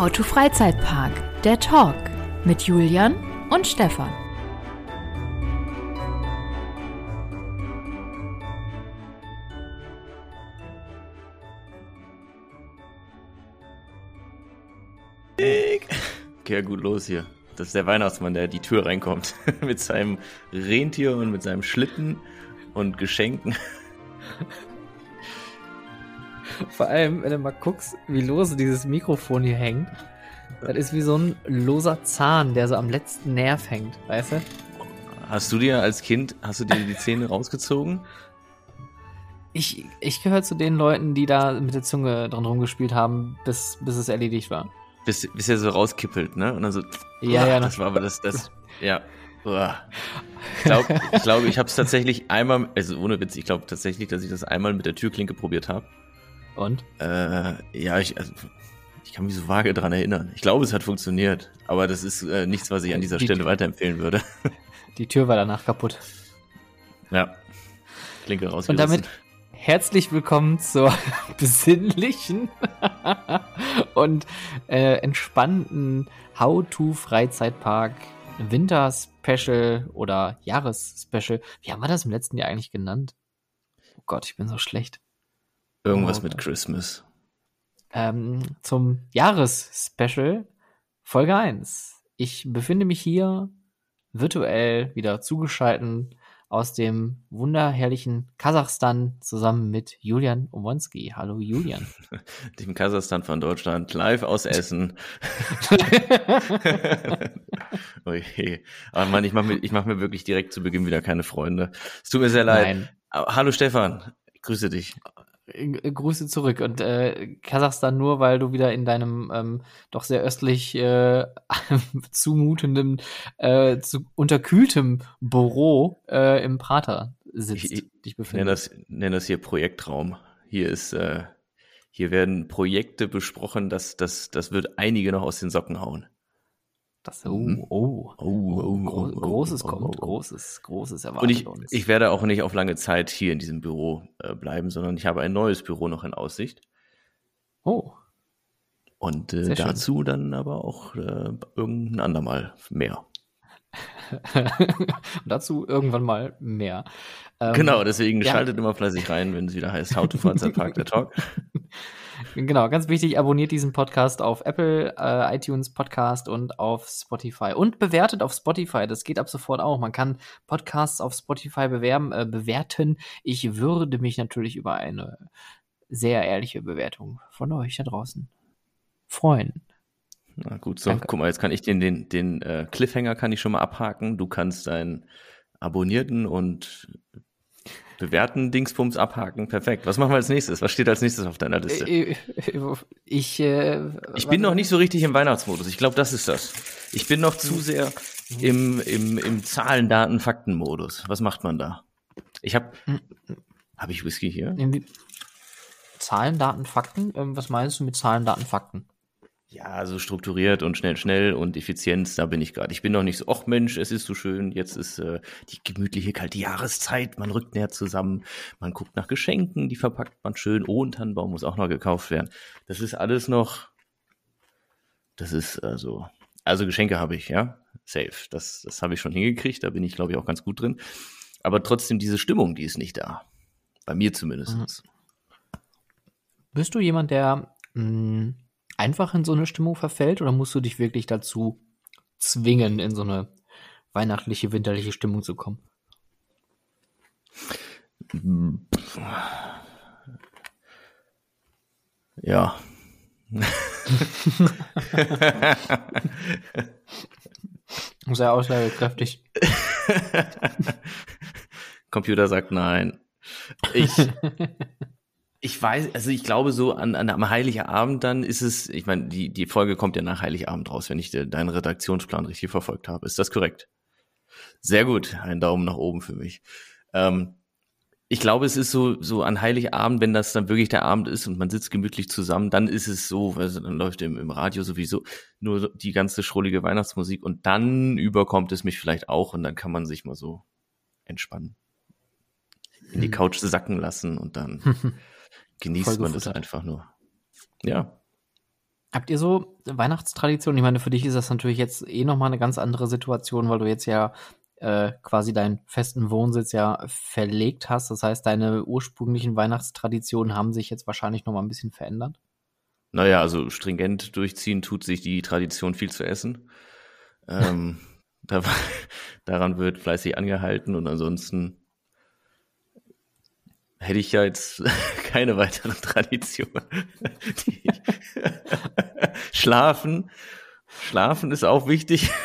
How to Freizeitpark, der Talk mit Julian und Stefan. Okay, gut los hier. Das ist der Weihnachtsmann, der die Tür reinkommt. mit seinem Rentier und mit seinem Schlitten und Geschenken. Vor allem, wenn du mal guckst, wie lose dieses Mikrofon hier hängt. Das ist wie so ein loser Zahn, der so am letzten Nerv hängt, weißt du? Hast du dir als Kind, hast du dir die Zähne rausgezogen? Ich, ich gehöre zu den Leuten, die da mit der Zunge dran rumgespielt haben, bis, bis es erledigt war. Bis, bis er so rauskippelt, ne? Und dann so. Ja, ja, Das war aber das, das, ja. Uah. Ich glaube, ich, glaub, ich habe es tatsächlich einmal, also ohne Witz, ich glaube tatsächlich, dass ich das einmal mit der Türklinke probiert habe. Und? Äh, ja, ich, also, ich kann mich so vage dran erinnern. Ich glaube, es hat funktioniert, aber das ist äh, nichts, was ich an dieser Die- Stelle weiterempfehlen würde. Die Tür war danach kaputt. ja. Klinke raus. Und damit herzlich willkommen zur besinnlichen und äh, entspannten How-to-Freizeitpark Winter-Special oder Jahres-Special. Wie haben wir das im letzten Jahr eigentlich genannt? Oh Gott, ich bin so schlecht. Irgendwas Oh, mit. Christmas. Ähm, zum Jahres-Special Folge 1. Ich befinde mich hier virtuell wieder zugeschalten aus dem wunderherrlichen Kasachstan zusammen mit Julian Omonski. Hallo Julian. Dem Kasachstan von Deutschland, live aus Essen. Oje. Aber Mann, ich mache mir, ich mach mir wirklich direkt zu Beginn wieder keine Freunde. Es tut mir sehr leid. Nein. Hallo Stefan, ich grüße dich. Äh, Grüße zurück und äh, Kasachstan nur, weil du wieder in deinem ähm, doch sehr östlich äh, zumutenden, äh, zu unterkühltem Büro äh, im Prater sitzt, Ich- ich- dich Ich nenne das, nenne das hier Projektraum. Hier ist, äh, hier werden Projekte besprochen, das, das, das wird einige noch aus den Socken hauen. Das, oh, Mhm. oh, Oh, oh, Gro oh, oh, Großes oh, kommt, oh, oh. Großes, Großes erwartet Und ich, uns. ich werde auch nicht auf lange Zeit hier in diesem Büro äh, bleiben, sondern ich habe ein neues Büro noch in Aussicht. oh, Und äh, Sehr schön. dazu dann aber auch äh, irgendein andermal mehr. dazu irgendwann mal mehr. Ähm, genau, deswegen ja. schaltet immer fleißig rein, wenn es wieder heißt How to Freizeitpark der Talk. Genau, ganz wichtig, abonniert diesen Podcast auf Apple, äh, iTunes Podcast und auf Spotify. Und bewertet auf Spotify, das geht ab sofort auch. Man kann Podcasts auf Spotify bewerben, äh, bewerten. Ich würde mich natürlich über eine sehr ehrliche Bewertung von euch da draußen freuen. Na gut, so, Danke. guck mal, jetzt kann ich den, den, den äh, Cliffhanger kann ich schon mal abhaken. Du kannst deinen abonnierten und bewährten Dingsbums abhaken. Perfekt. Was machen wir als nächstes? Was steht als nächstes auf deiner Liste? Äh, äh, Ich, äh, Ich bin noch nicht so richtig im Weihnachtsmodus. Ich glaube, das ist das. Ich bin noch zu sehr im, im, im Zahlen, Daten, Fakten-Modus. Was macht man da? Ich habe. Habe ich Whisky hier? Zahlen, Daten, Fakten? Ähm, was meinst du mit Zahlen, Daten, Fakten? Ja, so strukturiert und schnell, schnell und Effizienz, da bin ich gerade. Ich bin noch nicht so, ach Mensch, es ist so schön, jetzt ist äh, die gemütliche kalte Jahreszeit, man rückt näher zusammen, man guckt nach Geschenken, die verpackt man schön, oh, ein Tannenbaum muss auch noch gekauft werden. Das ist alles noch, das ist also, also Geschenke habe ich, ja, safe. Das, das habe ich schon hingekriegt, da bin ich, glaube ich, auch ganz gut drin. Aber trotzdem, diese Stimmung, die ist nicht da. Bei mir zumindest. Bist du jemand, der mh, einfach in so eine Stimmung verfällt oder musst du dich wirklich dazu zwingen, in so eine weihnachtliche, winterliche Stimmung zu kommen? Ja. Sehr aussagekräftig. Computer sagt nein. Ich, ich weiß, also ich glaube so an, an am Heiligabend dann ist es, ich meine, die, die Folge kommt ja nach Heiligabend raus, wenn ich de, deinen Redaktionsplan richtig verfolgt habe. Ist das korrekt? Sehr gut, ein Daumen nach oben für mich. Ähm, ich glaube, es ist so, so an Heiligabend, wenn das dann wirklich der Abend ist und man sitzt gemütlich zusammen, dann ist es so, also dann läuft im, im Radio sowieso nur die ganze schrullige Weihnachtsmusik und dann überkommt es mich vielleicht auch und dann kann man sich mal so entspannen. In die Hm. Couch sacken lassen und dann genießt man das einfach nur. Ja. Habt ihr so Weihnachtstraditionen? Ich meine, für dich ist das natürlich jetzt eh nochmal eine ganz andere Situation, weil du jetzt ja äh, quasi deinen festen Wohnsitz ja verlegt hast. Das heißt, deine ursprünglichen Weihnachtstraditionen haben sich jetzt wahrscheinlich nochmal ein bisschen verändert. Naja, also stringent durchziehen tut sich die Tradition viel zu essen. Ähm, da, daran wird fleißig angehalten und ansonsten hätte ich ja jetzt keine weitere Tradition. Schlafen. Schlafen ist auch wichtig.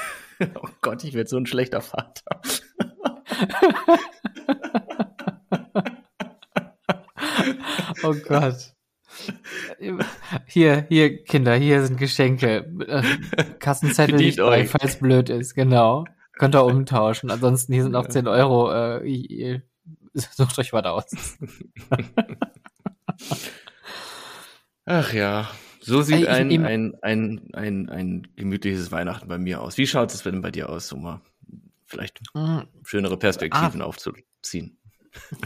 Oh Gott, ich werde so ein schlechter Vater. oh Gott. Hier, hier, Kinder, hier sind Geschenke. Kassenzettel nicht bei, falls blöd ist, genau. Könnt ihr umtauschen. Ansonsten, hier sind noch 10 Euro. Äh, Sucht euch was aus. Ach ja, so sieht ein, ein, ein, ein, ein gemütliches Weihnachten bei mir aus. Wie schaut es denn bei dir aus, um mal vielleicht mhm. schönere Perspektiven ah. aufzuziehen?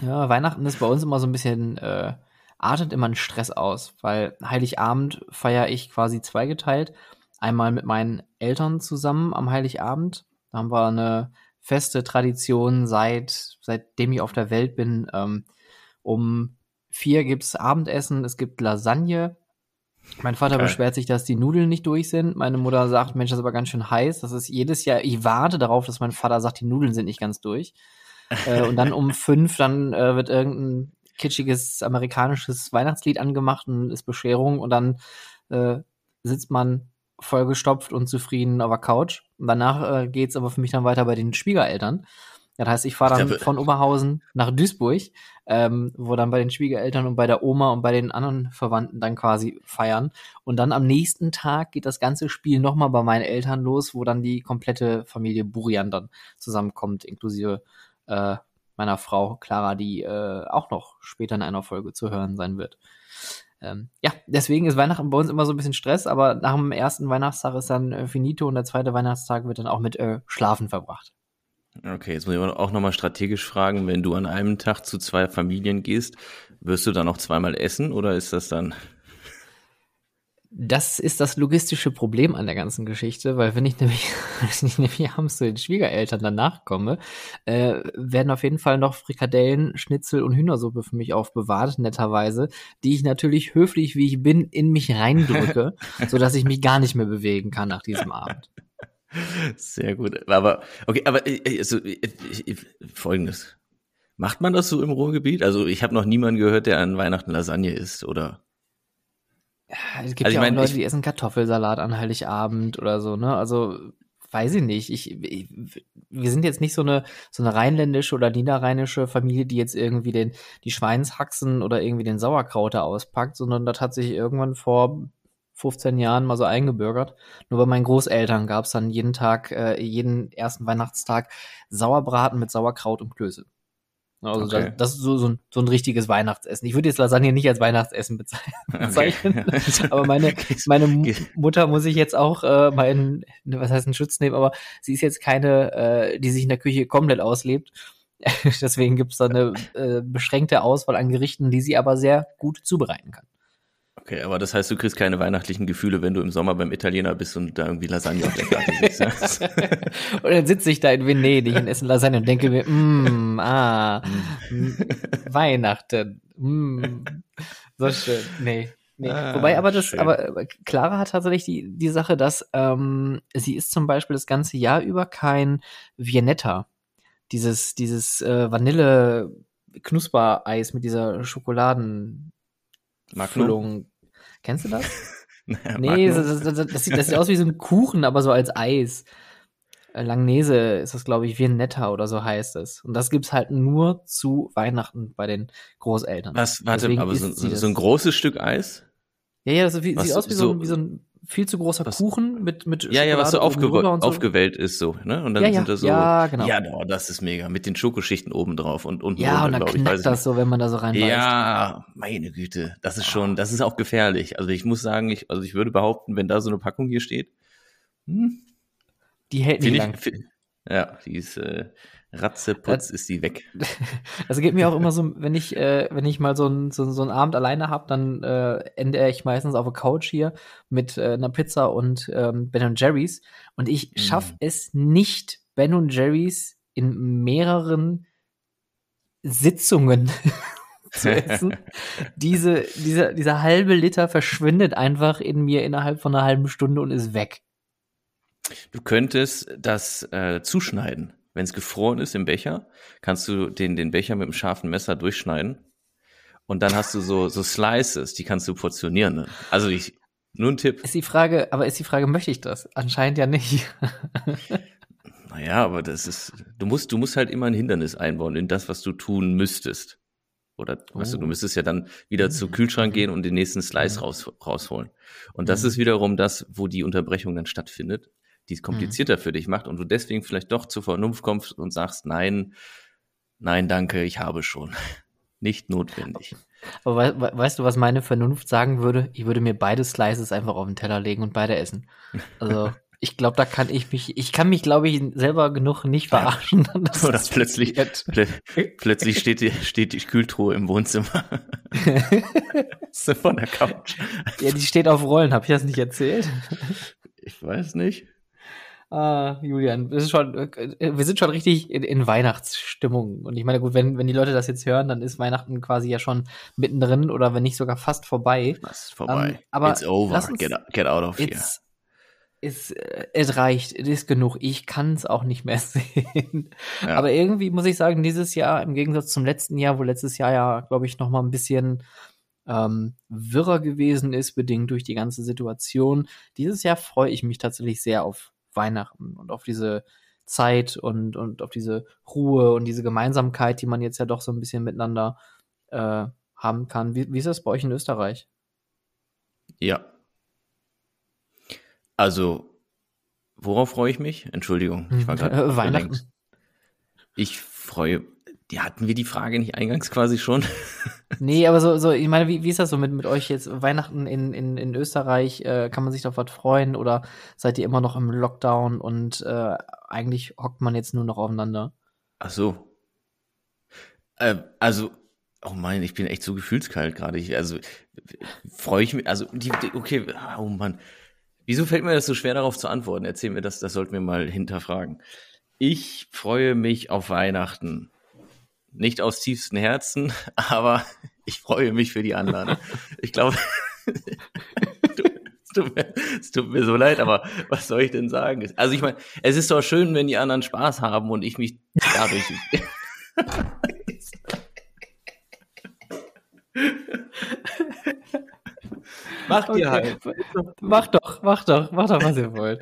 Ja, Weihnachten ist bei uns immer so ein bisschen, äh, artet immer einen Stress aus, weil Heiligabend feiere ich quasi zweigeteilt. Einmal mit meinen Eltern zusammen am Heiligabend. Da haben wir eine feste Tradition seit seitdem ich auf der Welt bin. Ähm, um vier gibt's Abendessen, es gibt Lasagne. Mein Vater okay. beschwert sich, dass die Nudeln nicht durch sind. Meine Mutter sagt, Mensch, das ist aber ganz schön heiß. Das ist jedes Jahr, ich warte darauf, dass mein Vater sagt, die Nudeln sind nicht ganz durch. äh, und dann um fünf, dann äh, wird irgendein kitschiges amerikanisches Weihnachtslied angemacht und ist Bescherung und dann äh, sitzt man vollgestopft und zufrieden auf der Couch. Und danach äh, geht's aber für mich dann weiter bei den Schwiegereltern. Das heißt, ich fahre dann von Oberhausen nach Duisburg, ähm, wo dann bei den Schwiegereltern und bei der Oma und bei den anderen Verwandten dann quasi feiern. Und dann am nächsten Tag geht das ganze Spiel nochmal bei meinen Eltern los, wo dann die komplette Familie Burian dann zusammenkommt, inklusive äh, meiner Frau Clara, die äh, auch noch später in einer Folge zu hören sein wird. Ähm, ja, deswegen ist Weihnachten bei uns immer so ein bisschen Stress, aber nach dem ersten Weihnachtstag ist dann äh, finito und der zweite Weihnachtstag wird dann auch mit äh, Schlafen verbracht. Okay, jetzt muss ich auch nochmal strategisch fragen, wenn du an einem Tag zu zwei Familien gehst, wirst du dann noch zweimal essen oder ist das dann das ist das logistische Problem an der ganzen Geschichte, weil wenn ich nämlich, wenn ich nämlich abends zu den Schwiegereltern danach komme, äh, werden auf jeden Fall noch Frikadellen, Schnitzel und Hühnersuppe für mich aufbewahrt, netterweise, die ich natürlich höflich, wie ich bin, in mich reindrücke, so dass ich mich gar nicht mehr bewegen kann nach diesem Abend. Sehr gut. Aber, okay, aber also, folgendes. Macht man das so im Ruhrgebiet? Also ich habe noch niemanden gehört, der an Weihnachten Lasagne isst, oder? Ja, es gibt also ja auch mein, Leute, die essen Kartoffelsalat an Heiligabend oder so, ne? Also weiß ich nicht. Ich, ich, wir sind jetzt nicht so eine so eine rheinländische oder niederrheinische Familie, die jetzt irgendwie den die Schweinshaxen oder irgendwie den Sauerkrauter auspackt, sondern das hat sich irgendwann vor 15 Jahren mal so eingebürgert. Nur bei meinen Großeltern gab's dann jeden Tag, äh, jeden ersten Weihnachtstag Sauerbraten mit Sauerkraut und Klöße. Also okay. das, das, ist so, so, ein, so ein richtiges Weihnachtsessen. Ich würde jetzt Lasagne nicht als Weihnachtsessen bezeichnen, okay. aber meine, meine Mutter muss ich jetzt auch äh, mal in, was heißt in Schutz nehmen, aber sie ist jetzt keine, äh, die sich in der Küche komplett auslebt. Deswegen gibt's da eine äh, beschränkte Auswahl an Gerichten, die sie aber sehr gut zubereiten kann. Okay, aber das heißt, du kriegst keine weihnachtlichen Gefühle, wenn du im Sommer beim Italiener bist und da irgendwie Lasagne auf der Karte sitzt. und dann sitze ich da in Venedig und esse Lasagne und denke mir, mm, ah, mm, Weihnachten, mm, so schön. Nee. Nee. Ah, Wobei aber das, schön. aber Clara hat tatsächlich die, die Sache, dass ähm, sie ist zum Beispiel das ganze Jahr über kein Viennetta. Dieses, dieses äh, Vanille Knuspereis mit dieser Schokoladen Füllung. Kennst du das? naja, nee, das, das, das, sieht, das sieht aus wie so ein Kuchen, aber so als Eis. Äh, Langnese ist das, glaube ich, wie ein Netter oder so heißt es. Und das gibt's halt nur zu Weihnachten bei den Großeltern. Was, warte, Deswegen aber so, so, so, ein großes Stück Eis? Ja, ja, das sieht was, aus wie so, so, wie so ein viel zu großer was, Kuchen mit mit Ja, ja, was so, aufge so. aufgewellt ist so, ne? Und dann ja, ja, sind da so Ja, genau. Ja, oh, das ist mega mit den Schokoschichten oben drauf und unten Ja, runter, und dann knackt ich, das so, wenn man da so reinbeißt. Ja, meine Güte, das ist schon, das ist auch gefährlich. Also ich muss sagen, ich also ich würde behaupten, wenn da so eine Packung hier steht, hm, die hält nicht lang. Ich, ja, die ist äh, Ratzeputz ist die weg. Also geht mir auch immer so, wenn ich, äh, wenn ich mal so, ein, so, so einen Abend alleine habe, dann äh, ende ich meistens auf der Couch hier mit äh, einer Pizza und ähm, Ben Jerry's. Und ich schaffe es nicht, Ben Jerry's in mehreren Sitzungen zu essen. Diese, dieser, dieser halbe Liter verschwindet einfach in mir innerhalb von einer halben Stunde und ist weg. Du könntest das äh, zuschneiden. Wenn es gefroren ist im Becher, kannst du den, den Becher mit einem scharfen Messer durchschneiden. Und dann hast du so, so Slices, die kannst du portionieren. Ne? Also ich, nur ein Tipp. Ist die Frage, aber ist die Frage, möchte ich das? Anscheinend ja nicht. Naja, aber das ist, du musst, du musst halt immer ein Hindernis einbauen in das, was du tun müsstest. Oder, weißt du, Oh. du müsstest ja dann wieder zum Mhm. Kühlschrank Mhm. gehen und den nächsten Slice Mhm. raus, rausholen. Und das Mhm. ist wiederum das, wo die Unterbrechung dann stattfindet, die es komplizierter Mhm. für dich macht und du deswegen vielleicht doch zur Vernunft kommst und sagst, nein, nein, danke, ich habe schon. Nicht notwendig. Aber wei- weißt du, was meine Vernunft sagen würde? Ich würde mir beide Slices einfach auf den Teller legen und beide essen. Also, ich glaube, da kann ich mich, ich kann mich, glaube ich, selber genug nicht verarschen. dass Oder das plötzlich, plö plötzlich steht die, steht die Kühltruhe im Wohnzimmer. von der Couch. ja, die steht auf Rollen, habe ich das nicht erzählt? Ich weiß nicht. Ah, Julian, das ist schon, äh, wir sind schon richtig in, in Weihnachtsstimmung. Und ich meine, gut, wenn, wenn die Leute das jetzt hören, dann ist Weihnachten quasi ja schon mittendrin oder wenn nicht sogar fast vorbei. Das ist vorbei. Ähm, aber It's over. uns- Get, get out of here. Es, äh, es reicht, es ist genug. Ich kann es auch nicht mehr sehen. Ja. Aber irgendwie muss ich sagen, dieses Jahr im Gegensatz zum letzten Jahr, wo letztes Jahr ja, glaube ich, noch mal ein bisschen ähm, wirrer gewesen ist, bedingt durch die ganze Situation. Dieses Jahr freue ich mich tatsächlich sehr auf Weihnachten und auf diese Zeit und, und auf diese Ruhe und diese Gemeinsamkeit, die man jetzt ja doch so ein bisschen miteinander äh, haben kann. Wie, wie ist das bei euch in Österreich? Ja. Also, worauf freue ich mich? Entschuldigung, ich war gerade Äh, Weihnachten. Ich freue, die hatten wir die Frage nicht eingangs quasi schon? Nee, aber so, so ich meine, wie, wie ist das so mit, mit euch jetzt? Weihnachten in, in, in Österreich, äh, kann man sich auf was freuen oder seid ihr immer noch im Lockdown und äh, eigentlich hockt man jetzt nur noch aufeinander? Ach so. Äh, also, oh mein, ich bin echt so gefühlskalt gerade. Also, freue ich mich, also, die, die, okay, oh Mann. Wieso fällt mir das so schwer darauf zu antworten? Erzähl mir das, das sollten wir mal hinterfragen. Ich freue mich auf Weihnachten. Nicht aus tiefstem Herzen, aber ich freue mich für die anderen. Ich glaube, es tut, mir, es tut mir so leid, aber was soll ich denn sagen? Also ich meine, es ist doch schön, wenn die anderen Spaß haben und ich mich dadurch. Macht ihr halt. Macht doch, macht doch, macht doch, was ihr wollt.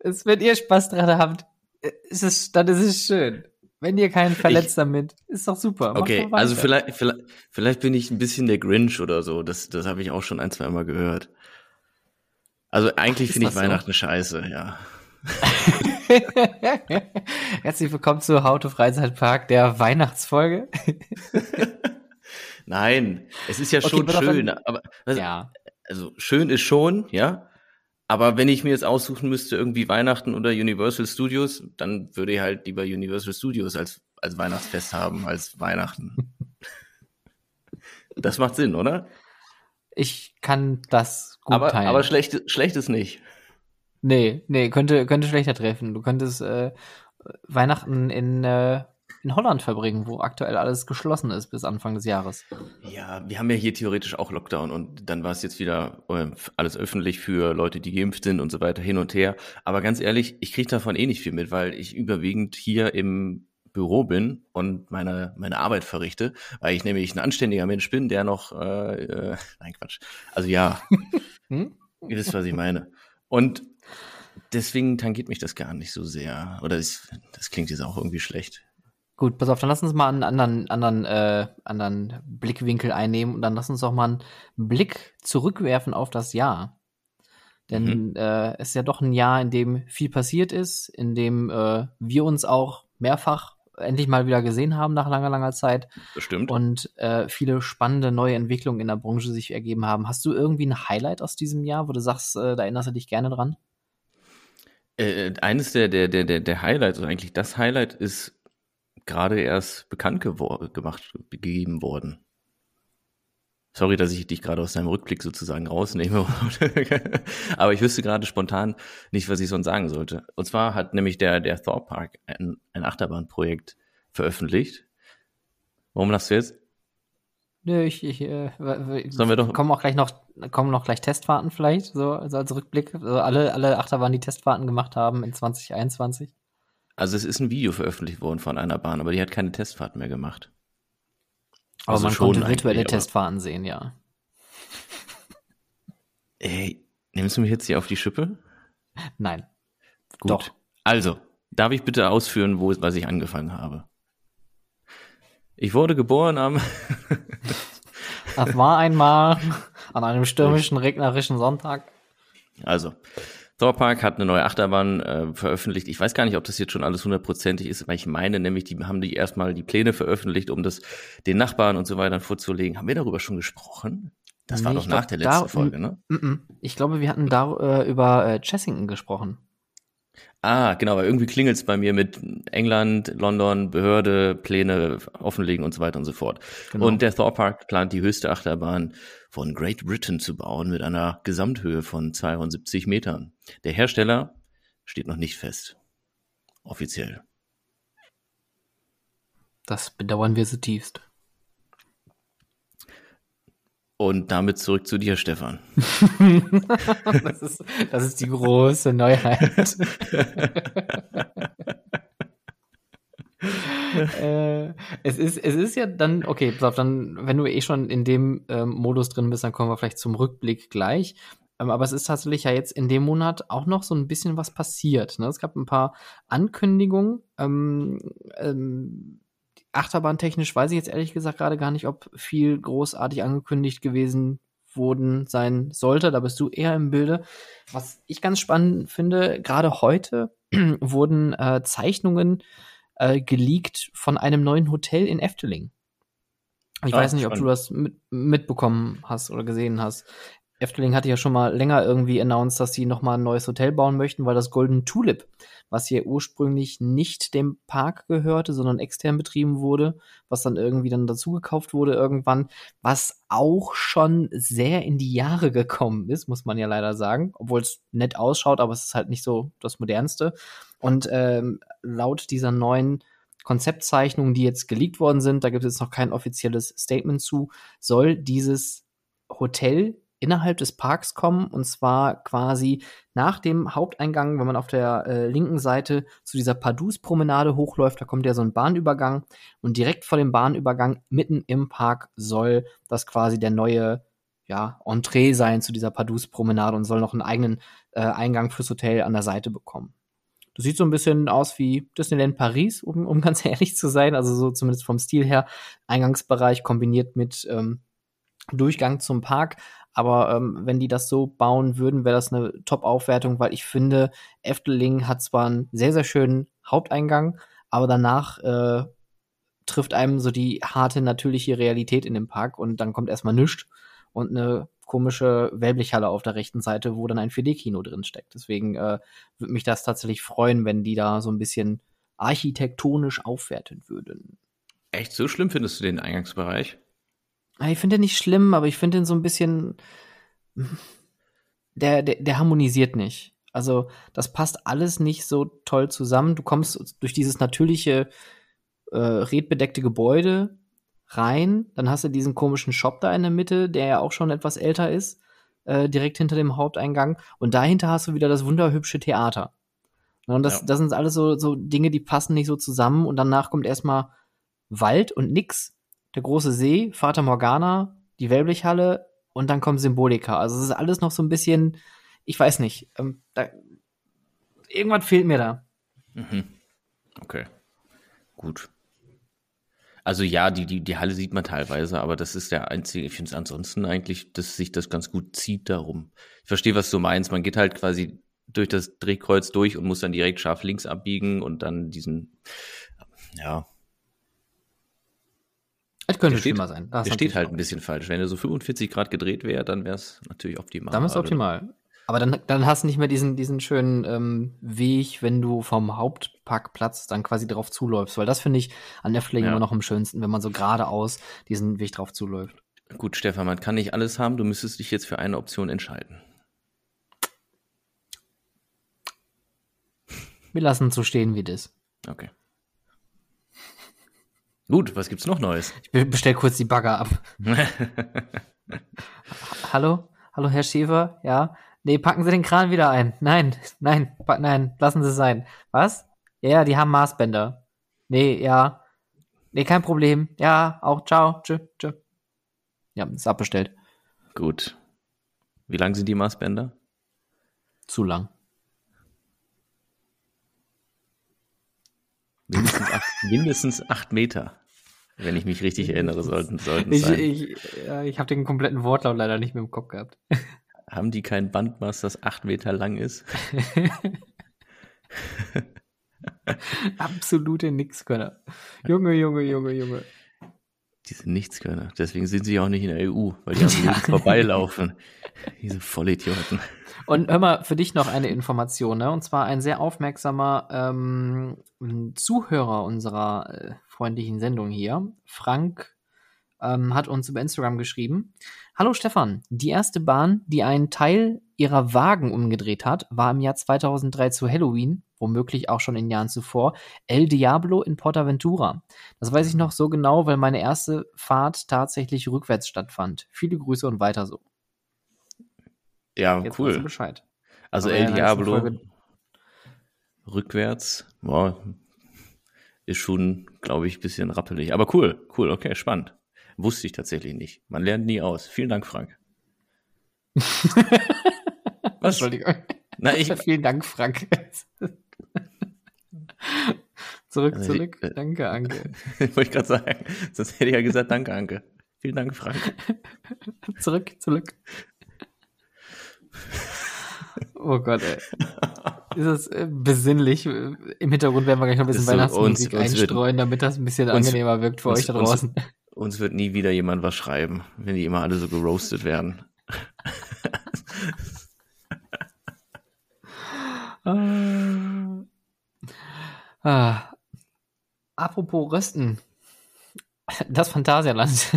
Es, wenn ihr Spaß dran habt, ist es, dann ist es schön. Wenn ihr keinen verletzt damit, ist doch super. Macht Okay, also vielleicht, vielleicht, vielleicht bin ich ein bisschen der Grinch oder so. Das, das habe ich auch schon ein, zwei Mal gehört. Also eigentlich finde ich das so? Weihnachten scheiße, ja. Herzlich willkommen zu Haute Freizeitpark, der Weihnachtsfolge. Nein, es ist ja Okay, schon schön, aber also, ja. also schön ist schon, ja. Aber wenn ich mir jetzt aussuchen müsste, irgendwie Weihnachten oder Universal Studios, dann würde ich halt lieber Universal Studios als, als Weihnachtsfest haben, als Weihnachten. Das macht Sinn, oder? Ich kann das gut aber, teilen. aber schlecht, schlecht ist nicht. Nee, nee, könnte, könnte schlechter treffen. Du könntest äh, Weihnachten in, äh, in Holland verbringen, wo aktuell alles geschlossen ist bis Anfang des Jahres. Ja, wir haben ja hier theoretisch auch Lockdown und dann war es jetzt wieder äh, alles öffentlich für Leute, die geimpft sind und so weiter hin und her. Aber ganz ehrlich, ich kriege davon eh nicht viel mit, weil ich überwiegend hier im Büro bin und meine, meine Arbeit verrichte, weil ich nämlich ein anständiger Mensch bin, der noch, äh, äh, nein Quatsch, also ja, Hm? ihr wisst, was ich meine. Und deswegen tangiert mich das gar nicht so sehr. Oder ist, das klingt jetzt auch irgendwie schlecht. Gut, pass auf, dann lass uns mal einen anderen, anderen, äh, anderen Blickwinkel einnehmen und dann lass uns auch mal einen Blick zurückwerfen auf das Jahr. Denn äh, es ist ja doch ein Jahr, in dem viel passiert ist, in dem äh, wir uns auch mehrfach endlich mal wieder gesehen haben nach langer, langer Zeit Bestimmt. und äh, viele spannende neue Entwicklungen in der Branche sich ergeben haben. Hast du irgendwie ein Highlight aus diesem Jahr, wo du sagst, äh, da erinnerst du dich gerne dran? Äh, eines der, der, der, der, der Highlights, oder eigentlich das Highlight ist gerade erst bekannt gemacht, gegeben worden. Sorry, dass ich dich gerade aus deinem Rückblick sozusagen rausnehme. Aber ich wüsste gerade spontan nicht, was ich sonst sagen sollte. Und zwar hat nämlich der, der Thor Park ein, ein Achterbahnprojekt veröffentlicht. Warum lachst du jetzt? Nö, ich, ich äh, Sollen wir doch kommen auch gleich noch, kommen noch gleich Testfahrten vielleicht, so also als Rückblick. Also alle, alle Achterbahnen, die Testfahrten gemacht haben in 2021. Also es ist ein Video veröffentlicht worden von einer Bahn, aber die hat keine Testfahrt mehr gemacht. Aber also man konnte virtuelle Testfahrten sehen, ja. Ey, nimmst du mich jetzt hier auf die Schippe? Nein. Gut. Doch. Also, darf ich bitte ausführen, wo, was ich angefangen habe? Ich wurde geboren am. das war einmal an einem stürmischen, regnerischen Sonntag. Also, Thor Park hat eine neue Achterbahn äh, veröffentlicht. Ich weiß gar nicht, ob das jetzt schon alles hundertprozentig ist, weil ich meine nämlich, die haben die erstmal die Pläne veröffentlicht, um das den Nachbarn und so weiter vorzulegen. Haben wir darüber schon gesprochen? Das nee, war doch nach glaub, der letzten da, Folge, ne? M -m. Ich glaube, wir hatten da äh, über äh, Chessington gesprochen. Ah, genau, weil irgendwie klingelt es bei mir mit England, London, Behörde, Pläne offenlegen und so weiter und so fort. Genau. Und der Thor Park plant die höchste Achterbahn von Great Britain zu bauen mit einer Gesamthöhe von 72 Metern. Der Hersteller steht noch nicht fest. Offiziell. Das bedauern wir zutiefst. Und damit zurück zu dir, Stefan. das, ist, das ist die große Neuheit. äh, es, ist, es ist ja dann, okay, pass auf, dann, wenn du eh schon in dem ähm, Modus drin bist, dann kommen wir vielleicht zum Rückblick gleich. Ähm, aber es ist tatsächlich ja jetzt in dem Monat auch noch so ein bisschen was passiert. Ne? Es gab ein paar Ankündigungen. Ähm, ähm, Achterbahntechnisch weiß ich jetzt ehrlich gesagt gerade gar nicht, ob viel großartig angekündigt gewesen wurden sein sollte. Da bist du eher im Bilde. Was ich ganz spannend finde, gerade heute wurden äh, Zeichnungen äh, geleakt von einem neuen Hotel in Efteling. Ich ah, weiß nicht, spannend. ob du das mit, mitbekommen hast oder gesehen hast. Efteling hatte ja schon mal länger irgendwie announced, dass sie nochmal ein neues Hotel bauen möchten, weil das Golden Tulip, was hier ursprünglich nicht dem Park gehörte, sondern extern betrieben wurde, was dann irgendwie dann dazugekauft wurde irgendwann, was auch schon sehr in die Jahre gekommen ist, muss man ja leider sagen, obwohl es nett ausschaut, aber es ist halt nicht so das modernste. Und ähm, laut dieser neuen Konzeptzeichnungen, die jetzt geleakt worden sind, da gibt es jetzt noch kein offizielles Statement zu, soll dieses Hotel innerhalb des Parks kommen und zwar quasi nach dem Haupteingang, wenn man auf der äh, linken Seite zu dieser Padus-Promenade hochläuft, da kommt ja so ein Bahnübergang und direkt vor dem Bahnübergang mitten im Park soll das quasi der neue ja, Entree sein zu dieser Padus-Promenade und soll noch einen eigenen äh, Eingang fürs Hotel an der Seite bekommen. Das sieht so ein bisschen aus wie Disneyland Paris, um, um ganz ehrlich zu sein. Also so zumindest vom Stil her. Eingangsbereich kombiniert mit ähm, Durchgang zum Park. Aber ähm, wenn die das so bauen würden, wäre das eine Top-Aufwertung, weil ich finde, Efteling hat zwar einen sehr, sehr schönen Haupteingang, aber danach äh, trifft einem so die harte, natürliche Realität in dem Park und dann kommt erstmal nichts und eine komische Wellblichhalle auf der rechten Seite, wo dann ein 4D-Kino drin steckt. Deswegen äh, würde mich das tatsächlich freuen, wenn die da so ein bisschen architektonisch aufwerten würden. Echt so schlimm findest du den Eingangsbereich? Ah, ich finde den nicht schlimm, aber ich finde den so ein bisschen. Der, der, der harmonisiert nicht. Also, das passt alles nicht so toll zusammen. Du kommst durch dieses natürliche, äh, redbedeckte Gebäude rein, dann hast du diesen komischen Shop da in der Mitte, der ja auch schon etwas älter ist, äh, direkt hinter dem Haupteingang. Und dahinter hast du wieder das wunderhübsche Theater. Und das, ja. das sind alles so, so Dinge, die passen nicht so zusammen. Und danach kommt erstmal Wald und nix der große See, Vater Morgana, die Wellblichhalle und dann kommt Symbolika. Also es ist alles noch so ein bisschen, ich weiß nicht, ähm, da, irgendwas fehlt mir da. Mhm. Okay, gut. Also ja, die, die, die Halle sieht man teilweise, aber das ist der einzige, ich finde es ansonsten eigentlich, dass sich das ganz gut zieht darum. Ich verstehe, was du meinst. Man geht halt quasi durch das Drehkreuz durch und muss dann direkt scharf links abbiegen und dann diesen, ja, es könnte steht, schlimmer sein. Das der steht halt ein bisschen falsch. Wenn er so 45 Grad gedreht wäre, dann wäre es natürlich optimal. Dann wäre es optimal. Aber dann, dann hast du nicht mehr diesen, diesen schönen ähm, Weg, wenn du vom Hauptparkplatz dann quasi drauf zuläufst. Weil das finde ich an der Fläche Ja. immer noch am schönsten, wenn man so geradeaus diesen Weg drauf zuläuft. Gut, Stefan, man kann nicht alles haben. Du müsstest dich jetzt für eine Option entscheiden. Wir lassen es so stehen, wie das. Okay. Gut, was gibt's noch Neues? Ich be- bestell kurz die Bagger ab. Hallo? Hallo, Herr Schäfer? Ja? Nee, packen Sie den Kran wieder ein. Nein, nein, nein, lassen Sie es sein. Was? Ja, ja, die haben Maßbänder. Nee, ja. Nee, kein Problem. Ja, auch ciao. Tschö, tschö. Ja, ist abbestellt. Gut. Wie lang sind die Maßbänder? Zu lang. Mindestens acht, mindestens acht Meter. Wenn ich mich richtig erinnere, sollten, sollten Ich, sein. ich, ja, ich habe den kompletten Wortlaut leider nicht mehr im Kopf gehabt. Haben die kein Bandmaß, das acht Meter lang ist? Absolute Nixkönner. Junge, Junge, Junge, Junge. Die sind Nichtskönner. Deswegen sind sie auch nicht in der EU, weil die am Leben vorbeilaufen. Diese Vollidioten. Und hör mal, für dich noch eine Information, ne? Und zwar ein sehr aufmerksamer ähm, Zuhörer unserer äh, freundlichen Sendung hier, Frank, ähm, hat uns über Instagram geschrieben. Hallo Stefan, die erste Bahn, die einen Teil ihrer Wagen umgedreht hat, war im Jahr 2003 zu Halloween, womöglich auch schon in Jahren zuvor, El Diablo in Portaventura. Das weiß ich noch so genau, weil meine erste Fahrt tatsächlich rückwärts stattfand. Viele Grüße und weiter so. Ja, Jetzt cool. Bescheid. Also Aber El Diablo rückwärts, boah, ist schon, glaube ich, ein bisschen rappelig. Aber cool, cool, okay, spannend. Wusste ich tatsächlich nicht. Man lernt nie aus. Vielen Dank, Frank. Was? Entschuldigung. Na, ich, Vielen Dank, Frank. zurück, Also, zurück. äh, Danke, Anke. wollte ich gerade sagen. Sonst hätte ich ja gesagt, danke, Anke. Vielen Dank, Frank. Zurück, zurück. Oh Gott, ey. Ist das äh, besinnlich? Im Hintergrund werden wir gleich noch ein bisschen so, Weihnachtsmusik uns- uns wird- einstreuen, damit das ein bisschen uns- angenehmer wirkt für uns- euch da draußen. Uns wird nie wieder jemand was schreiben, wenn die immer alle so geroastet werden. Ah. Ah. Apropos Rösten. Das Phantasialand.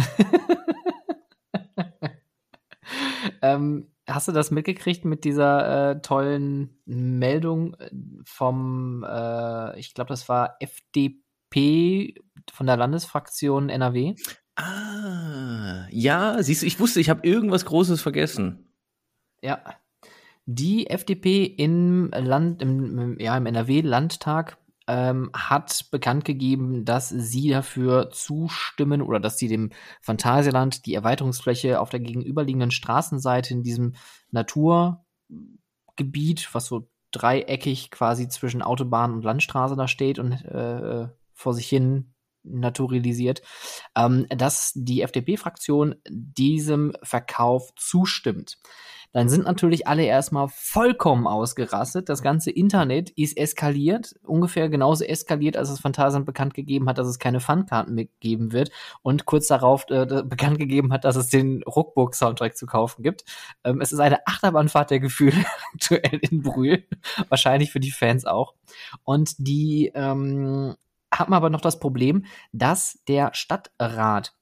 ähm, hast du das mitgekriegt mit dieser äh, tollen Meldung vom, äh, ich glaube, das war FDP von der Landesfraktion NRW? Ah, ja, siehst du, ich wusste, ich habe irgendwas Großes vergessen. Ja. Die FDP im Land, im, im, ja, im NRW-Landtag ähm, hat bekannt gegeben, dass sie dafür zustimmen oder dass sie dem Phantasialand die Erweiterungsfläche auf der gegenüberliegenden Straßenseite in diesem Naturgebiet, was so dreieckig quasi zwischen Autobahn und Landstraße da steht und äh, vor sich hin naturalisiert, ähm, dass die FDP-Fraktion diesem Verkauf zustimmt. Dann sind natürlich alle erstmal vollkommen ausgerastet. Das ganze Internet ist eskaliert, ungefähr genauso eskaliert, als es Phantasialand bekannt gegeben hat, dass es keine Funkarten mehr geben wird und kurz darauf äh, bekannt gegeben hat, dass es den Ruckburg-Soundtrack zu kaufen gibt. Ähm, es ist eine Achterbahnfahrt der Gefühle aktuell in Brühl, wahrscheinlich für die Fans auch. Und die ähm, haben aber noch das Problem, dass der Stadtrat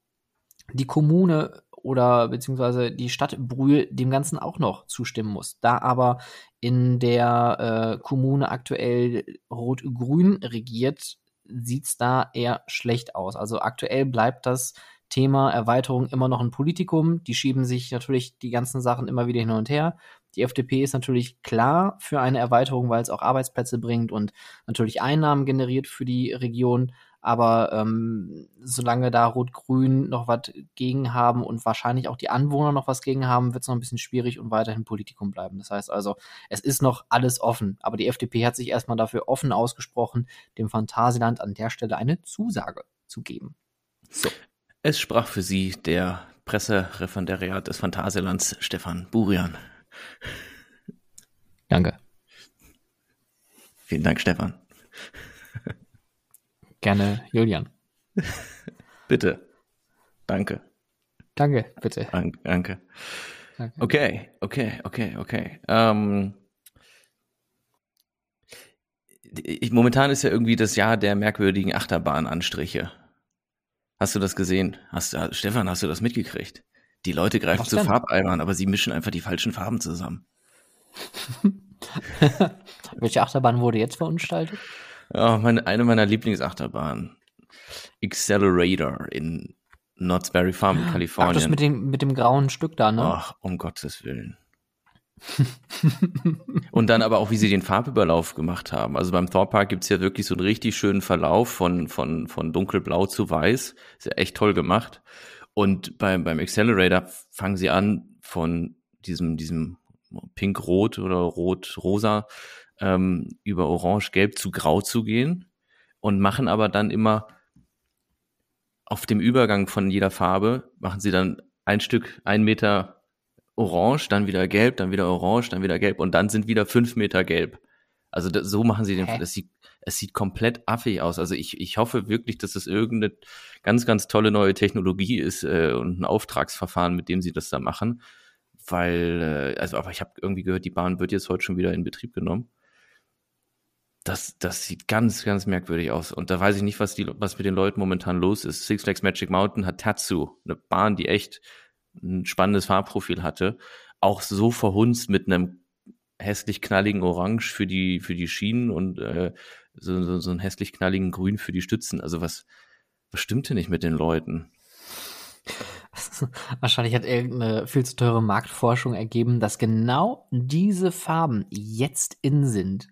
die Kommune oder beziehungsweise die Stadt Brühl dem Ganzen auch noch zustimmen muss. Da aber in der äh, Kommune aktuell Rot-Grün regiert, sieht's da eher schlecht aus. Also aktuell bleibt das Thema Erweiterung immer noch ein Politikum. Die schieben sich natürlich die ganzen Sachen immer wieder hin und her. Die FDP ist natürlich klar für eine Erweiterung, weil es auch Arbeitsplätze bringt und natürlich Einnahmen generiert für die Region. Aber ähm, solange da Rot-Grün noch was gegen haben und wahrscheinlich auch die Anwohner noch was gegen haben, wird es noch ein bisschen schwierig und weiterhin Politikum bleiben. Das heißt also, es ist noch alles offen. Aber die FDP hat sich erstmal dafür offen ausgesprochen, dem Phantasialand an der Stelle eine Zusage zu geben. So. Es sprach für sie der Pressereferendariat des Phantasialands Stefan Burian. Danke. Vielen Dank, Stefan. Gerne, Julian. Bitte. Danke. Danke, bitte. Dank- Danke. Okay, okay, okay, okay. Ähm, ich, momentan ist ja irgendwie das Jahr der merkwürdigen Achterbahnanstriche. Hast du das gesehen? Hast, du, Stefan, hast du das mitgekriegt? Die Leute greifen Was zu denn? Farbeimern, aber sie mischen einfach die falschen Farben zusammen. Welche Achterbahn wurde jetzt verunstaltet? Ja, meine, eine meiner Lieblingsachterbahnen. Accelerator in Knott's Berry Farm in Kalifornien. Ach, das mit dem, mit dem grauen Stück da, ne? Ach, um Gottes Willen. und dann aber auch, wie sie den Farbüberlauf gemacht haben. Also beim Thor Park gibt's ja wirklich so einen richtig schönen Verlauf von, von, von dunkelblau zu weiß. Ist ja echt toll gemacht. Und beim, beim Accelerator fangen sie an von diesem, diesem Pink-Rot oder Rot-Rosa ähm, über Orange-Gelb zu Grau zu gehen und machen aber dann immer auf dem Übergang von jeder Farbe, machen sie dann ein Stück, ein Meter Orange, dann wieder Gelb, dann wieder Orange, dann wieder Gelb und dann sind wieder fünf Meter Gelb. Also das, so machen sie den, Hä? das sieht, es sieht komplett affig aus. Also ich, ich hoffe wirklich, dass das irgendeine ganz, ganz tolle neue Technologie ist äh, und ein Auftragsverfahren, mit dem sie das da machen. Weil, äh, also, aber ich habe irgendwie gehört, die Bahn wird jetzt heute schon wieder in Betrieb genommen. Das, das sieht ganz, ganz merkwürdig aus. Und da weiß ich nicht, was, die, was mit den Leuten momentan los ist. Six Flags Magic Mountain hat Tatsu, eine Bahn, die echt ein spannendes Farbprofil hatte, auch so verhunzt mit einem hässlich knalligen Orange für die, für die Schienen und äh, so, so, so einen hässlich knalligen Grün für die Stützen. Also was, was stimmte nicht mit den Leuten? Wahrscheinlich hat irgendeine viel zu teure Marktforschung ergeben, dass genau diese Farben jetzt in sind.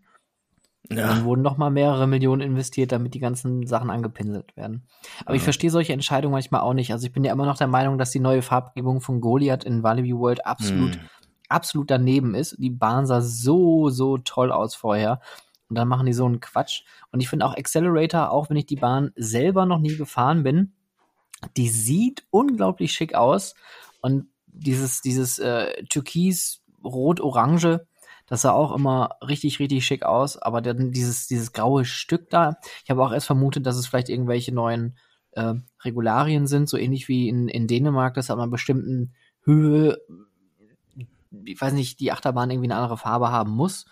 Ja. Dann wurden noch mal mehrere Millionen investiert, damit die ganzen Sachen angepinselt werden. Aber ja. ich verstehe solche Entscheidungen manchmal auch nicht. Also ich bin ja immer noch der Meinung, dass die neue Farbgebung von Goliath in Walibi World absolut, hm. absolut daneben ist. Die Bahn sah so, so toll aus vorher. Und dann machen die so einen Quatsch. Und ich finde auch Accelerator, auch wenn ich die Bahn selber noch nie gefahren bin, die sieht unglaublich schick aus. Und dieses, dieses äh, Türkis, Rot-Orange, das sah auch immer richtig, richtig schick aus. Aber dann dieses, dieses graue Stück da, ich habe auch erst vermutet, dass es vielleicht irgendwelche neuen äh, Regularien sind, so ähnlich wie in, in Dänemark, dass ab einer bestimmten Höhe, ich weiß nicht, die Achterbahn irgendwie eine andere Farbe haben muss.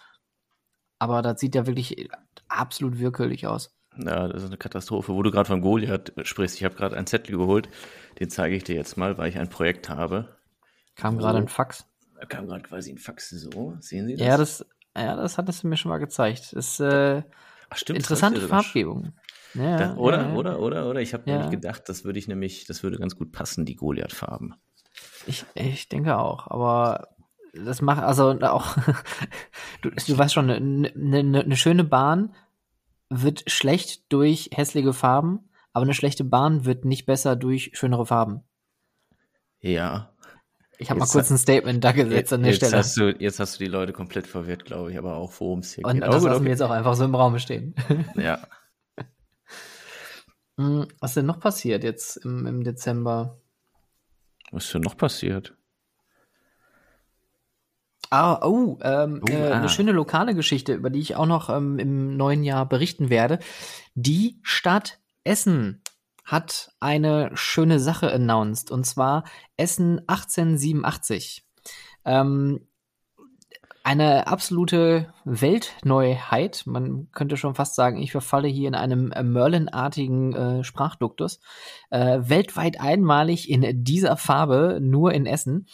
Aber das sieht ja wirklich absolut willkürlich aus. Ja, das ist eine Katastrophe. Wo du gerade von Goliath sprichst, ich habe gerade einen Zettel geholt, den zeige ich dir jetzt mal, weil ich ein Projekt habe. Kam gerade ein Fax. Da kam gerade quasi ein Fax so. Sehen Sie das? Ja, das, ja, das hattest du mir schon mal gezeigt. Das ist äh, Ach, stimmt, interessante Farbgebung. Ja, da, oder, ja, oder, oder, oder? Ich habe ja. nämlich gedacht, das würde ich nämlich, das würde ganz gut passen, die Goliath-Farben. Ich, ich denke auch, aber das macht, also auch, du, du weißt schon, eine ne, ne, ne schöne Bahn wird schlecht durch hässliche Farben, aber eine schlechte Bahn wird nicht besser durch schönere Farben. Ja, ich habe mal kurz ein Statement da gesetzt an der jetzt Stelle. Hast du, jetzt hast du die Leute komplett verwirrt, glaube ich, aber auch worum es hier Und geht. Und das lassen okay. wir jetzt auch einfach so im Raum stehen. Ja. Hm, was ist denn noch passiert jetzt im, im Dezember? Was ist denn noch passiert? Ah, oh, ähm, uh, äh, ah. eine schöne lokale Geschichte, über die ich auch noch ähm, im neuen Jahr berichten werde. Die Stadt Essen hat eine schöne Sache announced, und zwar Essen 1887. Ähm, eine absolute Weltneuheit. Man könnte schon fast sagen, ich verfalle hier in einem Merlin-artigen äh, Sprachduktus. Äh, weltweit einmalig in dieser Farbe, nur in Essen.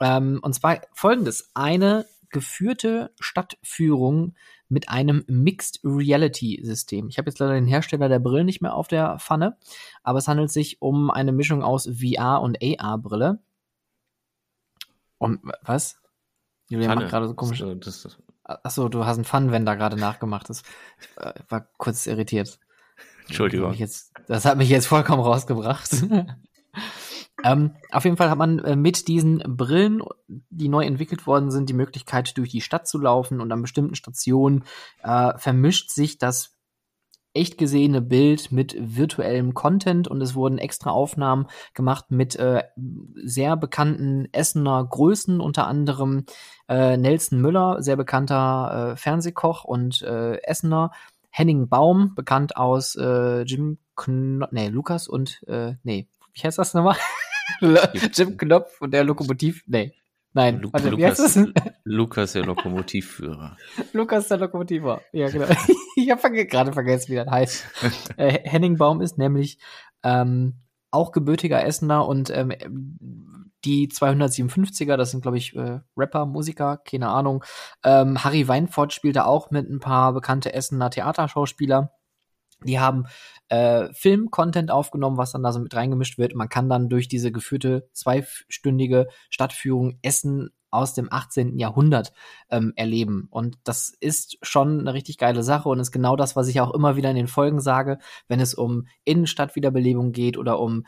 Ähm, und zwar folgendes: Eine geführte Stadtführung mit einem Mixed Reality System. Ich habe jetzt leider den Hersteller der Brille nicht mehr auf der Pfanne, aber es handelt sich um eine Mischung aus VR und AR Brille. Und was? Julian Pfanne. macht gerade so komisch. Achso, du hast einen Pfannenwender gerade nachgemacht. Das äh, war kurz irritiert. Entschuldigung. Das hat mich jetzt, das hat mich jetzt vollkommen rausgebracht. Ähm, auf jeden Fall hat man äh, mit diesen Brillen, die neu entwickelt worden sind, die Möglichkeit, durch die Stadt zu laufen und an bestimmten Stationen äh, vermischt sich das echt gesehene Bild mit virtuellem Content und es wurden extra Aufnahmen gemacht mit äh, sehr bekannten Essener Größen, unter anderem äh, Nelson Müller, sehr bekannter äh, Fernsehkoch und äh, Essener, Henning Baum, bekannt aus äh, Jim Kno nee, Lukas und äh, nee, wie heißt das nochmal? Jim Knopf und der Lokomotiv, nee, Nein, Lu warte, Lukas? Lukas, der Lokomotivführer. Lukas der Lokomotiver. Ja, genau. ich habe gerade vergessen, wie das heißt. äh, Henning Baum ist nämlich ähm, auch gebürtiger Essener und ähm, die 257er, das sind, glaube ich, äh, Rapper, Musiker, keine Ahnung. Ähm, Harry Weinfurt spielt da auch mit ein paar bekannte Essener Theaterschauspieler. Die haben äh, Film-Content aufgenommen, was dann da so mit reingemischt wird. Man kann dann durch diese geführte zweistündige Stadtführung Essen aus dem 18. Jahrhundert ähm, erleben. Und das ist schon eine richtig geile Sache und ist genau das, was ich auch immer wieder in den Folgen sage, wenn es um Innenstadtwiederbelebung geht oder um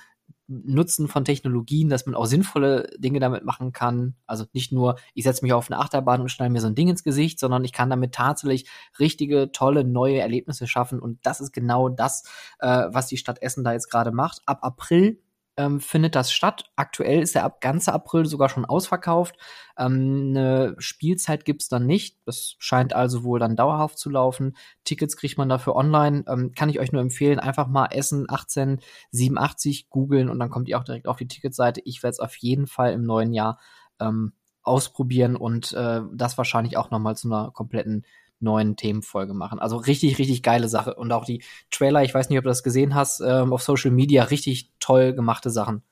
Nutzen von Technologien, dass man auch sinnvolle Dinge damit machen kann. Also nicht nur, ich setze mich auf eine Achterbahn und schneide mir so ein Ding ins Gesicht, sondern ich kann damit tatsächlich richtige, tolle, neue Erlebnisse schaffen. Und das ist genau das, äh, was die Stadt Essen da jetzt gerade macht. Ab April ähm, findet das statt. Aktuell ist der ab ganze April sogar schon ausverkauft. Ähm, eine Spielzeit gibt's dann nicht. Das scheint also wohl dann dauerhaft zu laufen. Tickets kriegt man dafür online. Ähm, kann ich euch nur empfehlen, einfach mal Essen 1887 googeln und dann kommt ihr auch direkt auf die Ticketseite. Ich werde es auf jeden Fall im neuen Jahr ähm, ausprobieren und äh, das wahrscheinlich auch noch mal zu einer kompletten neuen Themenfolge machen. Also richtig, richtig geile Sache. Und auch die Trailer, ich weiß nicht, ob du das gesehen hast, ähm, auf Social Media, richtig toll gemachte Sachen.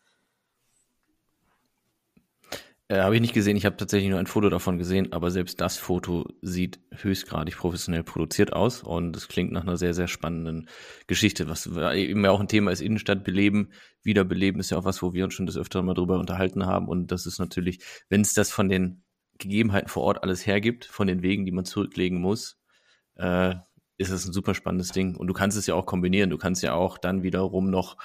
Äh, habe ich nicht gesehen, ich habe tatsächlich nur ein Foto davon gesehen, aber selbst das Foto sieht höchstgradig professionell produziert aus und es klingt nach einer sehr, sehr spannenden Geschichte, was eben auch ein Thema ist, Innenstadt beleben, wiederbeleben ist ja auch was, wo wir uns schon das öfter mal drüber unterhalten haben und das ist natürlich, wenn es das von den Gegebenheiten vor Ort alles hergibt, von den Wegen, die man zurücklegen muss, äh, ist es ein super spannendes Ding. Und du kannst es ja auch kombinieren. Du kannst ja auch dann wiederum noch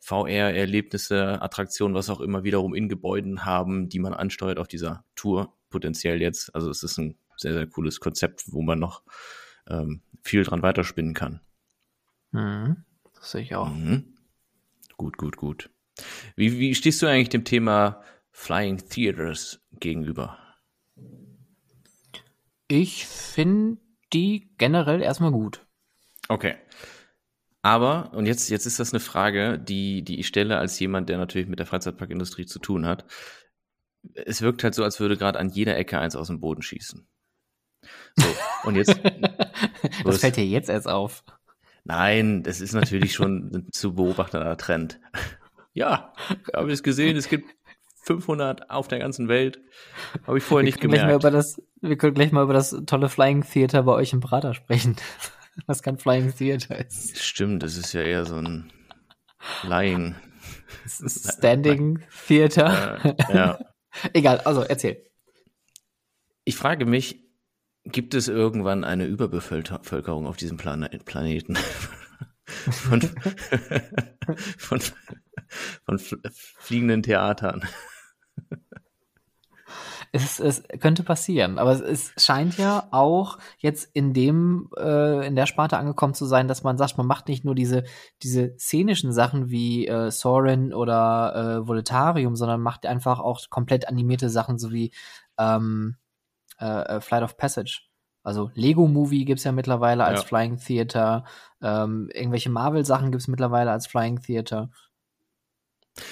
VR-Erlebnisse, Attraktionen, was auch immer wiederum in Gebäuden haben, die man ansteuert auf dieser Tour potenziell jetzt. Also es ist ein sehr, sehr cooles Konzept, wo man noch ähm, viel dran weiterspinnen kann. Mhm, das sehe ich auch. Mhm. Gut, gut, gut. Wie, wie stehst du eigentlich dem Thema Flying Theaters gegenüber? Ich finde die generell erstmal gut. Okay. Aber, und jetzt, jetzt ist das eine Frage, die, die ich stelle als jemand, der natürlich mit der Freizeitparkindustrie zu tun hat. Es wirkt halt so, als würde gerade an jeder Ecke eins aus dem Boden schießen. So, und jetzt. das fällt dir jetzt erst auf. Nein, das ist natürlich schon ein zu beobachtender Trend. Ja, habe ich es gesehen, es gibt 500 auf der ganzen Welt. Habe ich vorher nicht gemerkt. Mal über das, wir können gleich mal über das tolle Flying Theater bei euch im Prater sprechen. Was kein Flying Theater ist. Stimmt, das ist ja eher so ein Lying. Standing Theater. Äh, ja. Egal, also erzähl. Ich frage mich, gibt es irgendwann eine Überbevölkerung auf diesem Plan Planeten? von, von, von fliegenden Theatern. Es, es könnte passieren, aber es, es scheint ja auch jetzt in dem äh, in der Sparte angekommen zu sein, dass man sagt, man macht nicht nur diese diese szenischen Sachen wie äh, Soren oder äh, Voletarium, sondern macht einfach auch komplett animierte Sachen, so wie ähm, äh, äh Flight of Passage. Also Lego Movie gibt's ja mittlerweile als ja. Flying Theater, ähm, irgendwelche Marvel Sachen gibt's mittlerweile als Flying Theater.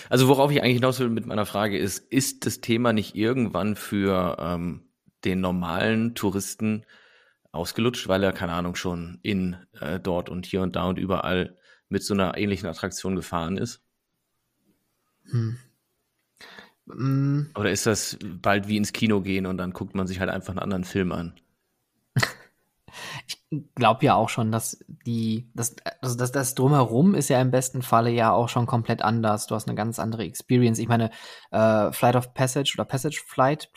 Also worauf ich eigentlich hinaus will mit meiner Frage ist, ist das Thema nicht irgendwann für ähm, den normalen Touristen ausgelutscht, weil er, keine Ahnung, schon in äh, dort und hier und da und überall mit so einer ähnlichen Attraktion gefahren ist? Hm. Oder ist das bald wie ins Kino gehen und dann guckt man sich halt einfach einen anderen Film an? Ich glaube ja auch schon, dass die, das, also das, das drumherum ist ja im besten Falle ja auch schon komplett anders. Du hast eine ganz andere Experience. Ich meine, äh, Flight of Passage oder Passage Flight,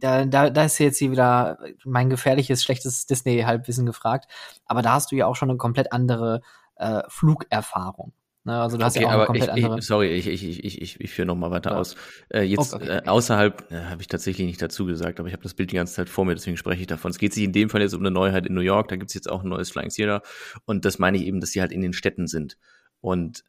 da, da, da ist jetzt hier wieder mein gefährliches, schlechtes Disney-Halbwissen gefragt. Aber da hast du ja auch schon eine komplett andere äh, Flugerfahrung. Ne, also du hast okay, ja auch eine komplett ich, andere. Ich, sorry, ich, ich, ich, ich, ich führe noch mal weiter ja. aus. Äh, jetzt okay, okay. Äh, außerhalb äh, habe ich tatsächlich nicht dazu gesagt, aber ich habe das Bild die ganze Zeit vor mir, deswegen spreche ich davon. Es geht sich in dem Fall jetzt um eine Neuheit in New York. Da gibt es jetzt auch ein neues Flying Theater und das meine ich eben, dass die halt in den Städten sind. Und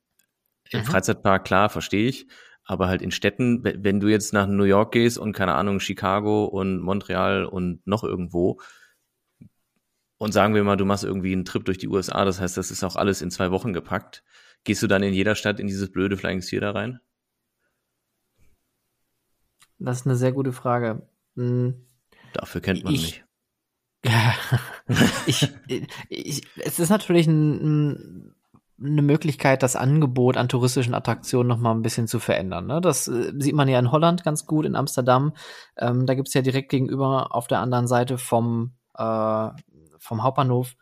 im mhm. Freizeitpark klar, verstehe ich, aber halt in Städten, wenn du jetzt nach New York gehst und keine Ahnung Chicago und Montreal und noch irgendwo und sagen wir mal, du machst irgendwie einen Trip durch die USA, das heißt, das ist auch alles in zwei Wochen gepackt Gehst du dann in jeder Stadt in dieses blöde Flying Theater rein? Das ist eine sehr gute Frage. Hm. Dafür kennt man Ich- mich. ich, ich, es ist natürlich ein, ein, eine Möglichkeit, das Angebot an touristischen Attraktionen noch mal ein bisschen zu verändern. Ne? Das äh, sieht man ja in Holland ganz gut, in Amsterdam. Ähm, da gibt's ja direkt gegenüber auf der anderen Seite vom, äh, vom Hauptbahnhof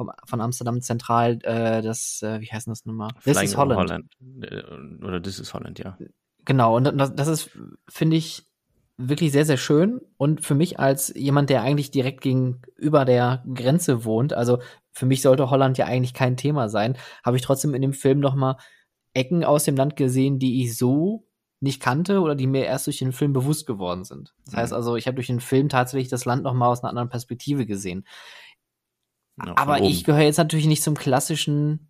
vom, von Amsterdam Zentral äh, das, äh, wie heißt das nochmal? This is Holland. Holland. Äh, Oder This is Holland, ja. Genau, und das, das ist, finde ich, wirklich sehr, sehr schön. Und für mich als jemand, der eigentlich direkt gegenüber der Grenze wohnt, also für mich sollte Holland ja eigentlich kein Thema sein, habe ich trotzdem in dem Film noch mal Ecken aus dem Land gesehen, die ich so nicht kannte oder die mir erst durch den Film bewusst geworden sind. Das heißt Mhm. also, ich habe durch den Film tatsächlich das Land noch mal aus einer anderen Perspektive gesehen. Ja, Aber ich gehöre jetzt natürlich nicht zum klassischen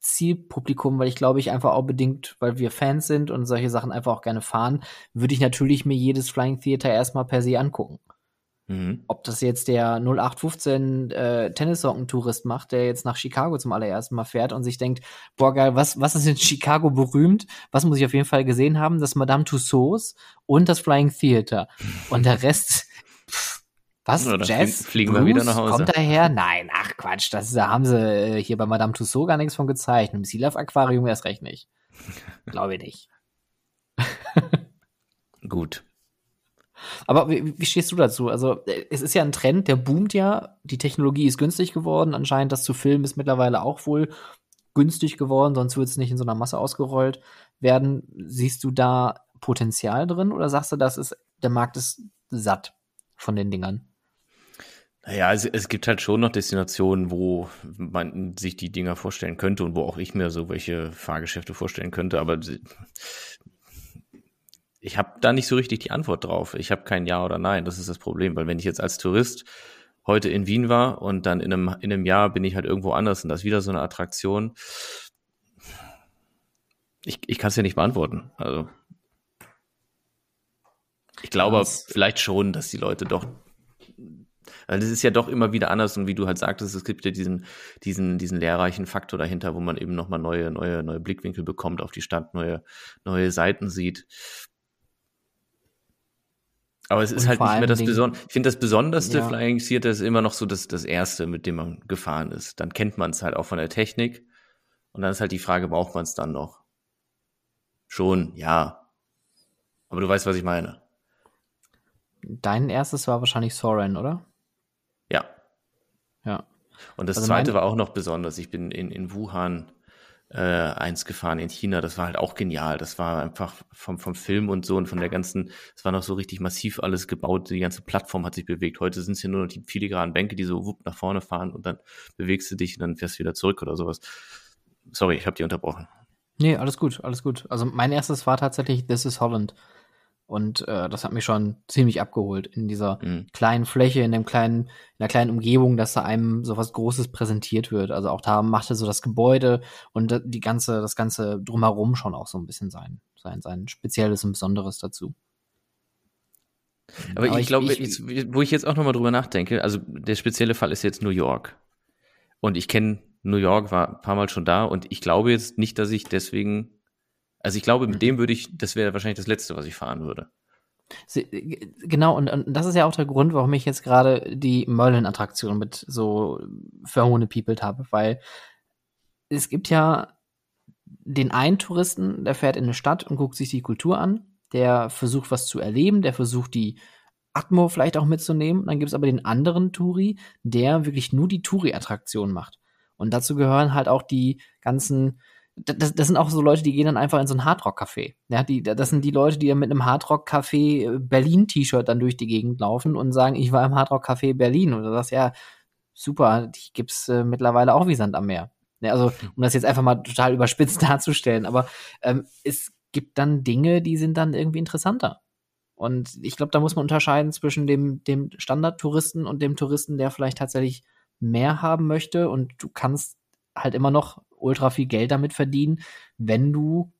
Zielpublikum, weil ich glaube, ich einfach auch bedingt, weil wir Fans sind und solche Sachen einfach auch gerne fahren, würde ich natürlich mir jedes Flying Theater erstmal per se angucken. Mhm. Ob das jetzt der 0815 äh, Tennissocken-Tourist macht, der jetzt nach Chicago zum allerersten Mal fährt und sich denkt, boah geil, was, was ist in Chicago berühmt? Was muss ich auf jeden Fall gesehen haben? Das Madame Tussauds und das Flying Theater. Und der Rest, was? Dann Jazz? fliegen- fliegen wir wieder Blues? nach Hause. Kommt daher? Nein, ach Quatsch, das, da haben sie äh, hier bei Madame Tussauds gar nichts von gezeigt. Im Sea Life Aquarium erst recht nicht. Glaube ich nicht. Gut. Aber wie, wie stehst du dazu? Also, äh, es ist ja ein Trend, der boomt ja. Die Technologie ist günstig geworden. Anscheinend das zu filmen ist mittlerweile auch wohl günstig geworden, sonst wird es nicht in so einer Masse ausgerollt werden. Siehst du da Potenzial drin oder sagst du, das ist, der Markt ist satt von den Dingern? Naja, also es gibt halt schon noch Destinationen, wo man sich die Dinger vorstellen könnte und wo auch ich mir so welche Fahrgeschäfte vorstellen könnte, aber ich habe da nicht so richtig die Antwort drauf. Ich habe kein Ja oder Nein, das ist das Problem, weil wenn ich jetzt als Tourist heute in Wien war und dann in einem, in einem Jahr bin ich halt irgendwo anders und das ist wieder so eine Attraktion, ich, ich kann es ja nicht beantworten. Also ich glaube vielleicht schon, dass die Leute doch also das ist ja doch immer wieder anders und wie du halt sagtest, es gibt ja diesen, diesen, diesen lehrreichen Faktor dahinter, wo man eben nochmal neue, neue, neue Blickwinkel bekommt auf die Stadt, neue, neue Seiten sieht. Aber es ist Und halt nicht mehr das Besondere. Ich finde, das Besonderste Ja. Flying Theater ist immer noch so das, das Erste, mit dem man gefahren ist. Dann kennt man es halt auch von der Technik. Und dann ist halt die Frage, braucht man es dann noch? Schon, ja. Aber du weißt, was ich meine. Dein erstes war wahrscheinlich Soren, oder? Ja. Und das Also zweite war auch noch besonders. Ich bin in, in Wuhan äh, eins gefahren in China. Das war halt auch genial. Das war einfach vom, vom Film und so und von der ganzen, es war noch so richtig massiv alles gebaut. Die ganze Plattform hat sich bewegt. Heute sind es ja nur noch die filigranen Bänke, die so wupp nach vorne fahren und dann bewegst du dich und dann fährst du wieder zurück oder sowas. Sorry, ich habe dich unterbrochen. Nee, alles gut, alles gut. Also mein erstes war tatsächlich This is Holland. Und äh, das hat mich schon ziemlich abgeholt in dieser Mhm. kleinen Fläche, in dem kleinen, in der kleinen Umgebung, dass da einem so was Großes präsentiert wird. Also auch da machte so das Gebäude und die ganze, das ganze drumherum schon auch so ein bisschen sein, sein, sein Spezielles und Besonderes dazu. Aber, Aber ich, ich- glaube, wo ich jetzt auch nochmal drüber nachdenke, also der spezielle Fall ist jetzt New York. Und ich kenne New York, war ein paar Mal schon da und ich glaube jetzt nicht, dass ich deswegen, also ich glaube, mit Mhm. dem würde ich, das wäre wahrscheinlich das Letzte, was ich fahren würde. Sie- g- Genau, und, und das ist ja auch der Grund, warum ich jetzt gerade die Merlin-Attraktion mit so verhohnepiepelt habe, weil es gibt ja den einen Touristen, der fährt in eine Stadt und guckt sich die Kultur an, der versucht was zu erleben, der versucht die Atmo vielleicht auch mitzunehmen. Dann gibt es aber den anderen Touri, der wirklich nur die Touri-Attraktion macht. Und dazu gehören halt auch die ganzen das, das sind auch so Leute, die gehen dann einfach in so ein Hardrock-Café. Ja, das sind die Leute, die dann mit einem Hardrock-Café Berlin-T-Shirt dann durch die Gegend laufen und sagen, ich war im Hardrock-Café Berlin. Und du sagst, ja, super, die gibt's äh, mittlerweile auch wie Sand am Meer. Ja, also, um das jetzt einfach mal total überspitzt darzustellen, aber ähm, es gibt dann Dinge, die sind dann irgendwie interessanter. Und ich glaube, da muss man unterscheiden zwischen dem, dem Standardtouristen und dem Touristen, der vielleicht tatsächlich mehr haben möchte. Und du kannst halt immer noch ultra viel Geld damit verdienen, wenn du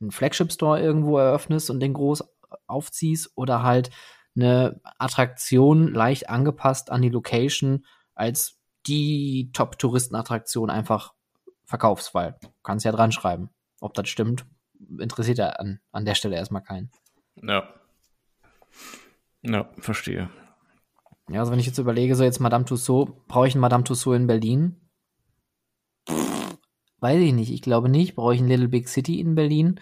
einen Flagship-Store irgendwo eröffnest und den groß aufziehst oder halt eine Attraktion leicht angepasst an die Location als die Top-Touristenattraktion einfach verkaufst, weil du kannst ja dran schreiben. Ob das stimmt, interessiert ja an, an der Stelle erstmal keinen. Ja. Ja, verstehe. Ja, also wenn ich jetzt überlege, so jetzt Madame Tussauds, brauche ich einen Madame Tussauds in Berlin? Weiß ich nicht. Ich glaube nicht. Brauche ich ein Little Big City in Berlin,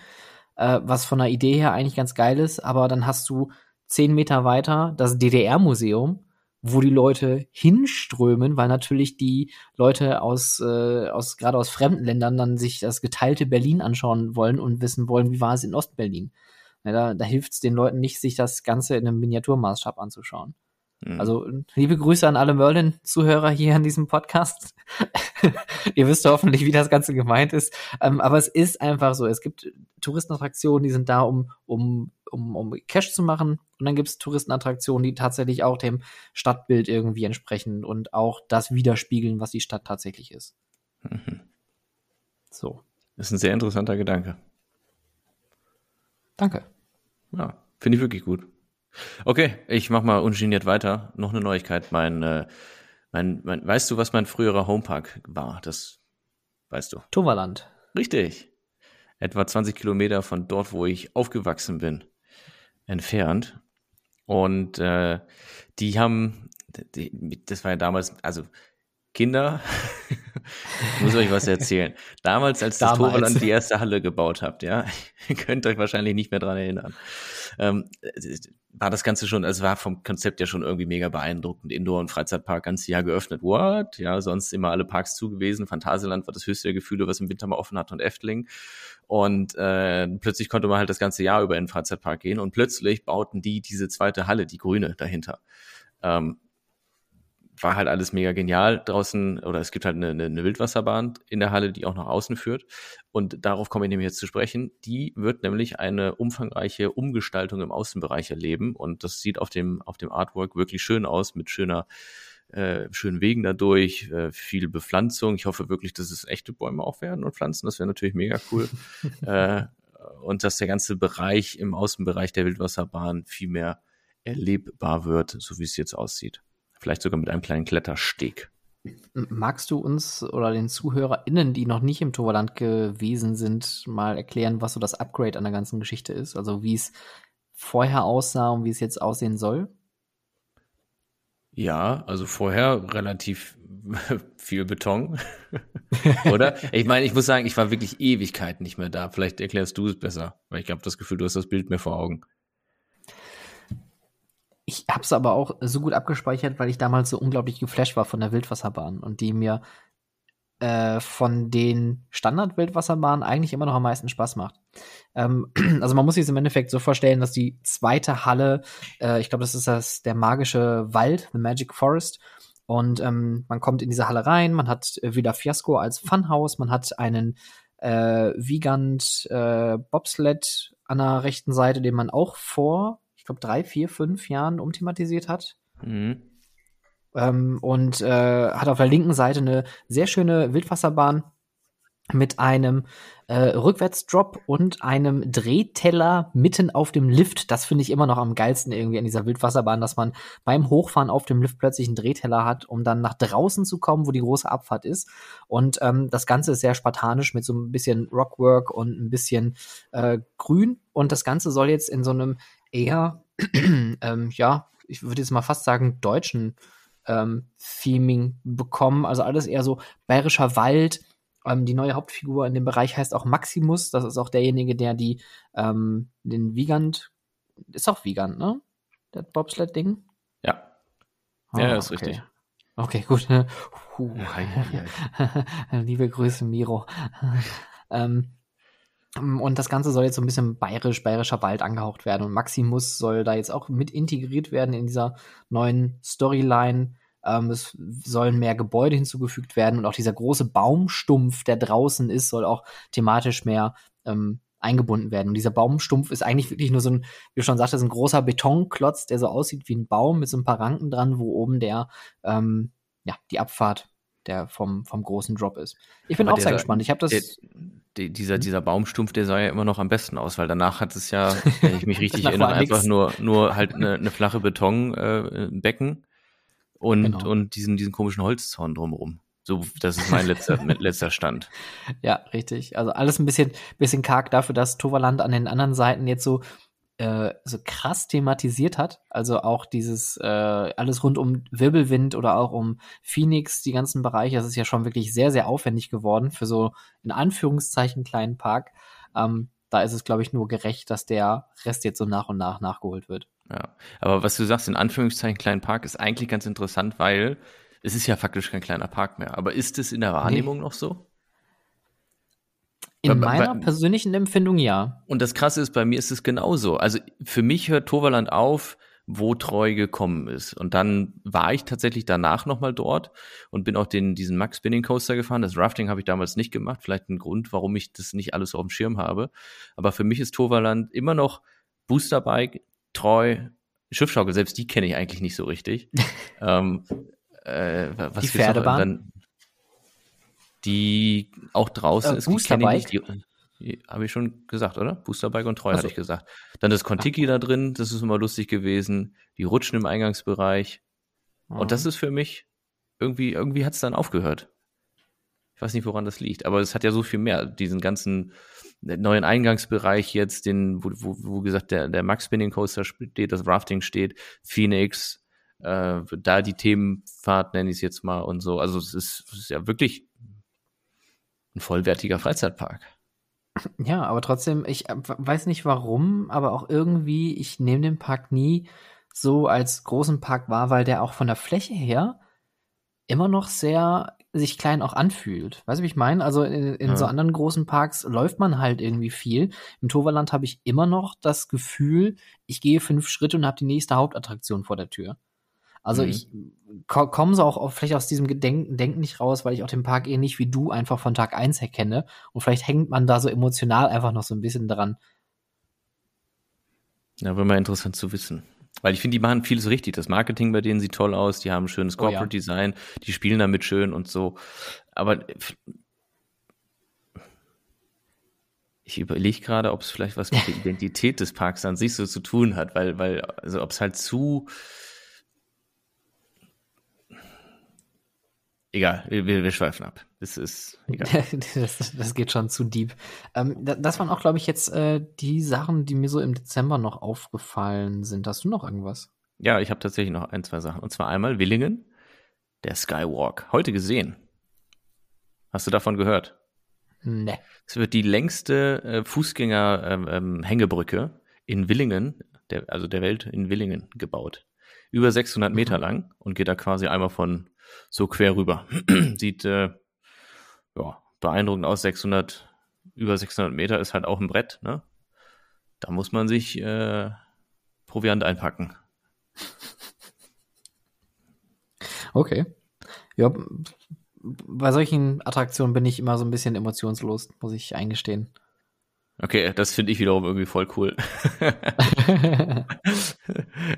äh, was von der Idee her eigentlich ganz geil ist, aber dann hast du zehn Meter weiter das DDR-Museum, wo die Leute hinströmen, weil natürlich die Leute aus, äh, aus gerade aus fremden Ländern dann sich das geteilte Berlin anschauen wollen und wissen wollen, wie war es in Ostberlin. Ja, da da hilft es den Leuten nicht, sich das Ganze in einem Miniaturmaßstab anzuschauen. Mhm. Also liebe Grüße an alle Merlin-Zuhörer hier in diesem Podcast. Ihr wisst hoffentlich, wie das Ganze gemeint ist. Ähm, aber es ist einfach so. Es gibt Touristenattraktionen, die sind da, um, um, um, um Cash zu machen. Und dann gibt es Touristenattraktionen, die tatsächlich auch dem Stadtbild irgendwie entsprechen und auch das widerspiegeln, was die Stadt tatsächlich ist. Mhm. So. Das ist ein sehr interessanter Gedanke. Danke. Ja, finde ich wirklich gut. Okay, ich mach mal ungeniert weiter. Noch eine Neuigkeit. Mein, äh, mein, mein, weißt du, was mein früherer Homepark war? Das weißt du. Toverland. Richtig. Etwa 20 Kilometer von dort, wo ich aufgewachsen bin, entfernt. Und äh, die haben, die, das war ja damals, also Kinder, ich muss euch was erzählen. Damals, als das Damals. Toverland die erste Halle gebaut habt, ja, ihr könnt euch wahrscheinlich nicht mehr dran erinnern, ähm, war das Ganze schon, also war vom Konzept ja schon irgendwie mega beeindruckend. Indoor- und Freizeitpark ganzes Jahr geöffnet. What? Ja, sonst immer alle Parks zu gewesen. Phantasialand war das höchste der Gefühle, was im Winter mal offen hat und Efteling. Und äh, plötzlich konnte man halt das ganze Jahr über in den Freizeitpark gehen und plötzlich bauten die diese zweite Halle, die grüne, dahinter. Ähm, war halt alles mega genial draußen oder es gibt halt eine, eine Wildwasserbahn in der Halle, die auch nach außen führt und darauf komme ich nämlich jetzt zu sprechen. Die wird nämlich eine umfangreiche Umgestaltung im Außenbereich erleben und das sieht auf dem auf dem Artwork wirklich schön aus mit schöner äh, schönen Wegen dadurch, äh, viel Bepflanzung. Ich hoffe wirklich, dass es echte Bäume auch werden und Pflanzen. Das wäre natürlich mega cool. äh, und dass der ganze Bereich im Außenbereich der Wildwasserbahn viel mehr erlebbar wird, so wie es jetzt aussieht. Vielleicht sogar mit einem kleinen Klettersteg. Magst du uns oder den ZuhörerInnen, die noch nicht im Toverland gewesen sind, mal erklären, was so das Upgrade an der ganzen Geschichte ist? Also wie es vorher aussah und wie es jetzt aussehen soll? Ja, also vorher relativ viel Beton. Oder? Ich meine, ich muss sagen, ich war wirklich Ewigkeiten nicht mehr da. Vielleicht erklärst du es besser, weil ich habe das Gefühl, du hast das Bild mehr vor Augen. Ich habe es aber auch so gut abgespeichert, weil ich damals so unglaublich geflasht war von der Wildwasserbahn und die mir äh, von den Standard-Wildwasserbahnen eigentlich immer noch am meisten Spaß macht. Ähm, also man muss sich im Endeffekt so vorstellen, dass die zweite Halle, äh, ich glaube, das ist das der magische Wald, the Magic Forest. Und ähm, man kommt in diese Halle rein, man hat äh, Villa Fiasco als Funhouse, man hat einen äh, Vigant äh, Bobsled an der rechten Seite, den man auch vor, glaube, drei, vier, fünf Jahren umthematisiert hat. Mhm. Ähm, und äh, hat auf der linken Seite eine sehr schöne Wildwasserbahn mit einem äh, Rückwärtsdrop und einem Drehteller mitten auf dem Lift. Das finde ich immer noch am geilsten irgendwie an dieser Wildwasserbahn, dass man beim Hochfahren auf dem Lift plötzlich einen Drehteller hat, um dann nach draußen zu kommen, wo die große Abfahrt ist. Und ähm, das Ganze ist sehr spartanisch mit so ein bisschen Rockwork und ein bisschen äh, Grün. Und das Ganze soll jetzt in so einem eher, ähm, ja, ich würde jetzt mal fast sagen, deutschen ähm, Theming bekommen. Also alles eher so bayerischer Wald. Ähm, die neue Hauptfigur in dem Bereich heißt auch Maximus. Das ist auch derjenige, der die ähm, den Vigant ist auch Vigant, ne? Das Bobsled-Ding. Ja. Ah, Ja, ist okay. richtig. Okay, gut. Puh. Liebe Grüße, Miro. ähm, und das Ganze soll jetzt so ein bisschen bayerisch, bayerischer Wald angehaucht werden. Und Maximus soll da jetzt auch mit integriert werden in dieser neuen Storyline. Ähm, es sollen mehr Gebäude hinzugefügt werden und auch dieser große Baumstumpf, der draußen ist, soll auch thematisch mehr ähm, eingebunden werden. Und dieser Baumstumpf ist eigentlich wirklich nur so ein, wie du schon sagtest, ein großer Betonklotz, der so aussieht wie ein Baum mit so ein paar Ranken dran, wo oben der, ähm, ja, die Abfahrt der vom, vom großen Drop ist. Ich bin Aber auch sehr gespannt. Ich habe das. Der, die, dieser, dieser Baumstumpf, der sah ja immer noch am besten aus, weil danach hat es ja, wenn ich mich richtig erinnere, einfach nix. nur, nur halt eine, eine flache Betonbecken äh, und, Genau. und diesen, diesen komischen Holzzaun drumherum. So, das ist mein letzter, letzter Stand. Ja, richtig. Also alles ein bisschen, bisschen karg dafür, dass Toverland an den anderen Seiten jetzt so äh, so krass thematisiert hat. Also auch dieses äh, alles rund um Wirbelwind oder auch um Phoenix, die ganzen Bereiche. Das ist ja schon wirklich sehr, sehr aufwendig geworden für so in Anführungszeichen kleinen Park. Ähm, da ist es, glaube ich, nur gerecht, dass der Rest jetzt so nach und nach nachgeholt wird. Ja, aber was du sagst, in Anführungszeichen kleinen Park, ist eigentlich ganz interessant, weil es ist ja faktisch kein kleiner Park mehr. Aber ist es in der Wahrnehmung nee. noch so? In meiner persönlichen Empfindung ja. Und das Krasse ist, bei mir ist es genauso. Also für mich hört Toverland auf, wo Treu gekommen ist. Und dann war ich tatsächlich danach nochmal dort und bin auch den, diesen Max Spinning Coaster gefahren. Das Rafting habe ich damals nicht gemacht. Vielleicht ein Grund, warum ich das nicht alles auf dem Schirm habe. Aber für mich ist Toverland immer noch Boosterbike, Treu, Schiffschaukel. Selbst die kenne ich eigentlich nicht so richtig. ähm, äh, was die Pferdebahn? Die auch draußen äh, ist. Boosterbike? Die habe ich schon gesagt, oder? Boosterbike und Treu also. hatte ich gesagt. Dann das Contiki da drin, das ist immer lustig gewesen. Die Rutschen im Eingangsbereich. Mhm. Und das ist für mich, irgendwie, irgendwie hat es dann aufgehört. Ich weiß nicht, woran das liegt, aber es hat ja so viel mehr. Diesen ganzen neuen Eingangsbereich jetzt, den, wo, wo, wo gesagt, der, der Max Spinning Coaster steht, das Rafting steht, Phoenix, äh, da die Themenfahrt nenne ich es jetzt mal und so. Also es ist, es ist ja wirklich ein vollwertiger Freizeitpark. Ja, aber trotzdem, ich äh, weiß nicht warum, aber auch irgendwie, ich nehme den Park nie so als großen Park wahr, weil der auch von der Fläche her immer noch sehr sich klein auch anfühlt. Weißt du, wie ich meine? Also in, in ja. so anderen großen Parks läuft man halt irgendwie viel. Im Toverland habe ich immer noch das Gefühl, ich gehe fünf Schritte und habe die nächste Hauptattraktion vor der Tür. Also mhm. ich komme so auch vielleicht aus diesem Gedenken Denken nicht raus, weil ich auch den Park ähnlich eh wie du einfach von Tag eins erkenne. Und vielleicht hängt man da so emotional einfach noch so ein bisschen dran. Ja, wäre mal interessant zu wissen. Weil ich finde, die machen vieles richtig. Das Marketing bei denen sieht toll aus, die haben ein schönes Corporate oh, ja. Design, die spielen damit schön und so. Aber ich überlege gerade, ob es vielleicht was mit der Identität des Parks an sich so zu tun hat, weil, weil, also ob es halt zu Egal, wir, wir schweifen ab. Das ist egal. das, das geht schon zu deep. Ähm, das waren auch, glaube ich, jetzt äh, die Sachen, die mir so im Dezember noch aufgefallen sind. Hast du noch irgendwas? Ja, ich habe tatsächlich noch ein, zwei Sachen. Und zwar einmal Willingen, der Skywalk. Heute gesehen. Hast du davon gehört? Nee. Es wird die längste äh, Fußgänger-Hängebrücke ähm, ähm in Willingen, der, also der Welt in Willingen, gebaut. Über 600 Meter mhm. lang und geht da quasi einmal von so quer rüber. Sieht äh, ja, beeindruckend aus. 600, über 600 Meter ist halt auch ein Brett. Ne? Da muss man sich äh, Proviant einpacken. Okay. Ja, bei solchen Attraktionen bin ich immer so ein bisschen emotionslos, muss ich eingestehen. Okay, das finde ich wiederum irgendwie voll cool.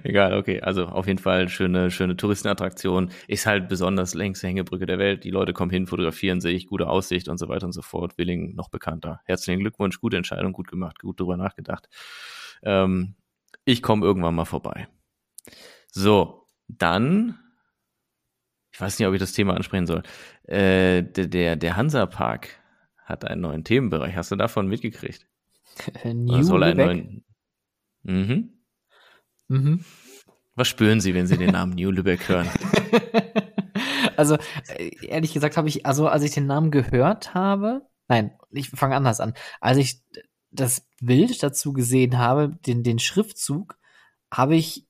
Egal, okay. Also auf jeden Fall schöne, schöne Touristenattraktion. Ist halt besonders längste Hängebrücke der Welt. Die Leute kommen hin, fotografieren sich, gute Aussicht und so weiter und so fort. Willing noch bekannter. Herzlichen Glückwunsch, gute Entscheidung, gut gemacht, gut drüber nachgedacht. Ähm, ich komme irgendwann mal vorbei. So, dann, ich weiß nicht, ob ich das Thema ansprechen soll. Äh, der, der, der Hansa Park hat einen neuen Themenbereich. Hast du davon mitgekriegt? New soll einen neuen. Mhm. Mhm. Was spüren Sie, wenn Sie den Namen New Lübeck hören? also, äh, ehrlich gesagt habe ich, also als ich den Namen gehört habe, nein, ich fange anders an. Als ich das Bild dazu gesehen habe, den, den Schriftzug, habe ich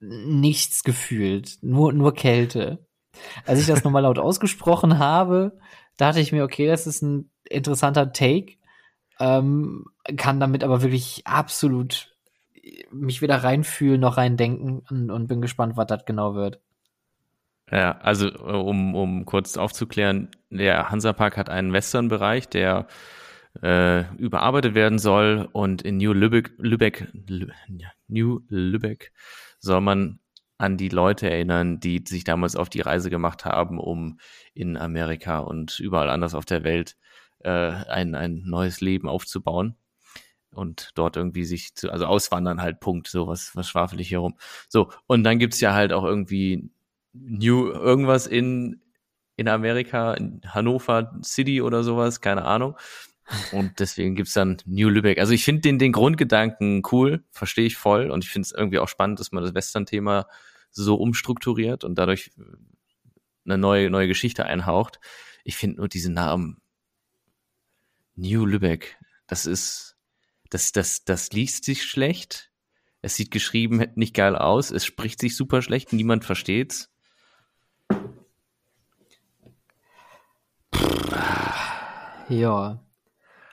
nichts gefühlt, nur, nur Kälte. Als ich das nochmal laut ausgesprochen habe, dachte ich mir, okay, das ist ein interessanter Take, ähm, kann damit aber wirklich absolut mich weder reinfühlen noch reindenken und, und bin gespannt, was das genau wird. Ja, also um, um kurz aufzuklären, der Hansapark hat einen Western-Bereich, der äh, überarbeitet werden soll und in New Lübeck, Lübeck, Lü, New Lübeck soll man an die Leute erinnern, die sich damals auf die Reise gemacht haben, um in Amerika und überall anders auf der Welt äh, ein, ein neues Leben aufzubauen und dort irgendwie sich zu, also auswandern halt, Punkt, so was, was schwafel ich hier rum. So, und dann gibt's ja halt auch irgendwie New, irgendwas in, in Amerika, in Hannover City oder sowas, keine Ahnung. Und deswegen gibt's dann New Lübeck. Also ich finde den, den Grundgedanken cool, verstehe ich voll. Und ich finde es irgendwie auch spannend, dass man das Western-Thema so umstrukturiert und dadurch eine neue, neue Geschichte einhaucht. Ich finde nur diesen Namen New Lübeck, das ist, das, das, das liest sich schlecht. Es sieht geschrieben nicht geil aus. Es spricht sich super schlecht. Niemand versteht's. Ja.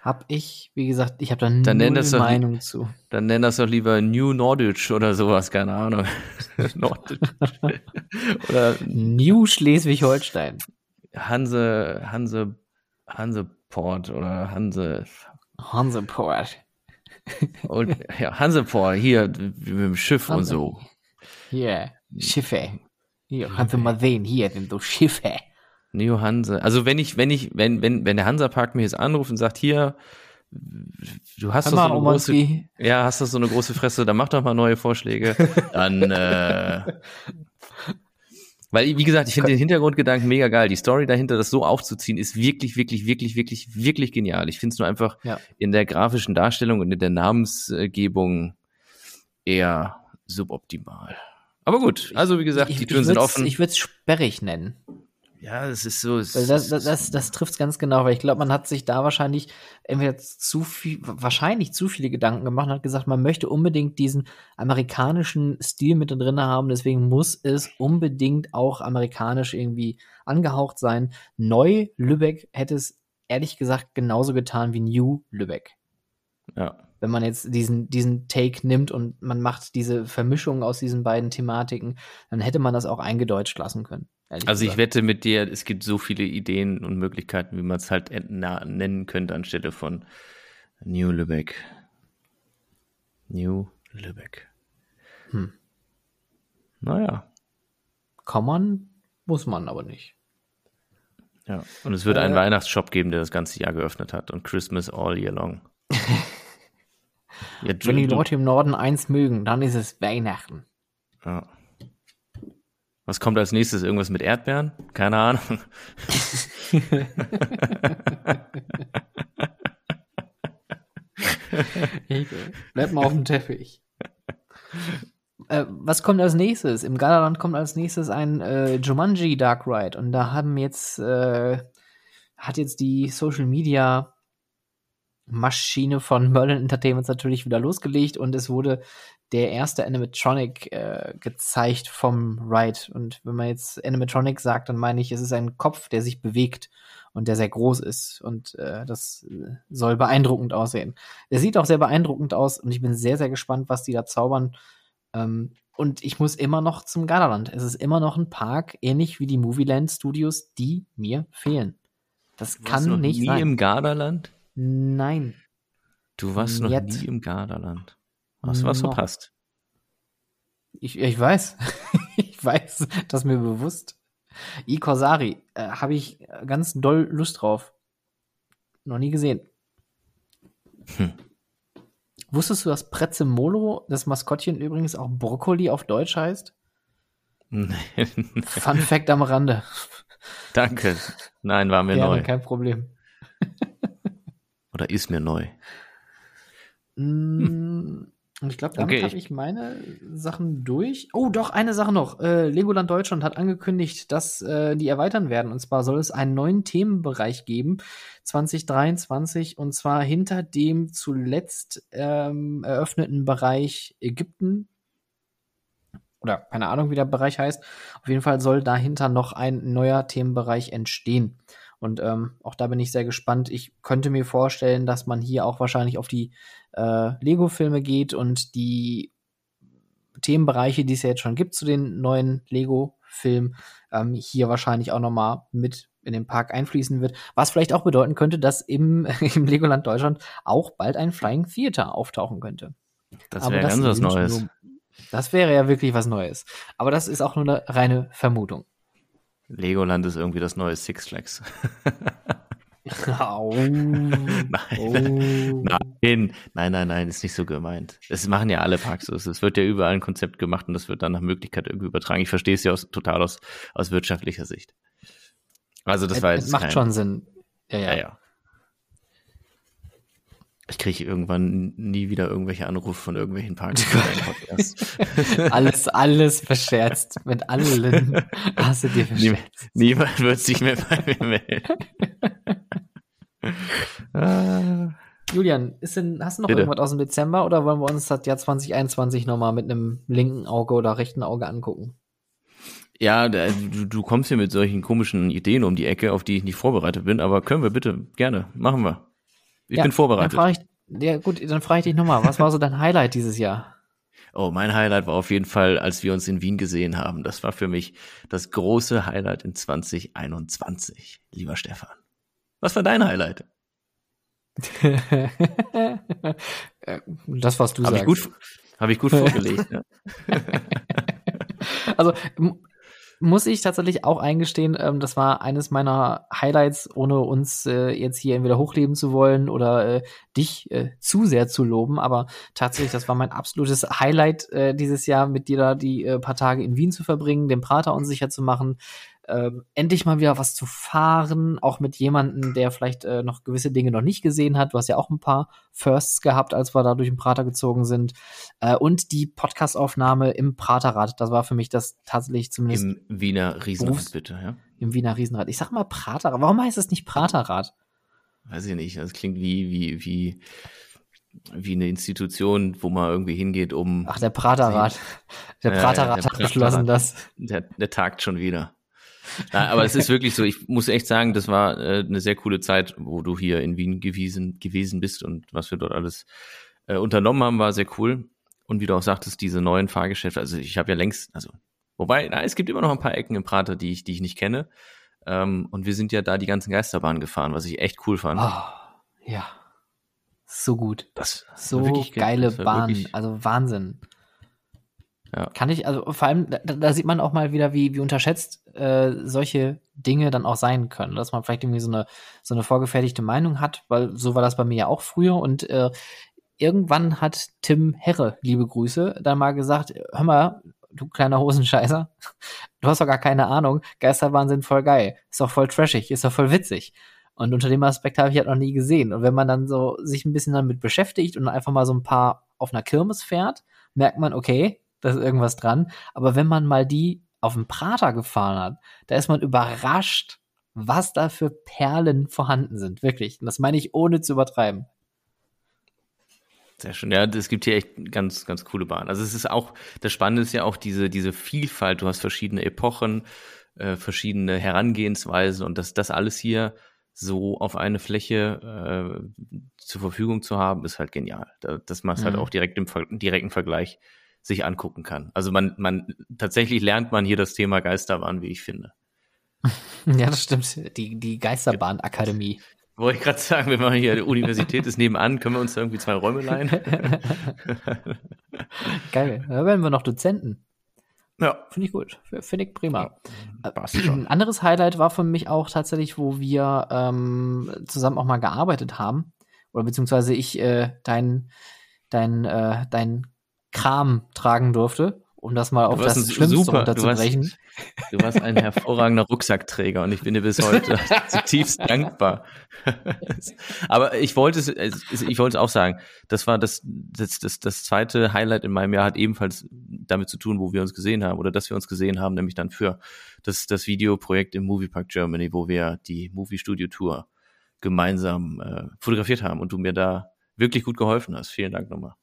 Hab ich, wie gesagt, ich habe da Dann nenn das doch- Meinung zu. Dann nenn das doch lieber New Nordic oder sowas, keine Ahnung. Oder New Schleswig-Holstein. Hanse, Hanse, Hanseport oder Hanse, Hanseport. und, ja, Hanseport, hier mit dem Schiff und Hanse. so. Hier, Schiffe. Hier, kannst du mal sehen, hier sind so Schiffe. Neo Hanse. Also wenn ich, wenn ich, wenn, wenn, wenn der Hansapark mir jetzt anruft und sagt, hier, du hast doch so eine große, Omanski. ja, hast doch so eine große Fresse, dann mach doch mal neue Vorschläge. Dann, äh, weil, wie gesagt, ich finde den Hintergrundgedanken mega geil. Die Story dahinter, das so aufzuziehen, ist wirklich, wirklich, wirklich, wirklich, wirklich genial. Ich finde es nur einfach Ja. in der grafischen Darstellung und in der Namensgebung eher suboptimal. Aber gut, also wie gesagt, ich, die Türen sind offen. Ich würde es sperrig nennen. Ja, es ist so. Es Weil das, das, das, das trifft es ganz genau, weil ich glaube, man hat sich da wahrscheinlich entweder zu viel, wahrscheinlich zu viele Gedanken gemacht und hat gesagt, man möchte unbedingt diesen amerikanischen Stil mit drin haben, deswegen muss es unbedingt auch amerikanisch irgendwie angehaucht sein. Neu Lübeck hätte es ehrlich gesagt genauso getan wie New Lübeck. ja. Wenn man jetzt diesen, diesen Take nimmt und man macht diese Vermischung aus diesen beiden Thematiken, dann hätte man das auch eingedeutscht lassen können. Ehrlich Also ich wette mit dir, es gibt so viele Ideen und Möglichkeiten, wie man es halt nennen könnte anstelle von New Lübeck. New Lübeck. Hm. Naja, Kann man, muss man aber nicht. ja. Und es wird einen Äh. Weihnachtsshop geben, der das ganze Jahr geöffnet hat und Christmas all year long. ja, Wenn die du- Leute im Norden eins mögen, dann ist es Weihnachten. ja. Was kommt als nächstes? Irgendwas mit Erdbeeren? Keine Ahnung. Bleib mal auf dem Teppich. Äh, was kommt als nächstes? Im Galaland kommt als nächstes ein äh, Jumanji Dark Ride und da haben jetzt äh, hat jetzt die Social Media Maschine von Merlin Entertainments natürlich wieder losgelegt und es wurde der erste Animatronic äh, gezeigt vom Ride. Und wenn man jetzt Animatronic sagt, dann meine ich, es ist ein Kopf, der sich bewegt und der sehr groß ist. Und äh, das äh, soll beeindruckend aussehen. Er sieht auch sehr beeindruckend aus und ich bin sehr, sehr gespannt, was die da zaubern. Ähm, und ich muss immer noch zum Gardaland. Es ist immer noch ein Park, ähnlich wie die Movieland Studios, die mir fehlen. Das Du warst kann noch nicht nie sein. im Gardaland? Nein. Du warst noch Jetzt. nie im Gardaland. Hast du was Noch. verpasst? Ich, ich weiß. ich weiß, das ist mir bewusst. I Corsari äh, habe ich ganz doll Lust drauf. Noch nie gesehen. Hm. Wusstest du, dass Prezzemolo, das Maskottchen übrigens auch Brokkoli auf Deutsch heißt? Nein. Fun Fact am Rande. Danke. Nein, war mir Gerne, neu. kein Problem. Oder ist mir neu. Mm, Und ich glaube, damit Okay, habe ich- meine Sachen durch. Oh, doch, eine Sache noch. Äh, Legoland Deutschland hat angekündigt, dass äh, die erweitern werden. Und zwar soll es einen neuen Themenbereich geben, 2023, und zwar hinter dem zuletzt ähm, eröffneten Bereich Ägypten. Oder keine Ahnung, wie der Bereich heißt. Auf jeden Fall soll dahinter noch ein neuer Themenbereich entstehen. Und ähm, auch da bin ich sehr gespannt. Ich könnte mir vorstellen, dass man hier auch wahrscheinlich auf die äh, Lego-Filme geht und die Themenbereiche, die es ja jetzt schon gibt zu den neuen Lego-Filmen, ähm, hier wahrscheinlich auch nochmal mit in den Park einfließen wird. Was vielleicht auch bedeuten könnte, dass im, im Legoland Deutschland auch bald ein Flying Theater auftauchen könnte. Das wäre ganz was Neues. Nur, das wäre ja wirklich was Neues. Aber das ist auch nur eine reine Vermutung. Legoland ist irgendwie das neue Six Flags. Au. Nein. Oh. Nein, nein, nein, nein, ist nicht so gemeint. Es machen ja alle Parks so. Es wird ja überall ein Konzept gemacht und das wird dann nach Möglichkeit irgendwie übertragen. Ich verstehe es ja aus, total aus, aus wirtschaftlicher Sicht. Also das war Es jetzt macht kein, schon Sinn. Ja, ja. Ja, ja. Ich kriege irgendwann nie wieder irgendwelche Anrufe von irgendwelchen Partys. alles, alles verscherzt. Mit allen hast du dir verscherzt. Niemand wird sich mehr bei mir melden. ah. Julian, denn, hast du noch Bitte. irgendwas aus dem Dezember oder wollen wir uns das Jahr 2021 nochmal mit einem linken Auge oder rechten Auge angucken? Ja, du, du kommst hier mit solchen komischen Ideen um die Ecke, auf die ich nicht vorbereitet bin, aber können wir bitte, gerne, machen wir. Ich ja, bin vorbereitet. Dann ich, ja gut, dann frage ich dich nochmal, was war so dein Highlight dieses Jahr? Oh, mein Highlight war auf jeden Fall, als wir uns in Wien gesehen haben. Das war für mich das große Highlight in 2021, lieber Stefan. Was war dein Highlight? das, was du hab sagst. Habe ich gut vorgelegt. ja. Also muss ich tatsächlich auch eingestehen, ähm, das war eines meiner Highlights, ohne uns äh, jetzt hier entweder hochleben zu wollen oder äh, dich äh, zu sehr zu loben. Aber tatsächlich, das war mein absolutes Highlight äh, dieses Jahr, mit dir da die äh, paar Tage in Wien zu verbringen, den Prater unsicher zu machen, ähm, endlich mal wieder was zu fahren, auch mit jemandem, der vielleicht äh, noch gewisse Dinge noch nicht gesehen hat. Du hast ja auch ein paar Firsts gehabt, als wir da durch den Prater gezogen sind. Äh, und die Podcastaufnahme im Praterrad, das war für mich das tatsächlich zumindest. Im Wiener Riesenrad, bitte, ja. Im Wiener Riesenrad. Ich sag mal Praterrad. Warum heißt es nicht Praterrad? Weiß ich nicht. Das klingt wie, wie, wie, wie eine Institution, wo man irgendwie hingeht, um. Ach, der Praterrat. Der Praterrat äh, hat beschlossen, dass. Der, der tagt schon wieder. Na, aber es ist wirklich so, ich muss echt sagen, das war äh, eine sehr coole Zeit, wo du hier in Wien gewesen, gewesen bist und was wir dort alles äh, unternommen haben, war sehr cool. Und wie du auch sagtest, diese neuen Fahrgeschäfte, also ich habe ja längst, also wobei, na, es gibt immer noch ein paar Ecken im Prater, die ich, die ich nicht kenne. Ähm, und wir sind ja da die ganzen Geisterbahnen gefahren, was ich echt cool fand. Oh, ja. So gut. Das so geile Bahn, also Wahnsinn. Ja. Kann ich, also vor allem, da, da, sieht man auch mal wieder, wie, wie unterschätzt äh, solche Dinge dann auch sein können. Dass man vielleicht irgendwie so eine, so eine vorgefertigte Meinung hat, weil so war das bei mir ja auch früher. Und äh, irgendwann hat Tim Herre, liebe Grüße, dann mal gesagt, hör mal, du kleiner Hosenscheißer, du hast doch gar keine Ahnung, Geisterbahn sind voll geil, ist doch voll trashig, ist doch voll witzig. Und unter dem Aspekt habe ich halt noch nie gesehen. Und wenn man dann so sich ein bisschen damit beschäftigt und einfach mal so ein paar auf einer Kirmes fährt, merkt man, okay, da ist irgendwas dran. Aber wenn man mal die auf dem Prater gefahren hat, da ist man überrascht, was da für Perlen vorhanden sind. Wirklich. Und das meine ich ohne zu übertreiben. Sehr schön. Ja, es gibt hier echt ganz, ganz coole Bahnen. Also es ist auch, das Spannende ist ja auch diese, diese Vielfalt. Du hast verschiedene Epochen, äh, verschiedene Herangehensweisen und dass das alles hier so auf eine Fläche äh, zur Verfügung zu haben, ist halt genial. Das macht halt mhm. halt auch direkt im direkten Vergleich sich angucken kann. Also man, man, tatsächlich lernt man hier das Thema Geisterbahn, wie ich finde. Ja, das stimmt. Die, die Geisterbahnakademie. Wollte ich gerade sagen, wenn man hier, die Universität ist nebenan, können wir uns da irgendwie zwei Räume leihen? Geil. Da werden wir noch Dozenten. Ja. Finde ich gut. Finde ich prima. Ja, Ein anderes Highlight war für mich auch tatsächlich, wo wir ähm, zusammen auch mal gearbeitet haben. Oder beziehungsweise ich äh, dein, dein, äh, dein Kram tragen durfte, um das mal auf das Schlimmste super, runterzubrechen. Du warst, du warst ein hervorragender Rucksackträger und ich bin dir bis heute zutiefst dankbar. Aber ich wollte es, ich wollte es auch sagen, das war das, das, das, das zweite Highlight in meinem Jahr hat ebenfalls damit zu tun, wo wir uns gesehen haben oder dass wir uns gesehen haben, nämlich dann für das, das Videoprojekt im Moviepark Germany, wo wir die Movie Studio Tour gemeinsam äh, fotografiert haben und du mir da wirklich gut geholfen hast. Vielen Dank nochmal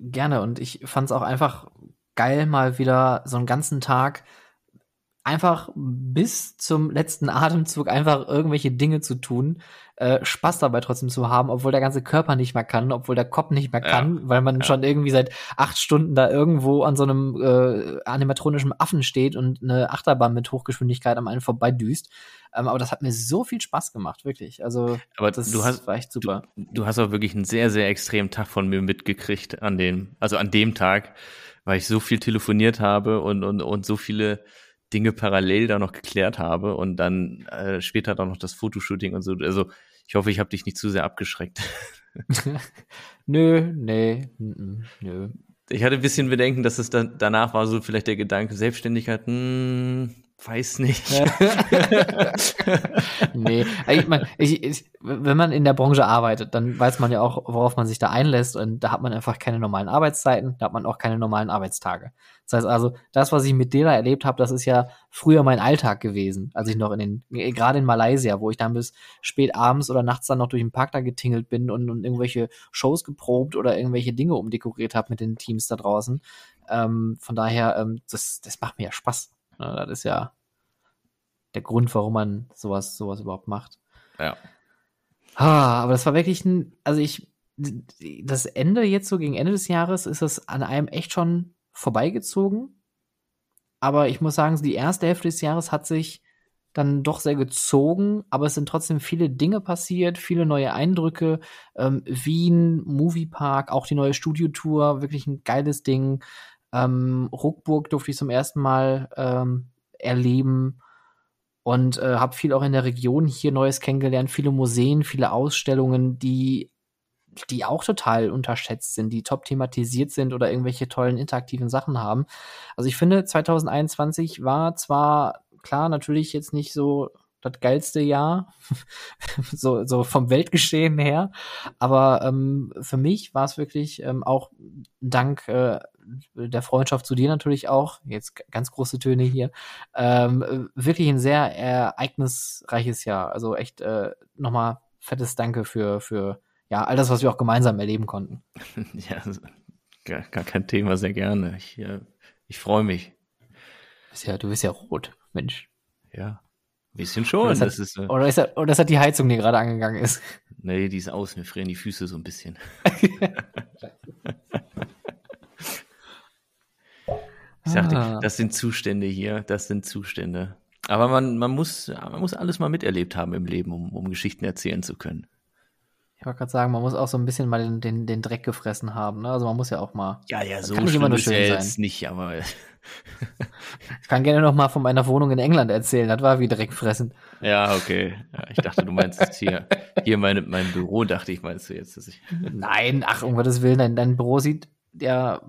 gerne. Und ich fand es auch einfach geil, mal wieder so einen ganzen Tag einfach bis zum letzten Atemzug einfach irgendwelche Dinge zu tun, äh, Spaß dabei trotzdem zu haben, obwohl der ganze Körper nicht mehr kann, obwohl der Kopf nicht mehr kann, ja, weil man ja. schon irgendwie seit acht Stunden da irgendwo an so einem äh, animatronischen Affen steht und eine Achterbahn mit Hochgeschwindigkeit am einen vorbeidüst. Ähm, aber das hat mir so viel Spaß gemacht, wirklich. Also aber das du hast, war echt super. Du, du hast auch wirklich einen sehr, sehr extremen Tag von mir mitgekriegt an dem, also an dem Tag, weil ich so viel telefoniert habe und, und, und so viele Dinge parallel da noch geklärt habe und dann äh, später dann noch das Fotoshooting und so. Also ich hoffe, ich habe dich nicht zu sehr abgeschreckt. nö, nee, nö. Ich hatte ein bisschen Bedenken, dass es dann danach war so vielleicht der Gedanke Selbstständigkeit. Hm, weiß nicht. nee, ich meine, ich, ich, wenn man in der Branche arbeitet, dann weiß man ja auch, worauf man sich da einlässt und da hat man einfach keine normalen Arbeitszeiten, da hat man auch keine normalen Arbeitstage. Das heißt also, das, was ich mit Dela erlebt habe, das ist ja früher mein Alltag gewesen, als ich noch in den, gerade in Malaysia, wo ich dann bis spät abends oder nachts dann noch durch den Park da getingelt bin und, und irgendwelche Shows geprobt oder irgendwelche Dinge umdekoriert habe mit den Teams da draußen. Ähm, von daher, ähm, das, das macht mir ja Spaß. Ne, das ist ja der Grund, warum man sowas, sowas überhaupt macht. Ja. Ah, aber das war wirklich ein, also ich, das Ende jetzt so gegen Ende des Jahres ist es an einem echt schon vorbeigezogen. Aber ich muss sagen, die erste Hälfte des Jahres hat sich dann doch sehr gezogen, aber es sind trotzdem viele Dinge passiert, viele neue Eindrücke. Ähm, Wien, Moviepark, auch die neue Studiotour, wirklich ein geiles Ding. Ähm, Ruckburg durfte ich zum ersten Mal ähm, erleben und äh, habe viel auch in der Region hier Neues kennengelernt, viele Museen, viele Ausstellungen, die die auch total unterschätzt sind, die top thematisiert sind oder irgendwelche tollen interaktiven Sachen haben. Also ich finde 2021 war zwar klar natürlich jetzt nicht so das geilste Jahr, so, so vom Weltgeschehen her. Aber ähm, für mich war es wirklich ähm, auch dank äh, der Freundschaft zu dir natürlich auch, jetzt ganz große Töne hier, ähm, wirklich ein sehr ereignisreiches Jahr. Also echt äh, nochmal fettes Danke für, für ja, all das, was wir auch gemeinsam erleben konnten. Ja, gar, gar kein Thema, sehr gerne. Ich, äh, ich freue mich. Du bist ja, du bist ja rot, Mensch. Ja. Ein bisschen schon. Oder, das, das hat, ist, äh, oder, ist das, oder das hat die Heizung, die gerade angegangen ist. Nee, die ist aus, mir frieren die Füße so ein bisschen. ich sagte, Ah. das sind Zustände hier, das sind Zustände. Aber man, man, muss, man muss alles mal miterlebt haben im Leben, um, um Geschichten erzählen zu können. Ich wollte gerade sagen, man muss auch so ein bisschen mal den, den, den Dreck gefressen haben. Ne? Also man muss ja auch mal. Ja, ja, so kann nicht immer schlimm nur ist schön ja sein. jetzt nicht, aber Ich kann gerne noch mal von meiner Wohnung in England erzählen. Das war wie Dreck fressen. ja, okay. Ja, ich dachte, du meinst jetzt hier, hier meine, mein Büro, dachte ich, meinst du jetzt, dass ich. Nein, ach, um Gottes Willen, dein, dein Büro sieht, ja,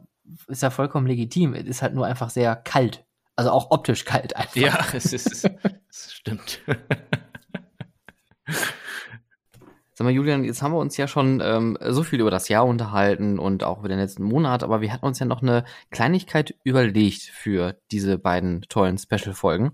ist ja vollkommen legitim. Es ist halt nur einfach sehr kalt. Also auch optisch kalt einfach. Ja, es ist, es stimmt. Sag mal, Julian, jetzt haben wir uns ja schon ähm, so viel über das Jahr unterhalten und auch über den letzten Monat, aber wir hatten uns ja noch eine Kleinigkeit überlegt für diese beiden tollen Special-Folgen.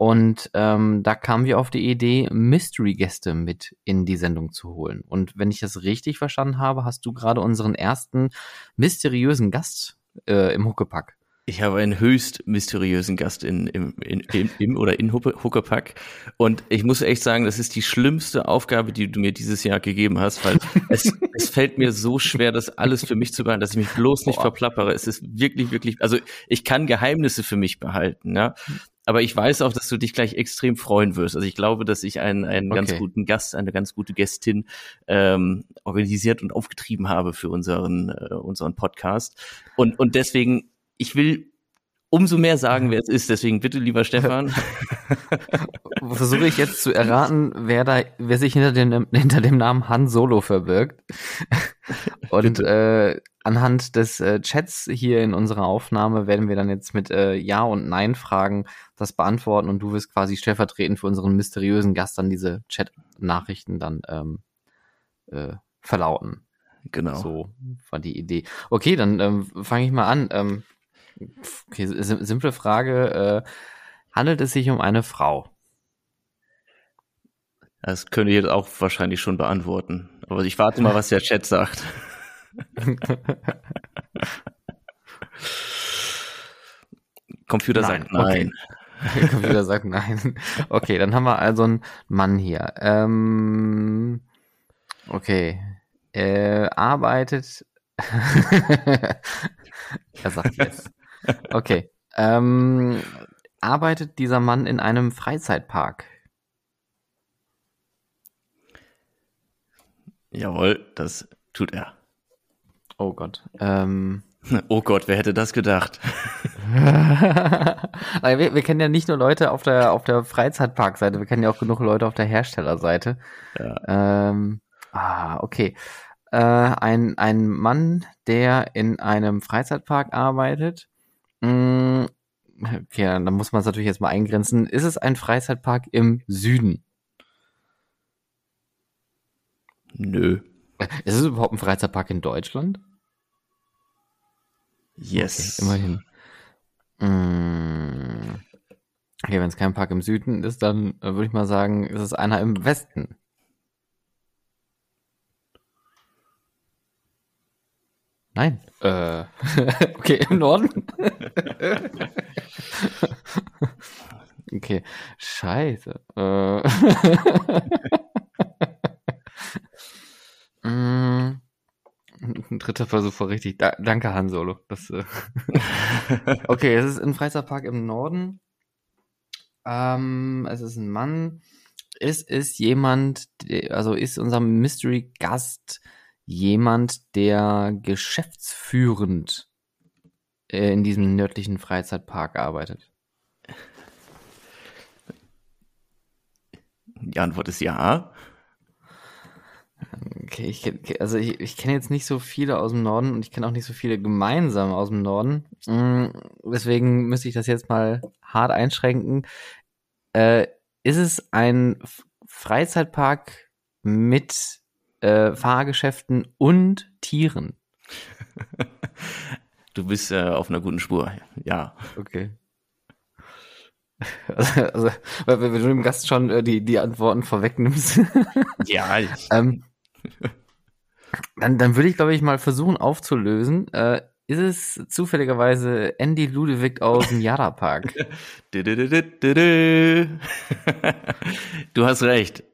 Und ähm, da kamen wir auf die Idee, Mystery-Gäste mit in die Sendung zu holen. Und wenn ich das richtig verstanden habe, hast du gerade unseren ersten mysteriösen Gast äh, im Huckepack. Ich habe einen höchst mysteriösen Gast in, im, in, im, im oder in Huckepack. Und ich muss echt sagen, das ist die schlimmste Aufgabe, die du mir dieses Jahr gegeben hast, weil es, es fällt mir so schwer, das alles für mich zu behalten, dass ich mich bloß nicht Boah. verplappere. Es ist wirklich, wirklich, also ich kann Geheimnisse für mich behalten, ja. Aber ich weiß auch, dass du dich gleich extrem freuen wirst. Also ich glaube, dass ich einen, einen ganz Okay. guten Gast, eine ganz gute Gästin ähm, organisiert und aufgetrieben habe für unseren, äh, unseren Podcast. Und, und deswegen, ich will umso mehr sagen, wer es ist. Deswegen bitte, lieber Stefan. Versuche ich jetzt zu erraten, wer da, wer sich hinter dem, hinter dem Namen Han Solo verbirgt. Und äh, anhand des äh, Chats hier in unserer Aufnahme werden wir dann jetzt mit äh, Ja und Nein Fragen das beantworten und du wirst quasi stellvertretend für unseren mysteriösen Gast dann diese Chat-Nachrichten dann ähm, äh, verlauten. Genau. So war die Idee. Okay, dann ähm, fange ich mal an. Ähm, okay, sim simple Frage. Äh, handelt es sich um eine Frau? Das könnte ich jetzt auch wahrscheinlich schon beantworten. Aber ich warte mal, was der Chat sagt. Computer Nein, sagt nein. Der Computer sagt nein. Okay, dann haben wir also einen Mann hier. Ähm, okay. Äh, arbeitet. er sagt jetzt. Okay. Ähm, arbeitet dieser Mann in einem Freizeitpark? Jawohl, das tut er. Oh Gott. Ähm, Oh Gott, wer hätte das gedacht? Wir, wir kennen ja nicht nur Leute auf der, auf der Freizeitparkseite, wir kennen ja auch genug Leute auf der Herstellerseite. Ja. Ähm, ah, okay. Äh, ein, ein Mann, der in einem Freizeitpark arbeitet, Okay, dann muss man es natürlich jetzt mal eingrenzen. Ist es ein Freizeitpark im Süden? Nö. Ist es überhaupt ein Freizeitpark in Deutschland? Yes. Okay, immerhin. Mm. Okay, wenn es kein Park im Süden ist, dann äh, würde ich mal sagen, ist es einer im Westen. Nein. Äh, okay, im Norden. okay, scheiße. Äh. mm. Ein dritter Versuch war richtig. Da, danke, Han Solo. Das, äh okay, es ist ein Freizeitpark im Norden. Ähm, es ist ein Mann. Es ist jemand, also ist unser Mystery Gast jemand, der geschäftsführend in diesem nördlichen Freizeitpark arbeitet? Die Antwort ist ja. Okay, ich, also ich, ich kenne jetzt nicht so viele aus dem Norden und ich kenne auch nicht so viele gemeinsam aus dem Norden. Mm, deswegen müsste ich das jetzt mal hart einschränken. Äh, ist es ein Freizeitpark mit äh, Fahrgeschäften und Tieren? Du bist äh, auf einer guten Spur, ja. Okay. Also, also weil, wenn du dem Gast schon äh, die, die Antworten vorwegnimmst. ja. ähm, dann, dann würde ich, glaube ich, mal versuchen aufzulösen. Äh, ist es zufälligerweise Andy Ludewig aus dem Yara Park? du hast recht.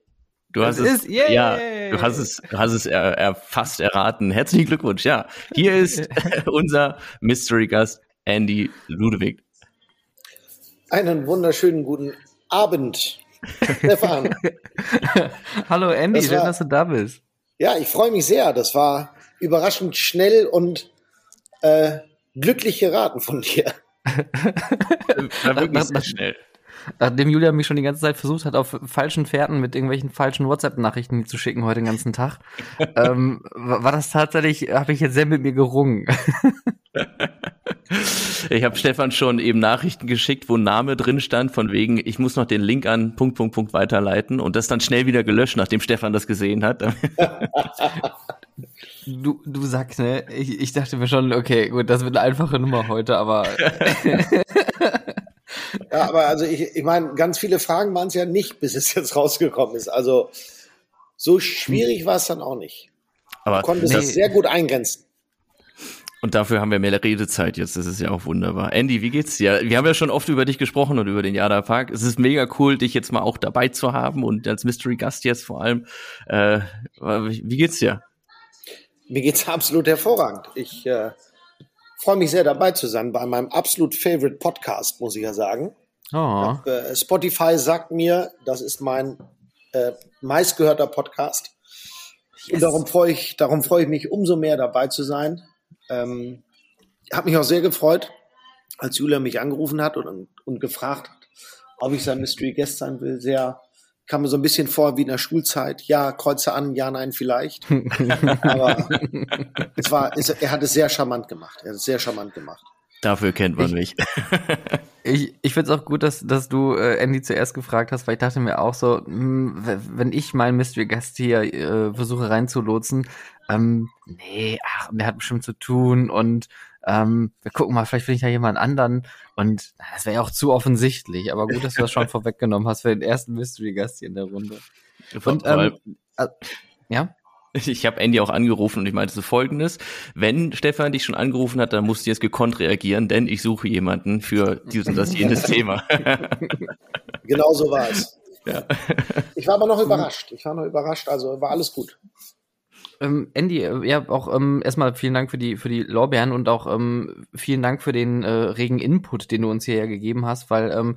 Du hast es, es ist, yeah. ja, du hast es, du hast es er, er fast erraten. Herzlichen Glückwunsch. Ja, hier ist unser Mystery Gast Andy Ludewig. Einen wunderschönen guten Abend, Stefan. Hallo Andy, Das war- schön, dass du da bist. Ja, ich freue mich sehr. Das war überraschend schnell und äh, glücklich geraten von dir. War wirklich sehr schnell. Nachdem Julia mich schon die ganze Zeit versucht hat, auf falschen Fährten mit irgendwelchen falschen WhatsApp-Nachrichten zu schicken heute den ganzen Tag, ähm, war das tatsächlich, habe ich jetzt sehr mit mir gerungen. Ich habe Stefan schon eben Nachrichten geschickt, wo ein Name drin stand, von wegen, ich muss noch den Link an Punkt, Punkt, Punkt weiterleiten und das dann schnell wieder gelöscht, nachdem Stefan das gesehen hat. Du, du sagst, ne? Ich, ich dachte mir schon, okay, gut, das wird eine einfache Nummer heute, aber Ja, aber also ich, ich meine, ganz viele Fragen waren es ja nicht, bis es jetzt rausgekommen ist. Also so schwierig war es dann auch nicht. Aber Du konntest Nee. das sehr gut eingrenzen. Und dafür haben wir mehr Redezeit jetzt. Das ist ja auch wunderbar. Andy, wie geht's dir? Wir haben ja schon oft über dich gesprochen und über den Jada Park. Es ist mega cool, dich jetzt mal auch dabei zu haben und als Mystery Gast jetzt vor allem. Äh, wie geht's dir? Mir geht's absolut hervorragend. Ich äh, freue mich sehr dabei zu sein bei meinem absolut favorite Podcast, muss ich ja sagen. oh, Äh, Spotify sagt mir, das ist mein äh, meistgehörter Podcast. Und darum freue ich, darum freue ich mich umso mehr dabei zu sein. Ähm, habe mich auch sehr gefreut, als Julia mich angerufen hat und, und gefragt hat, ob ich sein Mystery Guest sein will. Sehr kam mir so ein bisschen vor wie in der Schulzeit. Ja, kreuze an, ja, nein, vielleicht. Aber es war, es, er hat es sehr charmant gemacht. Er hat es sehr charmant gemacht. Dafür kennt man Ich- mich. Ich, ich finde es auch gut, dass, dass du äh, Andy zuerst gefragt hast, weil ich dachte mir auch so, hm, w- wenn ich meinen Mystery Gast hier äh, versuche reinzulotsen, ähm, nee, ach, der hat bestimmt zu tun und ähm, wir gucken mal, vielleicht finde ich ja jemand anderen und na, das wäre ja auch zu offensichtlich, aber gut, dass du das schon vorweggenommen hast für den ersten Mystery Gast hier in der Runde. Und, ähm, äh, ja? Ich habe Andy auch angerufen und ich meinte so folgendes, wenn Stefan dich schon angerufen hat, dann musst du jetzt gekonnt reagieren, denn ich suche jemanden für dieses und das jenes Thema. Genau so war es. ja. Ich war aber noch überrascht. Ich war noch überrascht, also war alles gut. Ähm, Andy, äh, ja, auch ähm, erstmal vielen Dank für die für die Lorbeeren und auch ähm, vielen Dank für den äh, regen Input, den du uns hier ja gegeben hast, weil ähm,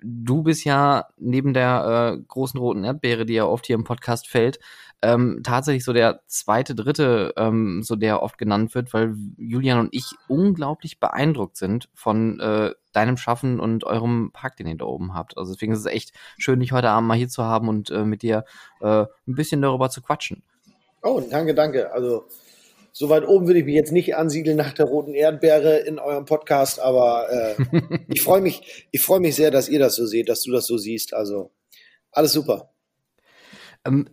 du bist ja neben der äh, großen roten Erdbeere, die ja oft hier im Podcast fällt, ähm, tatsächlich so der zweite, dritte, ähm, so der oft genannt wird, weil Julian und ich unglaublich beeindruckt sind von äh, deinem Schaffen und eurem Park, den ihr da oben habt. Also deswegen ist es echt schön, dich heute Abend mal hier zu haben und äh, mit dir äh, ein bisschen darüber zu quatschen. Oh, danke, danke. Also so weit oben würde ich mich jetzt nicht ansiedeln nach der roten Erdbeere in eurem Podcast, aber äh, ich freue mich, ich freue mich sehr, dass ihr das so seht, dass du das so siehst. Also alles super. Ähm,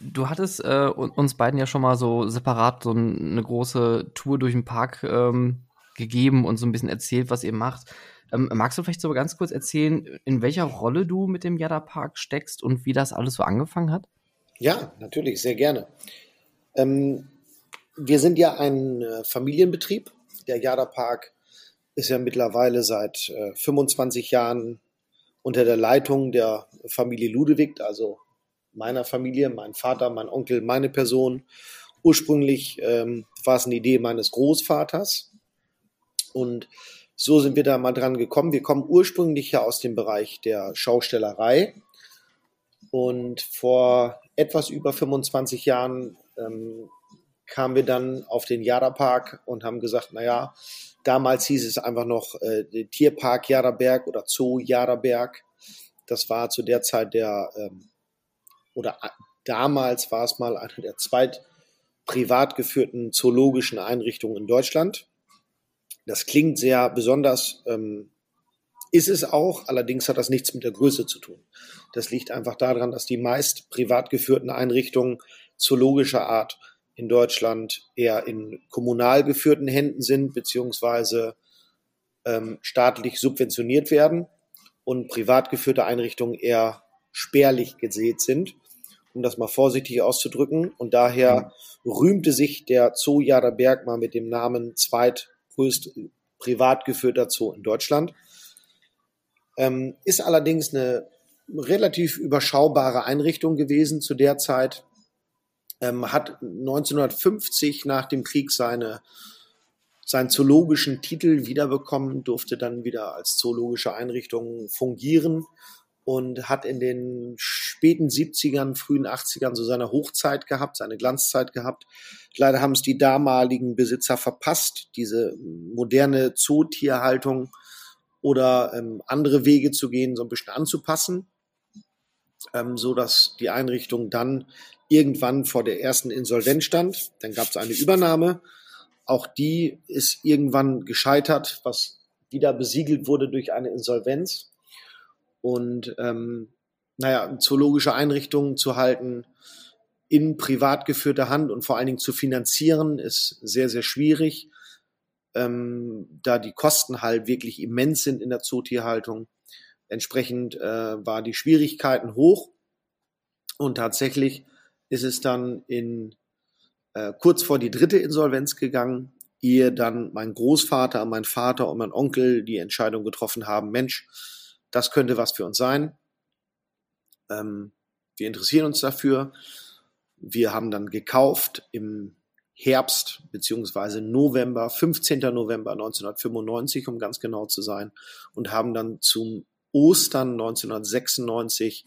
du hattest äh, uns beiden ja schon mal so separat so eine große Tour durch den Park ähm, gegeben und so ein bisschen erzählt, was ihr macht. Ähm, magst du vielleicht so ganz kurz erzählen, in welcher Rolle du mit dem Yada Park steckst und wie das alles so angefangen hat? Ja, natürlich, sehr gerne. Ähm, wir sind ja ein äh, Familienbetrieb. Der Yada Park ist ja mittlerweile seit äh, 25 Jahren unter der Leitung der Familie Ludewig, also meiner Familie, mein Vater, mein Onkel, meine Person. Ursprünglich ähm, war es eine Idee meines Großvaters. Und so sind wir da mal dran gekommen. Wir kommen ursprünglich ja aus dem Bereich der Schaustellerei. Und vor etwas über 25 Jahren ähm, kamen wir dann auf den Jada-Park und haben gesagt, naja, damals hieß es einfach noch äh, Tierpark Jadaberg oder Zoo Jadaberg. Das war zu der Zeit der ähm, oder damals war es mal eine der zweit privat geführten zoologischen Einrichtungen in Deutschland. Das klingt sehr besonders, ähm, ist es auch, allerdings hat das nichts mit der Größe zu tun. Das liegt einfach daran, dass die meist privat geführten Einrichtungen zoologischer Art in Deutschland eher in kommunal geführten Händen sind, beziehungsweise ähm, staatlich subventioniert werden und privat geführte Einrichtungen eher spärlich gesät sind um das mal vorsichtig auszudrücken. Und daher mhm. rühmte sich der Zoo Jaderberg mal mit dem Namen zweitgrößt privat geführter Zoo in Deutschland. Ähm, ist allerdings eine relativ überschaubare Einrichtung gewesen zu der Zeit. Ähm, hat 1950 nach dem Krieg seine seinen zoologischen Titel wiederbekommen, durfte dann wieder als zoologische Einrichtung fungieren und hat in den späten 70ern, frühen 80ern so seine Hochzeit gehabt, seine Glanzzeit gehabt. Leider haben es die damaligen Besitzer verpasst, diese moderne Zootierhaltung oder ähm, andere Wege zu gehen, so ein bisschen anzupassen, ähm, so dass die Einrichtung dann irgendwann vor der ersten Insolvenz stand. Dann gab es eine Übernahme. Auch die ist irgendwann gescheitert, was wieder besiegelt wurde durch eine Insolvenz und ähm, naja, zoologische Einrichtungen zu halten in privat geführter Hand und vor allen Dingen zu finanzieren, ist sehr, sehr schwierig, ähm, da die Kosten halt wirklich immens sind in der Zootierhaltung. Entsprechend äh, war die Schwierigkeiten hoch und tatsächlich ist es dann in äh, kurz vor die dritte Insolvenz gegangen, ehe dann mein Großvater, mein Vater und mein Onkel die Entscheidung getroffen haben, Mensch, das könnte was für uns sein. Ähm, wir interessieren uns dafür. Wir haben dann gekauft im Herbst beziehungsweise November, 15. November 1995, um ganz genau zu sein, und haben dann zum Ostern 1996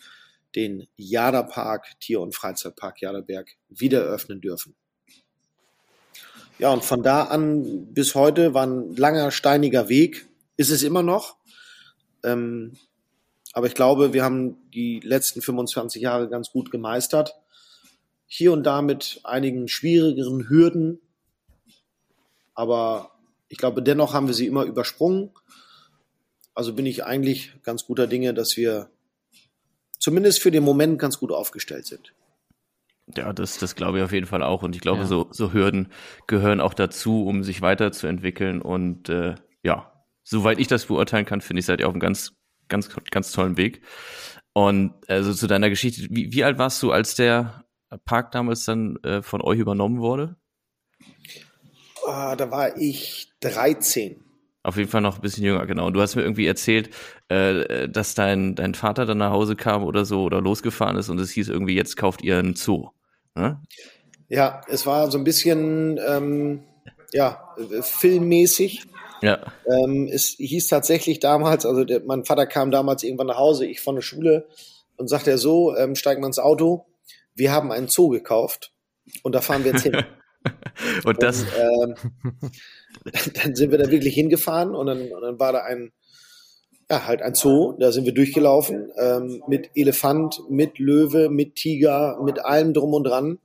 den Jaderpark, Tier- und Freizeitpark Jaderberg, wieder eröffnen dürfen. Ja, und von da an bis heute war ein langer, steiniger Weg. Ist es immer noch. Ähm, aber ich glaube, wir haben die letzten 25 Jahre ganz gut gemeistert. Hier und da mit einigen schwierigeren Hürden. Aber ich glaube, dennoch haben wir sie immer übersprungen. Also bin ich eigentlich ganz guter Dinge, dass wir zumindest für den Moment ganz gut aufgestellt sind. Ja, das, das glaube ich auf jeden Fall auch. Und ich glaube, ja. so, so Hürden gehören auch dazu, um sich weiterzuentwickeln. Und äh, ja, soweit ich das beurteilen kann, finde ich, seid ihr auf einem ganz, ganz, ganz tollen Weg. Und also zu deiner Geschichte, wie, wie alt warst du, als der Park damals dann äh, von euch übernommen wurde? Ah, da war ich 13. Auf jeden Fall noch ein bisschen jünger, genau. Und du hast mir irgendwie erzählt, äh, dass dein, dein Vater dann nach Hause kam oder so oder losgefahren ist und es hieß irgendwie, jetzt kauft ihr einen Zoo. Ne? Ja, es war so ein bisschen ähm, ja, filmmäßig. Ja. Ähm, es hieß tatsächlich damals, also der, mein Vater kam damals irgendwann nach Hause, ich von der Schule und sagte er so, ähm, steigen wir ins Auto, wir haben einen Zoo gekauft und da fahren wir jetzt hin. und das. Und, ähm, dann sind wir da wirklich hingefahren und dann, und dann war da ein, ja, halt ein Zoo, da sind wir durchgelaufen, ähm, mit Elefant, mit Löwe, mit Tiger, mit allem drum und dran.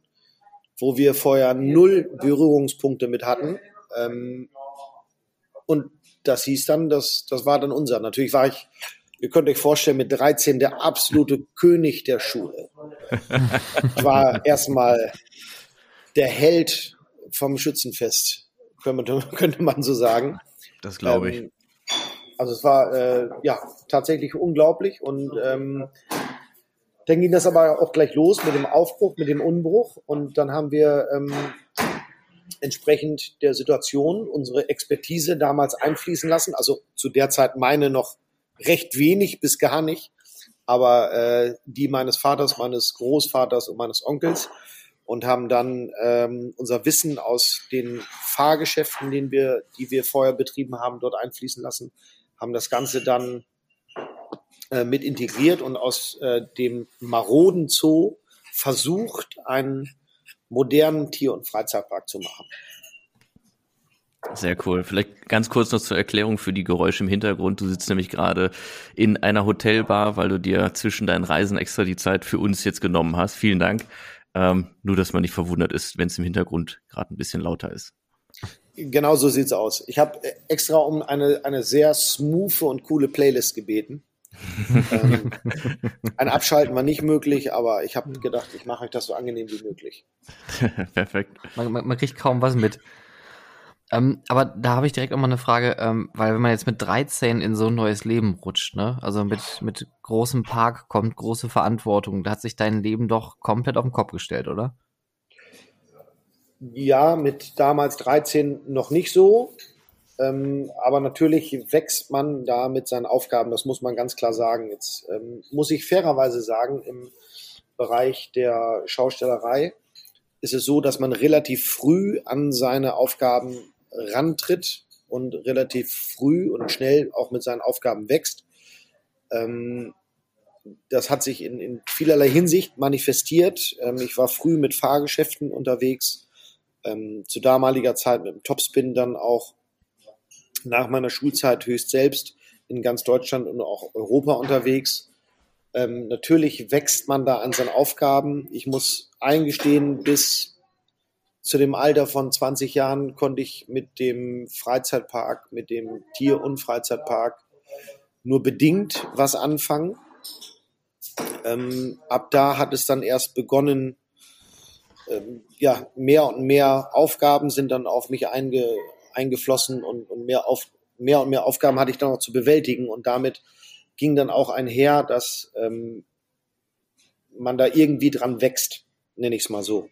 wo wir vorher null Berührungspunkte mit hatten. Ähm, und das hieß dann, das, das war dann unser. Natürlich war ich, ihr könnt euch vorstellen, mit 13 der absolute König der Schule. Ich war erstmal der Held vom Schützenfest, könnte, könnte man so sagen. Das glaube ich. Ähm, also es war äh, ja tatsächlich unglaublich und ähm, dann ging das aber auch gleich los mit dem Aufbruch, mit dem Unbruch und dann haben wir ähm, entsprechend der Situation unsere Expertise damals einfließen lassen. Also zu der Zeit meine noch recht wenig bis gar nicht, aber äh, die meines Vaters, meines Großvaters und meines Onkels und haben dann ähm, unser Wissen aus den Fahrgeschäften, den wir, die wir vorher betrieben haben, dort einfließen lassen, haben das Ganze dann äh, mit integriert und aus äh, dem maroden Zoo versucht, einen modernen Tier- und Freizeitpark zu machen. Sehr cool. Vielleicht ganz kurz noch zur Erklärung für die Geräusche im Hintergrund. Du sitzt nämlich gerade in einer Hotelbar, weil du dir zwischen deinen Reisen extra die Zeit für uns jetzt genommen hast. Vielen Dank. Ähm, nur, dass man nicht verwundert ist, wenn es im Hintergrund gerade ein bisschen lauter ist. Genau so sieht's aus. Ich habe extra um eine, eine sehr smooth und coole Playlist gebeten. ähm, ein Abschalten war nicht möglich, aber ich habe gedacht, ich mache euch das so angenehm wie möglich. Perfekt. Man, man, man, kriegt kaum was mit. Ähm, aber da habe ich direkt auch eine Frage, ähm, weil wenn man jetzt mit 13 in so ein neues Leben rutscht, ne, also mit, mit großem Park kommt große Verantwortung, da hat sich dein Leben doch komplett auf den Kopf gestellt, oder? Ja, mit damals 13 noch nicht so. Ähm, aber natürlich wächst man da mit seinen Aufgaben, das muss man ganz klar sagen. Jetzt ähm, muss ich fairerweise sagen, im Bereich der Schaustellerei ist es so, dass man relativ früh an seine Aufgaben rantritt und relativ früh und schnell auch mit seinen Aufgaben wächst. Ähm, das hat sich in, in vielerlei Hinsicht manifestiert. Ähm, ich war früh mit Fahrgeschäften unterwegs, ähm, zu damaliger Zeit mit dem Topspin dann auch nach meiner Schulzeit höchst selbst in ganz Deutschland und auch Europa unterwegs. Ähm, natürlich wächst man da an seinen Aufgaben. Ich muss eingestehen, bis zu dem Alter von 20 Jahren konnte ich mit dem Freizeitpark, mit dem Tier- und Freizeitpark nur bedingt was anfangen. Ähm, ab da hat es dann erst begonnen, ähm, ja, mehr und mehr Aufgaben sind dann auf mich einge, eingeflossen und, und mehr, auf, mehr und mehr Aufgaben hatte ich dann noch zu bewältigen und damit ging dann auch einher, dass ähm, man da irgendwie dran wächst, nenne ich es mal so.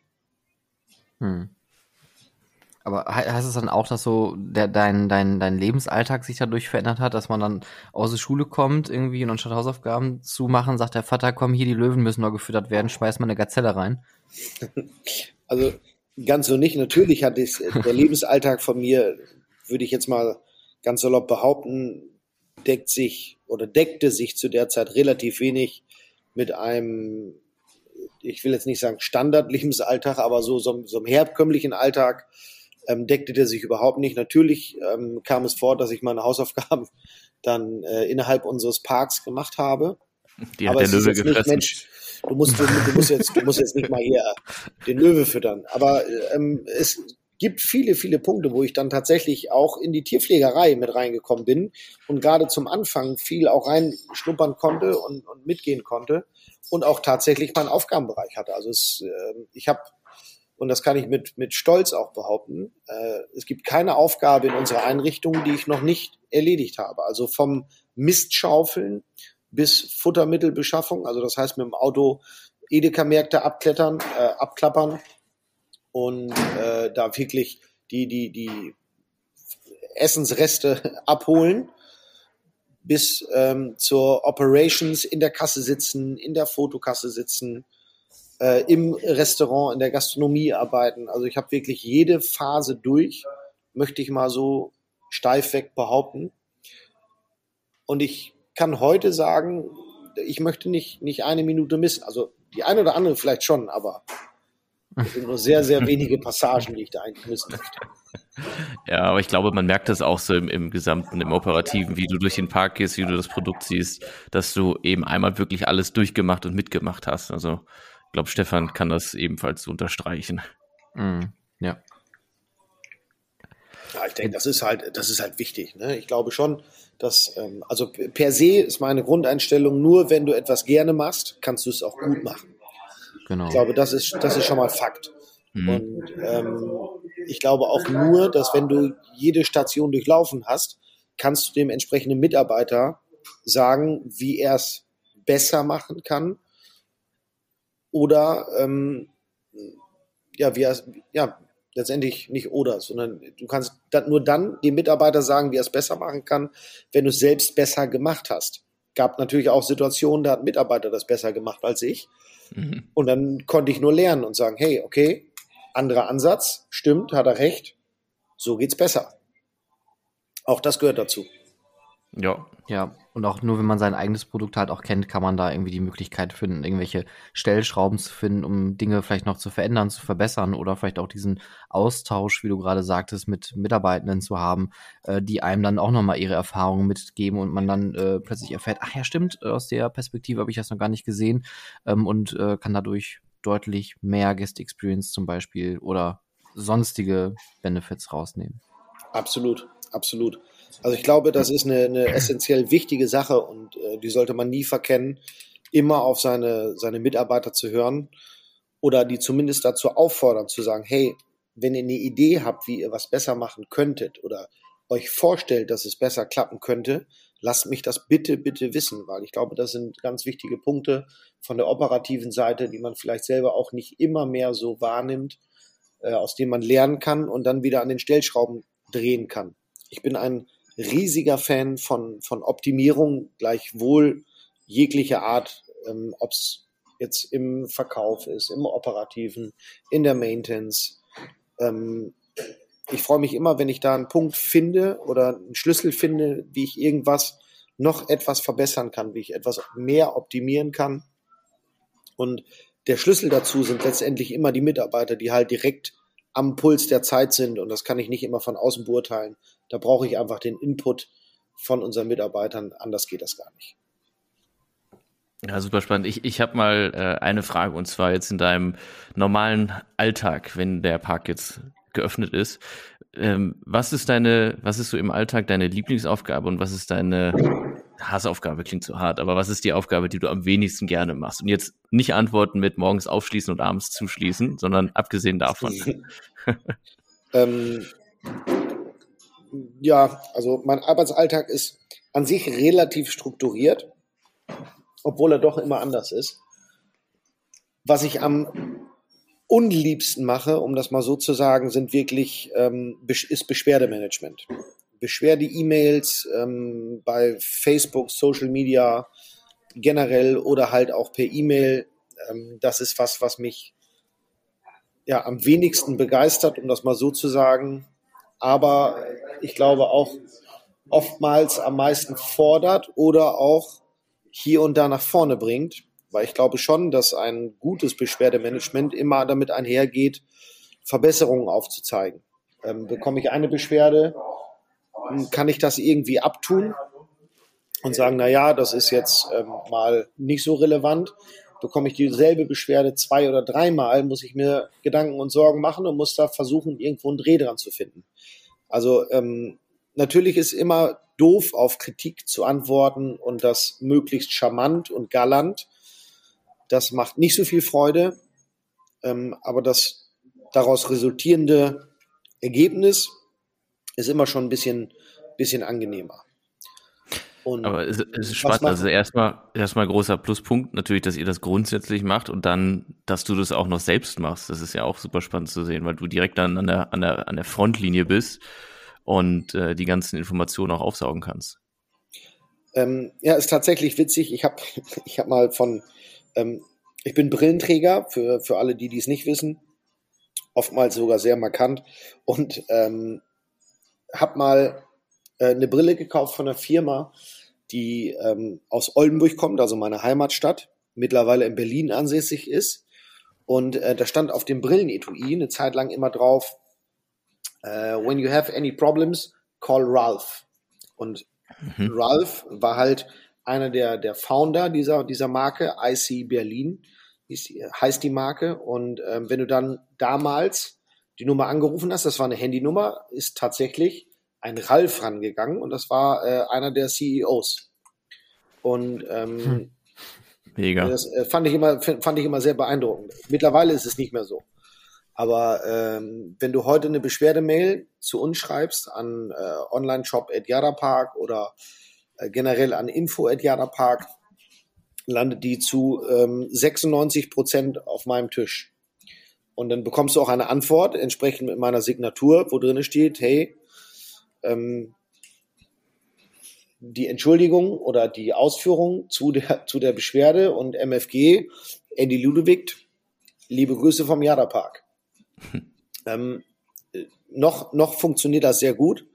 Hm. Aber heißt es dann auch, dass so der, dein, dein, dein Lebensalltag sich dadurch verändert hat, dass man dann aus der Schule kommt irgendwie und anstatt Hausaufgaben zu machen, sagt der Vater, komm hier, die Löwen müssen noch gefüttert werden, schmeiß mal eine Gazelle rein? Also ganz so nicht. Natürlich hat es, der Lebensalltag von mir, würde ich jetzt mal ganz salopp behaupten, deckt sich oder deckte sich zu der Zeit relativ wenig mit einem ich will jetzt nicht sagen Standard-Lebensalltag, aber so, so, so einem herkömmlichen Alltag ähm, deckte der sich überhaupt nicht. Natürlich ähm, kam es vor, dass ich meine Hausaufgaben dann äh, innerhalb unseres Parks gemacht habe. Die hat aber der Löwe gefressen. Mensch, du musst, du, du, musst jetzt, du musst jetzt nicht mal hier den Löwe füttern. Aber ähm, es gibt viele, viele Punkte, wo ich dann tatsächlich auch in die Tierpflegerei mit reingekommen bin und gerade zum Anfang viel auch reinschnuppern konnte und, und mitgehen konnte und auch tatsächlich meinen Aufgabenbereich hatte. Also es, äh, ich habe, und das kann ich mit, mit Stolz auch behaupten, äh, es gibt keine Aufgabe in unserer Einrichtung, die ich noch nicht erledigt habe. Also vom Mistschaufeln bis Futtermittelbeschaffung, also das heißt mit dem Auto Edeka-Märkte abklettern, äh, abklappern und äh, da wirklich die, die, die Essensreste abholen bis ähm, zur Operations in der Kasse sitzen, in der Fotokasse sitzen, äh, im Restaurant, in der Gastronomie arbeiten. Also ich habe wirklich jede Phase durch, möchte ich mal so steif weg behaupten. Und ich kann heute sagen, ich möchte nicht, nicht eine Minute missen. Also die eine oder andere vielleicht schon, aber es sind nur sehr, sehr wenige Passagen, die ich da eigentlich missen möchte. Ja, aber ich glaube, man merkt das auch so im, im Gesamten, im Operativen, wie du durch den Park gehst, wie du das Produkt siehst, dass du eben einmal wirklich alles durchgemacht und mitgemacht hast. Also ich glaube, Stefan kann das ebenfalls unterstreichen. Mhm. Ja. Ja, ich denke, das ist halt, das ist halt wichtig. Ne? Ich glaube schon, dass, ähm, also per se ist meine Grundeinstellung, nur wenn du etwas gerne machst, kannst du es auch gut machen. Genau. Ich glaube, das ist, das ist schon mal Fakt. Mhm. Und ähm, ich glaube auch nur, dass wenn du jede Station durchlaufen hast, kannst du dem entsprechenden Mitarbeiter sagen, wie er es besser machen kann oder ähm, ja, wie er ja, letztendlich nicht oder, sondern du kannst nur dann dem Mitarbeiter sagen, wie er es besser machen kann, wenn du es selbst besser gemacht hast. Gab natürlich auch Situationen, da hat ein Mitarbeiter das besser gemacht als ich. Mhm. Und dann konnte ich nur lernen und sagen, hey, okay, anderer Ansatz, stimmt, hat er recht, so geht's besser. Auch das gehört dazu. Ja, Ja, und auch nur wenn man sein eigenes Produkt halt auch kennt, kann man da irgendwie die Möglichkeit finden, irgendwelche Stellschrauben zu finden, um Dinge vielleicht noch zu verändern, zu verbessern oder vielleicht auch diesen Austausch, wie du gerade sagtest, mit Mitarbeitenden zu haben, äh, die einem dann auch nochmal ihre Erfahrungen mitgeben und man dann äh, plötzlich erfährt, ach ja, stimmt, aus der Perspektive habe ich das noch gar nicht gesehen ähm, und äh, kann dadurch deutlich mehr Guest Experience zum Beispiel oder sonstige Benefits rausnehmen. Absolut, absolut. Also ich glaube, das ist eine, eine essentiell wichtige Sache und äh, die sollte man nie verkennen, immer auf seine, seine Mitarbeiter zu hören oder die zumindest dazu auffordern, zu sagen, hey, wenn ihr eine Idee habt, wie ihr was besser machen könntet oder euch vorstellt, dass es besser klappen könnte, lasst mich das bitte, bitte wissen, weil ich glaube, das sind ganz wichtige Punkte von der operativen Seite, die man vielleicht selber auch nicht immer mehr so wahrnimmt, äh, aus denen man lernen kann und dann wieder an den Stellschrauben drehen kann. Ich bin ein riesiger Fan von, von Optimierung, gleichwohl jeglicher Art, ähm, ob es jetzt im Verkauf ist, im Operativen, in der Maintenance. Ähm, ich freue mich immer, wenn ich da einen Punkt finde oder einen Schlüssel finde, wie ich irgendwas noch etwas verbessern kann, wie ich etwas mehr optimieren kann. Und der Schlüssel dazu sind letztendlich immer die Mitarbeiter, die halt direkt am Puls der Zeit sind. Und das kann ich nicht immer von außen beurteilen. Da brauche ich einfach den Input von unseren Mitarbeitern. Anders geht das gar nicht. Ja, super spannend. Ich, ich habe mal äh, eine Frage und zwar jetzt in deinem normalen Alltag, wenn der Park jetzt geöffnet ist. Ähm, was ist deine, was ist so im Alltag deine Lieblingsaufgabe und was ist deine Hassaufgabe? Klingt so hart, aber was ist die Aufgabe, die du am wenigsten gerne machst? Und jetzt nicht antworten mit morgens aufschließen und abends zuschließen, sondern abgesehen davon. ähm, ja, also mein Arbeitsalltag ist an sich relativ strukturiert, obwohl er doch immer anders ist. Was ich am unliebsten mache, um das mal so zu sagen, sind wirklich ähm, ist Beschwerdemanagement. Beschwerde-E-Mails ähm, bei Facebook, Social Media generell oder halt auch per E-Mail. Ähm, das ist was, was mich ja am wenigsten begeistert, um das mal so zu sagen. Aber ich glaube auch oftmals am meisten fordert oder auch hier und da nach vorne bringt. Weil ich glaube schon, dass ein gutes Beschwerdemanagement immer damit einhergeht, Verbesserungen aufzuzeigen. Ähm, bekomme ich eine Beschwerde, kann ich das irgendwie abtun und sagen, na ja, das ist jetzt ähm, mal nicht so relevant. Bekomme ich dieselbe Beschwerde zwei oder dreimal, muss ich mir Gedanken und Sorgen machen und muss da versuchen, irgendwo einen Dreh dran zu finden. Also ähm, natürlich ist immer doof, auf Kritik zu antworten und das möglichst charmant und galant. Das macht nicht so viel Freude, ähm, aber das daraus resultierende Ergebnis ist immer schon ein bisschen, bisschen angenehmer. Und aber es, es ist spannend. Also erstmal, erstmal großer Pluspunkt natürlich, dass ihr das grundsätzlich macht und dann, dass du das auch noch selbst machst. Das ist ja auch super spannend zu sehen, weil du direkt dann an der, an der, an der Frontlinie bist und äh, die ganzen Informationen auch aufsaugen kannst. Ähm, ja, ist tatsächlich witzig. Ich habe ich hab mal von, ähm, ich bin Brillenträger, für, für alle, die dies nicht wissen, oftmals sogar sehr markant und ähm, habe mal äh, eine Brille gekauft von einer Firma, die ähm, aus Oldenburg kommt, also meine Heimatstadt, mittlerweile in Berlin ansässig ist. Und äh, da stand auf dem Brillenetui eine Zeit lang immer drauf, uh, when you have any problems, call Ralph. Und mhm. Ralph war halt einer der, der Founder dieser, dieser Marke, IC Berlin, heißt die Marke. Und ähm, wenn du dann damals die Nummer angerufen hast, das war eine Handynummer, ist tatsächlich ein Ralf rangegangen und das war äh, einer der CEOs. Und ähm, hm. Mega. Das äh, fand ich immer, fand ich immer sehr beeindruckend. Mittlerweile ist es nicht mehr so. Aber ähm, wenn du heute eine Beschwerdemail zu uns schreibst an äh, Online-Shop at Yadapark oder äh, generell an info at Yadapark, landet die zu ähm, 96 Prozent auf meinem Tisch. Und dann bekommst du auch eine Antwort entsprechend mit meiner Signatur, wo drin steht, hey, ähm, die Entschuldigung oder die Ausführung zu der, zu der Beschwerde und MFG, Andy Ludewig, liebe Grüße vom Jada-Park. ähm, noch, noch funktioniert das sehr gut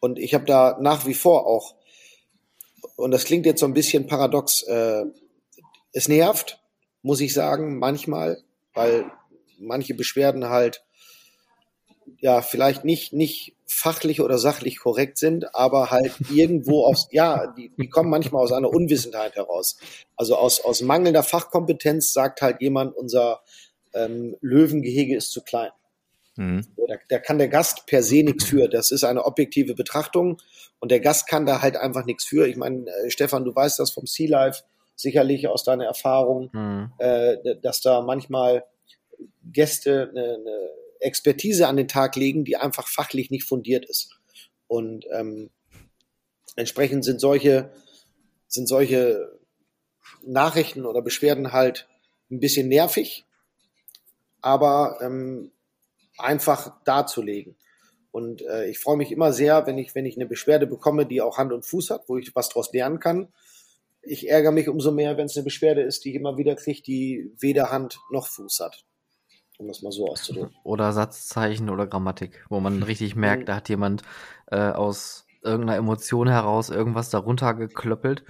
und ich habe da nach wie vor auch, und das klingt jetzt so ein bisschen paradox, äh, es nervt, muss ich sagen, manchmal, weil manche Beschwerden halt ja vielleicht nicht, nicht fachlich oder sachlich korrekt sind, aber halt irgendwo aus, ja, die, die kommen manchmal aus einer Unwissenheit heraus. Also aus, aus mangelnder Fachkompetenz sagt halt jemand, unser ähm, Löwengehege ist zu klein. Mhm. Da, da kann der Gast per se nichts für. Das ist eine objektive Betrachtung und der Gast kann da halt einfach nichts für. Ich meine, äh, Stefan, du weißt das vom Sea Life sicherlich aus deiner Erfahrung, mhm. äh, dass da manchmal Gäste eine, eine Expertise an den Tag legen, die einfach fachlich nicht fundiert ist. Und ähm, entsprechend sind solche, sind solche Nachrichten oder Beschwerden halt ein bisschen nervig, aber ähm, einfach darzulegen. Und äh, ich freue mich immer sehr, wenn ich, wenn ich eine Beschwerde bekomme, die auch Hand und Fuß hat, wo ich was daraus lernen kann. Ich ärgere mich umso mehr, wenn es eine Beschwerde ist, die ich immer wieder kriege, die weder Hand noch Fuß hat um das mal so auszudrücken. Oder Satzzeichen oder Grammatik, wo man richtig merkt, mhm. da hat jemand äh, aus irgendeiner Emotion heraus irgendwas darunter geklöppelt,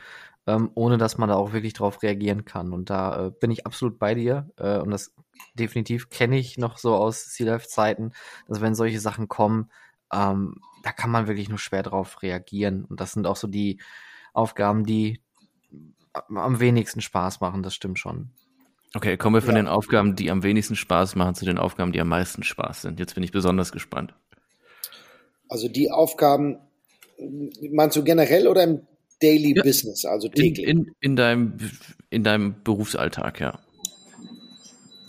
ähm, ohne dass man da auch wirklich drauf reagieren kann. Und da äh, bin ich absolut bei dir. Äh, und das definitiv kenne ich noch so aus Sea Life Zeiten, dass wenn solche Sachen kommen, ähm, da kann man wirklich nur schwer drauf reagieren. Und das sind auch so die Aufgaben, die am wenigsten Spaß machen, das stimmt schon. Okay, kommen wir von ja. den Aufgaben, die am wenigsten Spaß machen, zu den Aufgaben, die am meisten Spaß sind. Jetzt bin ich besonders gespannt. Also die Aufgaben, meinst du generell oder im Daily ja. Business, also täglich? In, in, in, deinem, in deinem Berufsalltag, ja.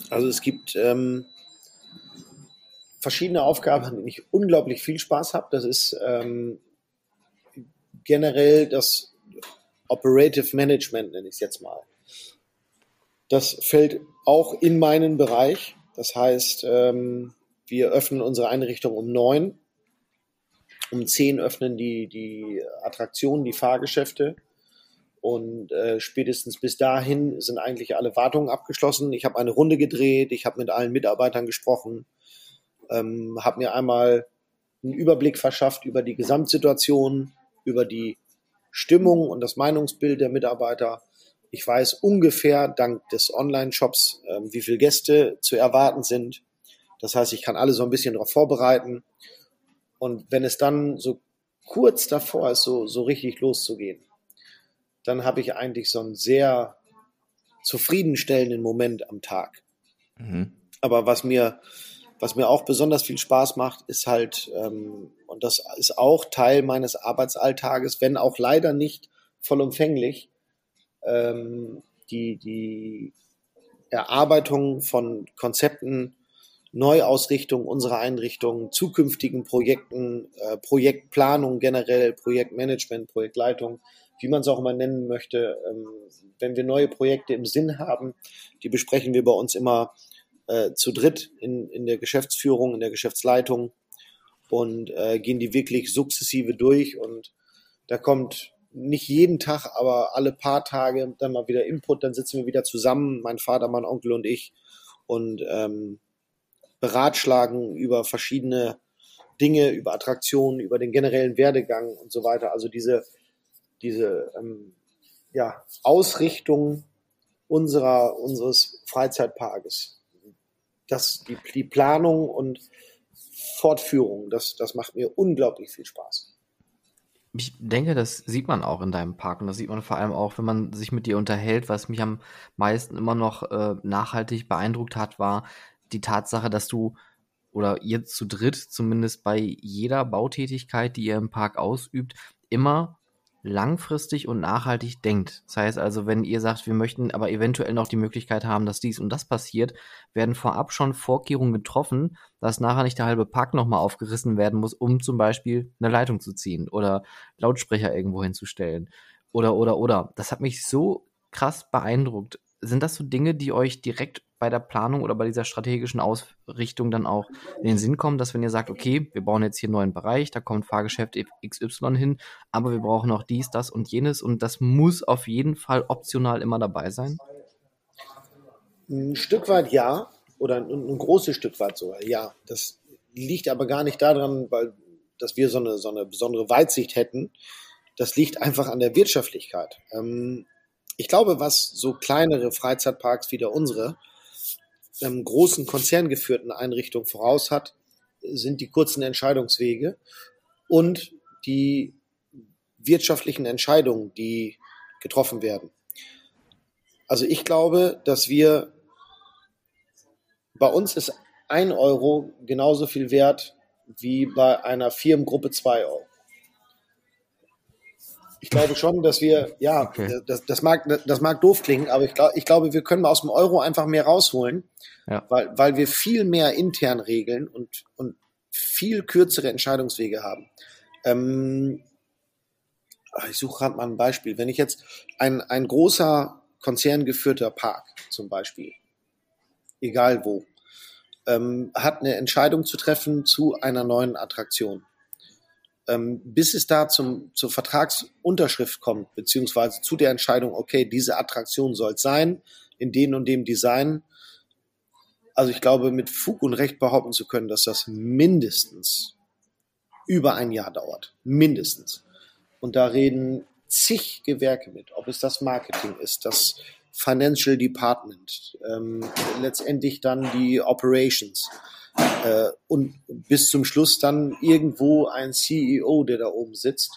Also es gibt ähm, verschiedene Aufgaben, an denen ich unglaublich viel Spaß habe. Das ist ähm, generell das Operative Management, nenne ich es jetzt mal. Das fällt auch in meinen Bereich. Das heißt, ähm, wir öffnen unsere Einrichtung um neun. Um zehn öffnen die, die Attraktionen, die Fahrgeschäfte. Und äh, spätestens bis dahin sind eigentlich alle Wartungen abgeschlossen. Ich habe eine Runde gedreht, ich habe mit allen Mitarbeitern gesprochen, ähm, habe mir einmal einen Überblick verschafft über die Gesamtsituation, über die Stimmung und das Meinungsbild der Mitarbeiter ich weiß ungefähr dank des Online-Shops, äh, wie viele Gäste zu erwarten sind. Das heißt, ich kann alle so ein bisschen darauf vorbereiten. Und wenn es dann so kurz davor ist, so, so richtig loszugehen, dann habe ich eigentlich so einen sehr zufriedenstellenden Moment am Tag. Mhm. Aber was mir, was mir auch besonders viel Spaß macht, ist halt, ähm, und das ist auch Teil meines Arbeitsalltages, wenn auch leider nicht vollumfänglich, ähm, die, die Erarbeitung von Konzepten, Neuausrichtung unserer Einrichtungen, zukünftigen Projekten, äh, Projektplanung generell, Projektmanagement, Projektleitung, wie man es auch immer nennen möchte. Ähm, wenn wir neue Projekte im Sinn haben, die besprechen wir bei uns immer äh, zu dritt in, in der Geschäftsführung, in der Geschäftsleitung und äh, gehen die wirklich sukzessive durch und da kommt nicht jeden Tag, aber alle paar Tage dann mal wieder Input, dann sitzen wir wieder zusammen, mein Vater, mein Onkel und ich und ähm, beratschlagen über verschiedene Dinge, über Attraktionen, über den generellen Werdegang und so weiter. Also diese, diese ähm, ja, Ausrichtung unserer, unseres Freizeitparkes. Das, die, die Planung und Fortführung, das, das macht mir unglaublich viel Spaß. Ich denke, das sieht man auch in deinem Park und das sieht man vor allem auch, wenn man sich mit dir unterhält. Was mich am meisten immer noch äh, nachhaltig beeindruckt hat, war die Tatsache, dass du oder ihr zu dritt zumindest bei jeder Bautätigkeit, die ihr im Park ausübt, immer langfristig und nachhaltig denkt. Das heißt also, wenn ihr sagt, wir möchten aber eventuell noch die Möglichkeit haben, dass dies und das passiert, werden vorab schon Vorkehrungen getroffen, dass nachher nicht der halbe Park nochmal aufgerissen werden muss, um zum Beispiel eine Leitung zu ziehen oder Lautsprecher irgendwo hinzustellen. Oder, oder, oder. Das hat mich so krass beeindruckt. Sind das so Dinge, die euch direkt bei der Planung oder bei dieser strategischen Ausrichtung dann auch in den Sinn kommen, dass wenn ihr sagt, okay, wir bauen jetzt hier einen neuen Bereich, da kommt Fahrgeschäft XY hin, aber wir brauchen noch dies, das und jenes und das muss auf jeden Fall optional immer dabei sein? Ein Stück weit ja, oder ein, ein großes Stück weit sogar, ja. Das liegt aber gar nicht daran, weil, dass wir so eine, so eine besondere Weitsicht hätten. Das liegt einfach an der Wirtschaftlichkeit. Ähm, ich glaube, was so kleinere Freizeitparks wie der unsere ähm, großen konzerngeführten Einrichtungen voraus hat, sind die kurzen Entscheidungswege und die wirtschaftlichen Entscheidungen, die getroffen werden. Also ich glaube, dass wir, bei uns ist ein Euro genauso viel wert wie bei einer Firmengruppe zwei Euro ich glaube schon, dass wir, ja, okay. das, das, mag, das mag doof klingen, aber ich, glaub, ich glaube, wir können aus dem Euro einfach mehr rausholen, ja. weil, weil wir viel mehr intern regeln und, und viel kürzere Entscheidungswege haben. Ähm, ah, ich suche gerade mal ein Beispiel. Wenn ich jetzt ein, ein großer konzerngeführter Park zum Beispiel, egal wo, ähm, hat eine Entscheidung zu treffen zu einer neuen Attraktion ähm, bis es da zum, zur Vertragsunterschrift kommt, beziehungsweise zu der Entscheidung, okay, diese Attraktion soll es sein, in dem und dem Design. Also ich glaube, mit Fug und Recht behaupten zu können, dass das mindestens über ein Jahr dauert. Mindestens. Und da reden zig Gewerke mit, ob es das Marketing ist, das Financial Department, ähm, letztendlich dann die Operations äh, und bis zum Schluss dann irgendwo ein CEO, der da oben sitzt,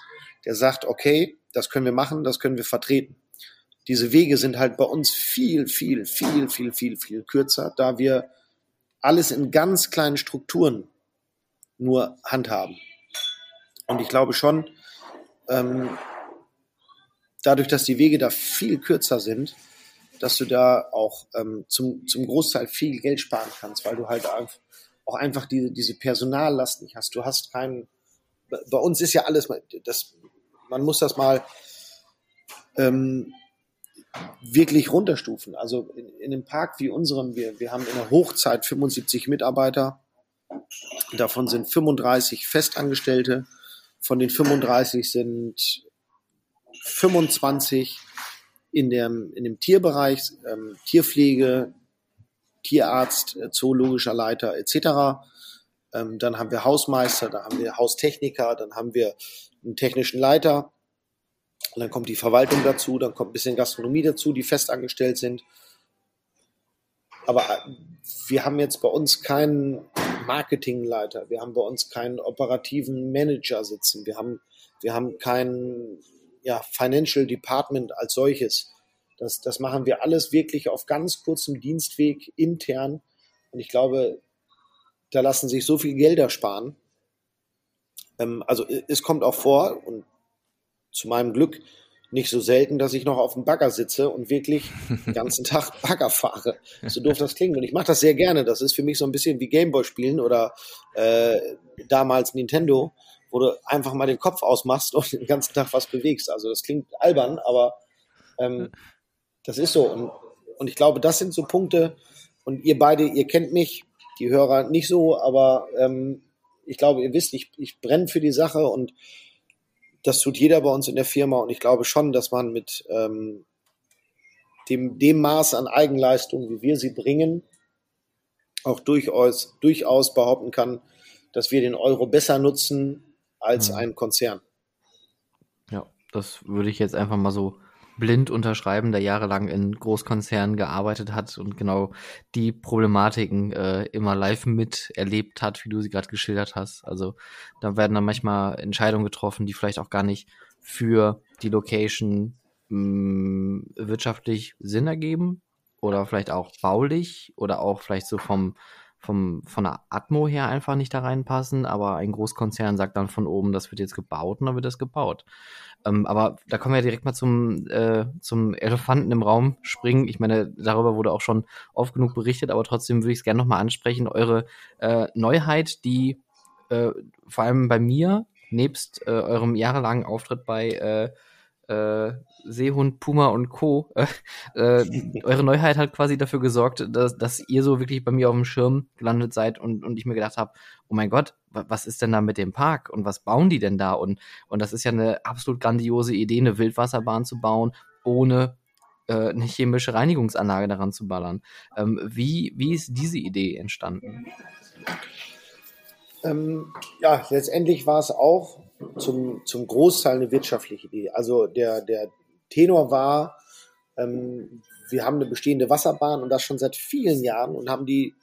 der sagt, okay, das können wir machen, das können wir vertreten. Diese Wege sind halt bei uns viel, viel, viel, viel, viel, viel kürzer, da wir alles in ganz kleinen Strukturen nur handhaben. Und ich glaube schon, ähm, dadurch, dass die Wege da viel kürzer sind, dass du da auch ähm, zum, zum Großteil viel Geld sparen kannst, weil du halt auch einfach diese, diese Personallast nicht hast. Du hast keinen, bei uns ist ja alles, das, man muss das mal ähm, wirklich runterstufen. Also in, in einem Park wie unserem, wir, wir haben in der Hochzeit 75 Mitarbeiter, davon sind 35 Festangestellte, von den 35 sind 25 in dem, in dem Tierbereich, ähm, Tierpflege, Tierarzt, äh, zoologischer Leiter etc. Ähm, dann haben wir Hausmeister, dann haben wir Haustechniker, dann haben wir einen technischen Leiter. Und dann kommt die Verwaltung dazu, dann kommt ein bisschen Gastronomie dazu, die festangestellt sind. Aber äh, wir haben jetzt bei uns keinen Marketingleiter, wir haben bei uns keinen operativen Manager sitzen, wir haben, wir haben kein ja, Financial Department als solches. Das, das machen wir alles wirklich auf ganz kurzem Dienstweg intern. Und ich glaube, da lassen sich so viel Gelder sparen. Ähm, also es kommt auch vor, und zu meinem Glück nicht so selten, dass ich noch auf dem Bagger sitze und wirklich den ganzen Tag Bagger fahre. So doof das klingt. Und ich mache das sehr gerne. Das ist für mich so ein bisschen wie Gameboy spielen oder äh, damals Nintendo, wo du einfach mal den Kopf ausmachst und den ganzen Tag was bewegst. Also das klingt albern, aber ähm, das ist so. Und, und ich glaube, das sind so Punkte. Und ihr beide, ihr kennt mich, die Hörer nicht so, aber ähm, ich glaube, ihr wisst, ich, ich brenne für die Sache und das tut jeder bei uns in der Firma. Und ich glaube schon, dass man mit ähm, dem, dem Maß an Eigenleistung, wie wir sie bringen, auch durchaus, durchaus behaupten kann, dass wir den Euro besser nutzen als mhm. ein Konzern. Ja, das würde ich jetzt einfach mal so blind unterschreiben, der jahrelang in Großkonzernen gearbeitet hat und genau die Problematiken äh, immer live miterlebt hat, wie du sie gerade geschildert hast. Also da werden dann manchmal Entscheidungen getroffen, die vielleicht auch gar nicht für die Location mh, mm, wirtschaftlich Sinn ergeben oder vielleicht auch baulich oder auch vielleicht so vom vom, von der Atmo her einfach nicht da reinpassen, aber ein Großkonzern sagt dann von oben, das wird jetzt gebaut und dann wird das gebaut. Ähm, aber da kommen wir direkt mal zum, äh, zum Elefanten im Raum springen. Ich meine, darüber wurde auch schon oft genug berichtet, aber trotzdem würde ich es gerne nochmal ansprechen. Eure äh, Neuheit, die äh, vor allem bei mir, nebst äh, eurem jahrelangen Auftritt bei äh, Seehund, Puma und Co. Äh, äh, eure Neuheit hat quasi dafür gesorgt, dass, dass ihr so wirklich bei mir auf dem Schirm gelandet seid und, und ich mir gedacht habe, oh mein Gott, was ist denn da mit dem Park und was bauen die denn da? Und, und das ist ja eine absolut grandiose Idee, eine Wildwasserbahn zu bauen, ohne äh, eine chemische Reinigungsanlage daran zu ballern. Ähm, wie, wie ist diese Idee entstanden? Ähm, ja, letztendlich war es auch zum, zum Großteil eine wirtschaftliche Idee. Also der, der Tenor war, ähm, wir haben eine bestehende Wasserbahn und das schon seit vielen Jahren und haben die,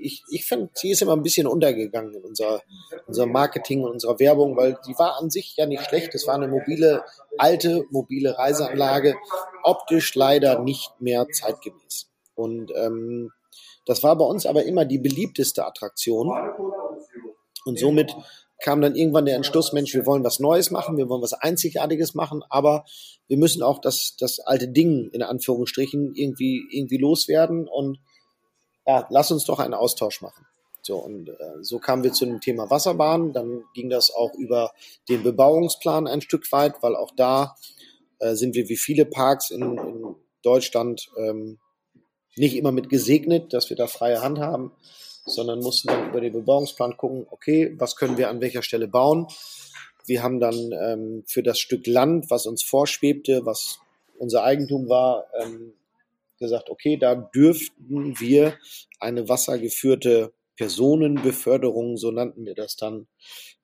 ich, ich finde, sie ist immer ein bisschen untergegangen in unserer, unser Marketing und unserer Werbung, weil die war an sich ja nicht schlecht. Es war eine mobile, alte, mobile Reiseanlage, optisch leider nicht mehr zeitgemäß. Und ähm, das war bei uns aber immer die beliebteste Attraktion. Und somit kam dann irgendwann der Entschluss, Mensch, wir wollen was Neues machen, wir wollen was Einzigartiges machen, aber wir müssen auch das, das alte Ding in Anführungsstrichen irgendwie, irgendwie loswerden und ja, lass uns doch einen Austausch machen. So, und äh, so kamen wir zu dem Thema Wasserbahn. Dann ging das auch über den Bebauungsplan ein Stück weit, weil auch da äh, sind wir wie viele Parks in, in Deutschland ähm, nicht immer mit gesegnet, dass wir da freie Hand haben sondern mussten dann über den Bebauungsplan gucken, okay, was können wir an welcher Stelle bauen. Wir haben dann ähm, für das Stück Land, was uns vorschwebte, was unser Eigentum war, ähm, gesagt, okay, da dürften wir eine wassergeführte Personenbeförderung, so nannten wir das dann,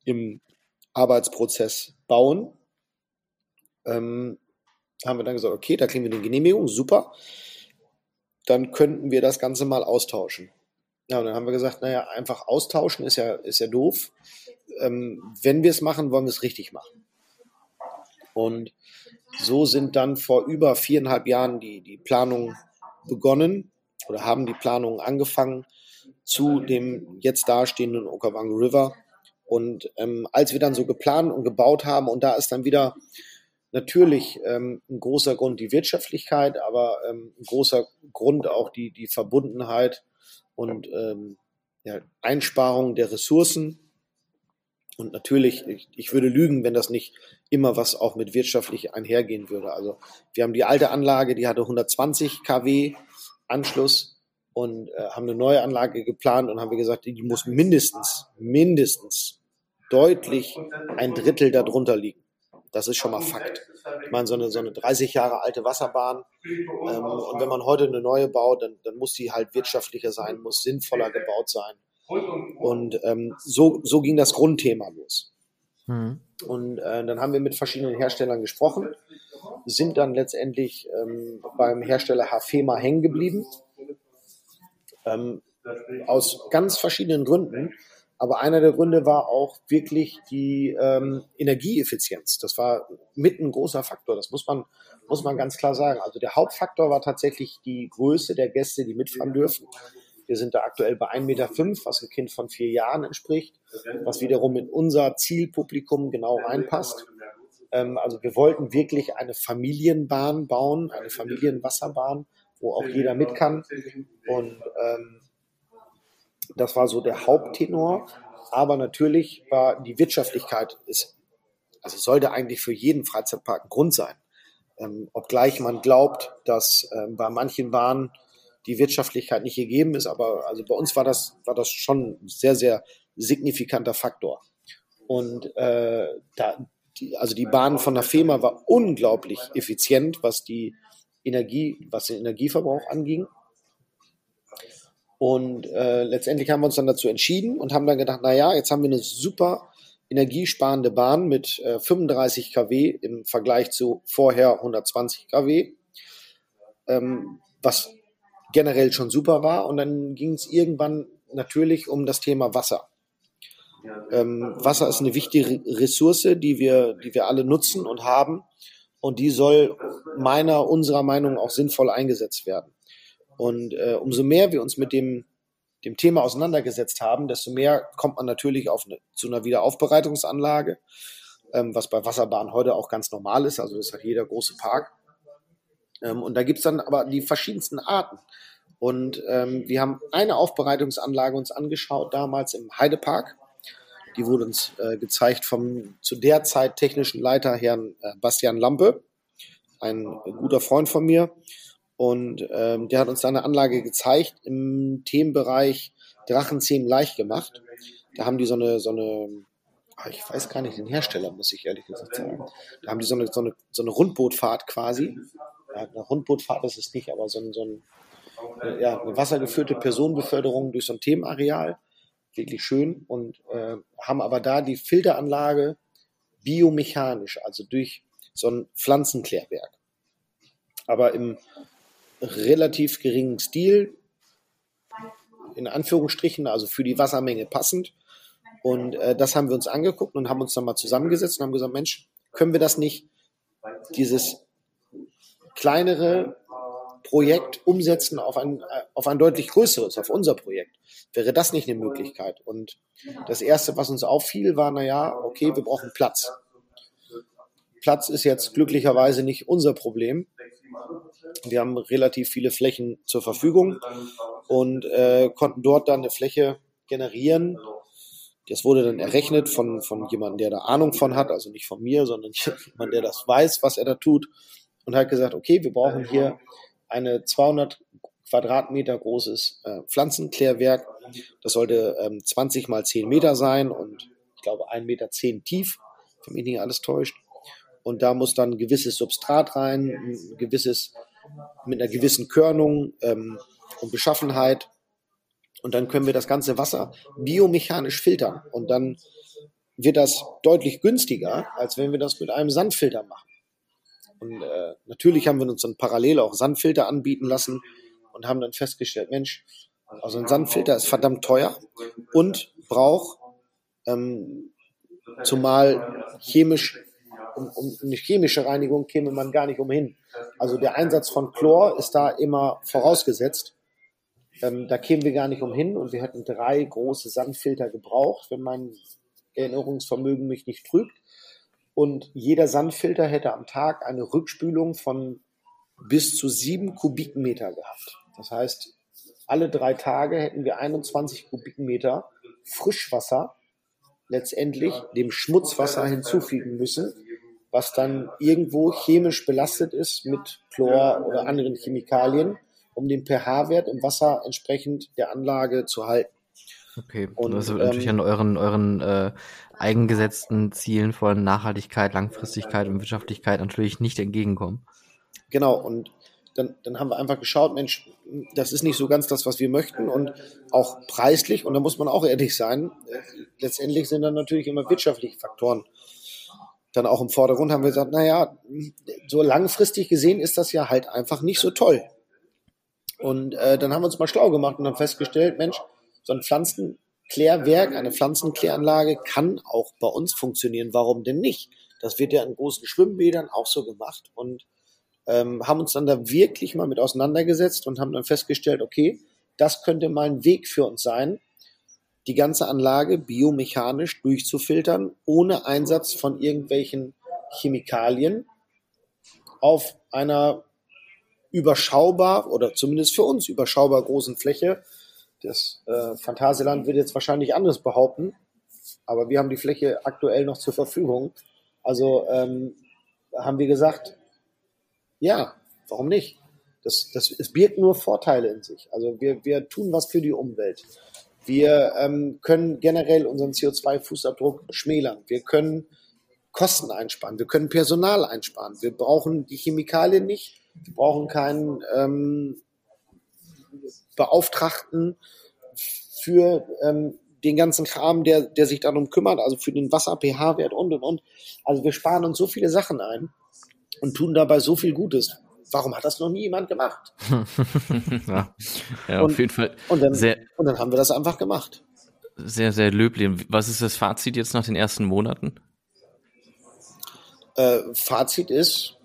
im Arbeitsprozess bauen. Ähm, haben wir dann gesagt, okay, da kriegen wir eine Genehmigung, super. Dann könnten wir das Ganze mal austauschen. Ja, und dann haben wir gesagt, naja, einfach austauschen ist ja, ist ja doof. Ähm, wenn wir es machen, wollen wir es richtig machen. Und so sind dann vor über viereinhalb Jahren die, die Planungen begonnen oder haben die Planungen angefangen zu dem jetzt dastehenden Okavango River. Und ähm, als wir dann so geplant und gebaut haben, und da ist dann wieder natürlich ähm, ein großer Grund die Wirtschaftlichkeit, aber ähm, ein großer Grund auch die, die Verbundenheit und ähm, ja, Einsparung der Ressourcen. Und natürlich, ich, ich würde lügen, wenn das nicht immer was auch mit wirtschaftlich einhergehen würde. Also wir haben die alte Anlage, die hatte 120 kW Anschluss und äh, haben eine neue Anlage geplant und haben wir gesagt, die muss mindestens, mindestens deutlich ein Drittel darunter liegen. Das ist schon mal Fakt. Ich meine, so eine, so eine 30 Jahre alte Wasserbahn, ähm, und wenn man heute eine neue baut, dann, dann muss die halt wirtschaftlicher sein, muss sinnvoller gebaut sein. Und ähm, so, so ging das Grundthema los. Mhm. Und äh, dann haben wir mit verschiedenen Herstellern gesprochen, sind dann letztendlich ähm, beim Hersteller Hafema hängen geblieben. Ähm, aus ganz verschiedenen Gründen. Aber einer der Gründe war auch wirklich die ähm, Energieeffizienz. Das war mit ein großer Faktor. Das muss man, muss man ganz klar sagen. Also der Hauptfaktor war tatsächlich die Größe der Gäste, die mitfahren dürfen. Wir sind da aktuell bei 1,5 Meter, was ein Kind von vier Jahren entspricht, was wiederum in unser Zielpublikum genau reinpasst. Ähm, also wir wollten wirklich eine Familienbahn bauen, eine Familienwasserbahn, wo auch jeder mit kann. Und ähm, das war so der Haupttenor. Aber natürlich war die Wirtschaftlichkeit, ist, also sollte eigentlich für jeden Freizeitpark ein Grund sein. Ähm, obgleich man glaubt, dass ähm, bei manchen Bahnen die Wirtschaftlichkeit nicht gegeben ist, aber also bei uns war das, war das schon ein sehr, sehr signifikanter Faktor. Und äh, da, die, also die Bahn von der FEMA war unglaublich effizient, was die Energie, was den Energieverbrauch anging. Und äh, letztendlich haben wir uns dann dazu entschieden und haben dann gedacht, na ja, jetzt haben wir eine super energiesparende Bahn mit äh, 35 kW im Vergleich zu vorher 120 kW, ähm, was generell schon super war. Und dann ging es irgendwann natürlich um das Thema Wasser. Ähm, Wasser ist eine wichtige Ressource, die wir, die wir alle nutzen und haben. Und die soll meiner, unserer Meinung auch sinnvoll eingesetzt werden. Und äh, umso mehr wir uns mit dem dem Thema auseinandergesetzt haben, desto mehr kommt man natürlich auf eine, zu einer Wiederaufbereitungsanlage, ähm, was bei Wasserbahnen heute auch ganz normal ist. Also das hat jeder große Park. Ähm, und da gibt's dann aber die verschiedensten Arten. Und ähm, wir haben eine Aufbereitungsanlage uns angeschaut, damals im Heidepark. Die wurde uns äh, gezeigt vom zu der Zeit technischen Leiter Herrn äh, Bastian Lampe, ein guter Freund von mir. Und ähm, der hat uns da eine Anlage gezeigt im Themenbereich Drachenzähmen leicht gemacht. Da haben die so eine, so eine, ah, ich weiß gar nicht den Hersteller, muss ich ehrlich gesagt sagen. Da haben die so eine, so eine, so eine Rundbootfahrt quasi. Ja, eine Rundbootfahrt ist es nicht, aber so ein, so ein ja, eine wassergeführte Personenbeförderung durch so ein Themenareal. Wirklich schön. Und äh, haben aber da die Filteranlage biomechanisch, also durch so ein Pflanzenklärwerk. Aber im relativ geringen Stil, in Anführungsstrichen, also für die Wassermenge passend. Und äh, das haben wir uns angeguckt und haben uns dann mal zusammengesetzt und haben gesagt, Mensch, können wir das nicht, dieses kleinere Projekt umsetzen auf ein, auf ein deutlich größeres, auf unser Projekt? Wäre das nicht eine Möglichkeit? Und das Erste, was uns auffiel, war, na ja, okay, wir brauchen Platz. Platz ist jetzt glücklicherweise nicht unser Problem. Wir haben relativ viele Flächen zur Verfügung und äh, konnten dort dann eine Fläche generieren. Das wurde dann errechnet von, von jemandem, der da Ahnung von hat, also nicht von mir, sondern jemand, der das weiß, was er da tut und hat gesagt, okay, wir brauchen hier eine 200 Quadratmeter großes äh, Pflanzenklärwerk. Das sollte ähm, 20 mal 10 Meter sein und ich glaube 1,10 Meter tief, wenn mich nicht alles täuscht. Und da muss dann ein gewisses Substrat rein, ein gewisses, mit einer gewissen Körnung ähm, und Beschaffenheit. Und dann können wir das ganze Wasser biomechanisch filtern. Und dann wird das deutlich günstiger, als wenn wir das mit einem Sandfilter machen. Und äh, natürlich haben wir uns dann parallel auch Sandfilter anbieten lassen und haben dann festgestellt, Mensch, also ein Sandfilter ist verdammt teuer und braucht ähm, zumal chemisch um, um eine chemische Reinigung käme man gar nicht umhin. Also der Einsatz von Chlor ist da immer vorausgesetzt. Ähm, da kämen wir gar nicht umhin und wir hätten drei große Sandfilter gebraucht, wenn mein Erinnerungsvermögen mich nicht trügt. Und jeder Sandfilter hätte am Tag eine Rückspülung von bis zu sieben Kubikmeter gehabt. Das heißt, alle drei Tage hätten wir 21 Kubikmeter Frischwasser letztendlich dem Schmutzwasser hinzufügen müssen, was dann irgendwo chemisch belastet ist mit Chlor oder anderen Chemikalien, um den pH-Wert im Wasser entsprechend der Anlage zu halten. Okay, und das wird ähm, natürlich an euren, euren äh, eigengesetzten Zielen von Nachhaltigkeit, Langfristigkeit und Wirtschaftlichkeit natürlich nicht entgegenkommen. Genau, und dann, dann haben wir einfach geschaut, Mensch, das ist nicht so ganz das, was wir möchten und auch preislich, und da muss man auch ehrlich sein, äh, letztendlich sind dann natürlich immer wirtschaftliche Faktoren dann auch im Vordergrund, haben wir gesagt, naja, so langfristig gesehen ist das ja halt einfach nicht so toll. Und äh, dann haben wir uns mal schlau gemacht und haben festgestellt, Mensch, so ein Pflanzenklärwerk, eine Pflanzenkläranlage kann auch bei uns funktionieren. Warum denn nicht? Das wird ja in großen Schwimmbädern auch so gemacht und ähm, haben uns dann da wirklich mal mit auseinandergesetzt und haben dann festgestellt, okay, das könnte mal ein Weg für uns sein, die ganze Anlage biomechanisch durchzufiltern, ohne Einsatz von irgendwelchen Chemikalien auf einer überschaubar oder zumindest für uns überschaubar großen Fläche. Das äh, Phantasialand wird jetzt wahrscheinlich anderes behaupten, aber wir haben die Fläche aktuell noch zur Verfügung. Also ähm, haben wir gesagt, ja, warum nicht? Das, das, es birgt nur Vorteile in sich. Also wir, wir tun was für die Umwelt. Wir ähm, können generell unseren CO2-Fußabdruck schmälern. Wir können Kosten einsparen. Wir können Personal einsparen. Wir brauchen die Chemikalien nicht. Wir brauchen keinen ähm, Beauftragten für ähm, den ganzen Kram, der, der sich darum kümmert, also für den Wasser-pH-Wert und und und. Also wir sparen uns so viele Sachen ein und tun dabei so viel Gutes. Warum hat das noch nie jemand gemacht? ja, ja und, auf jeden Fall. Und dann, sehr, und dann haben wir das einfach gemacht. Sehr, sehr löblich. Was ist das Fazit jetzt nach den ersten Monaten? Äh, Fazit ist,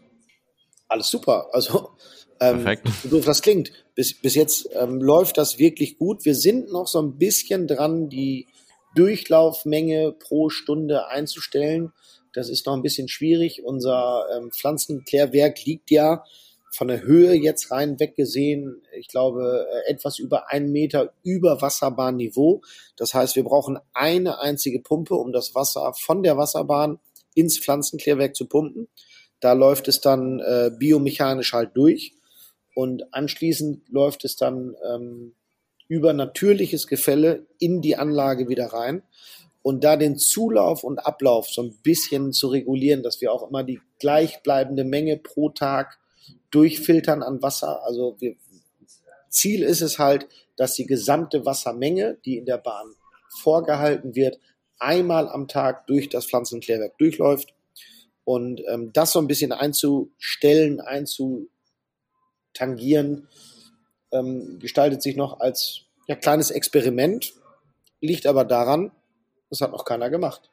alles super. Also Ähm, Perfekt. So das klingt. Bis, bis jetzt ähm, läuft das wirklich gut. Wir sind noch so ein bisschen dran, die Durchlaufmenge pro Stunde einzustellen. Das ist noch ein bisschen schwierig. Unser ähm, Pflanzenklärwerk liegt ja von der Höhe jetzt rein weggesehen, ich glaube, äh, etwas über einen Meter über Wasserbahnniveau. Das heißt, wir brauchen eine einzige Pumpe, um das Wasser von der Wasserbahn ins Pflanzenklärwerk zu pumpen. Da läuft es dann äh, biomechanisch halt durch und anschließend läuft es dann ähm, über natürliches Gefälle in die Anlage wieder rein und da den Zulauf und Ablauf so ein bisschen zu regulieren, dass wir auch immer die gleichbleibende Menge pro Tag durchfiltern an Wasser. Also wir, Ziel ist es halt, dass die gesamte Wassermenge, die in der Bahn vorgehalten wird, einmal am Tag durch das Pflanzenklärwerk durchläuft. Und ähm, das so ein bisschen einzustellen, einzu tangieren, ähm, gestaltet sich noch als ja, kleines Experiment, liegt aber daran, das hat noch keiner gemacht.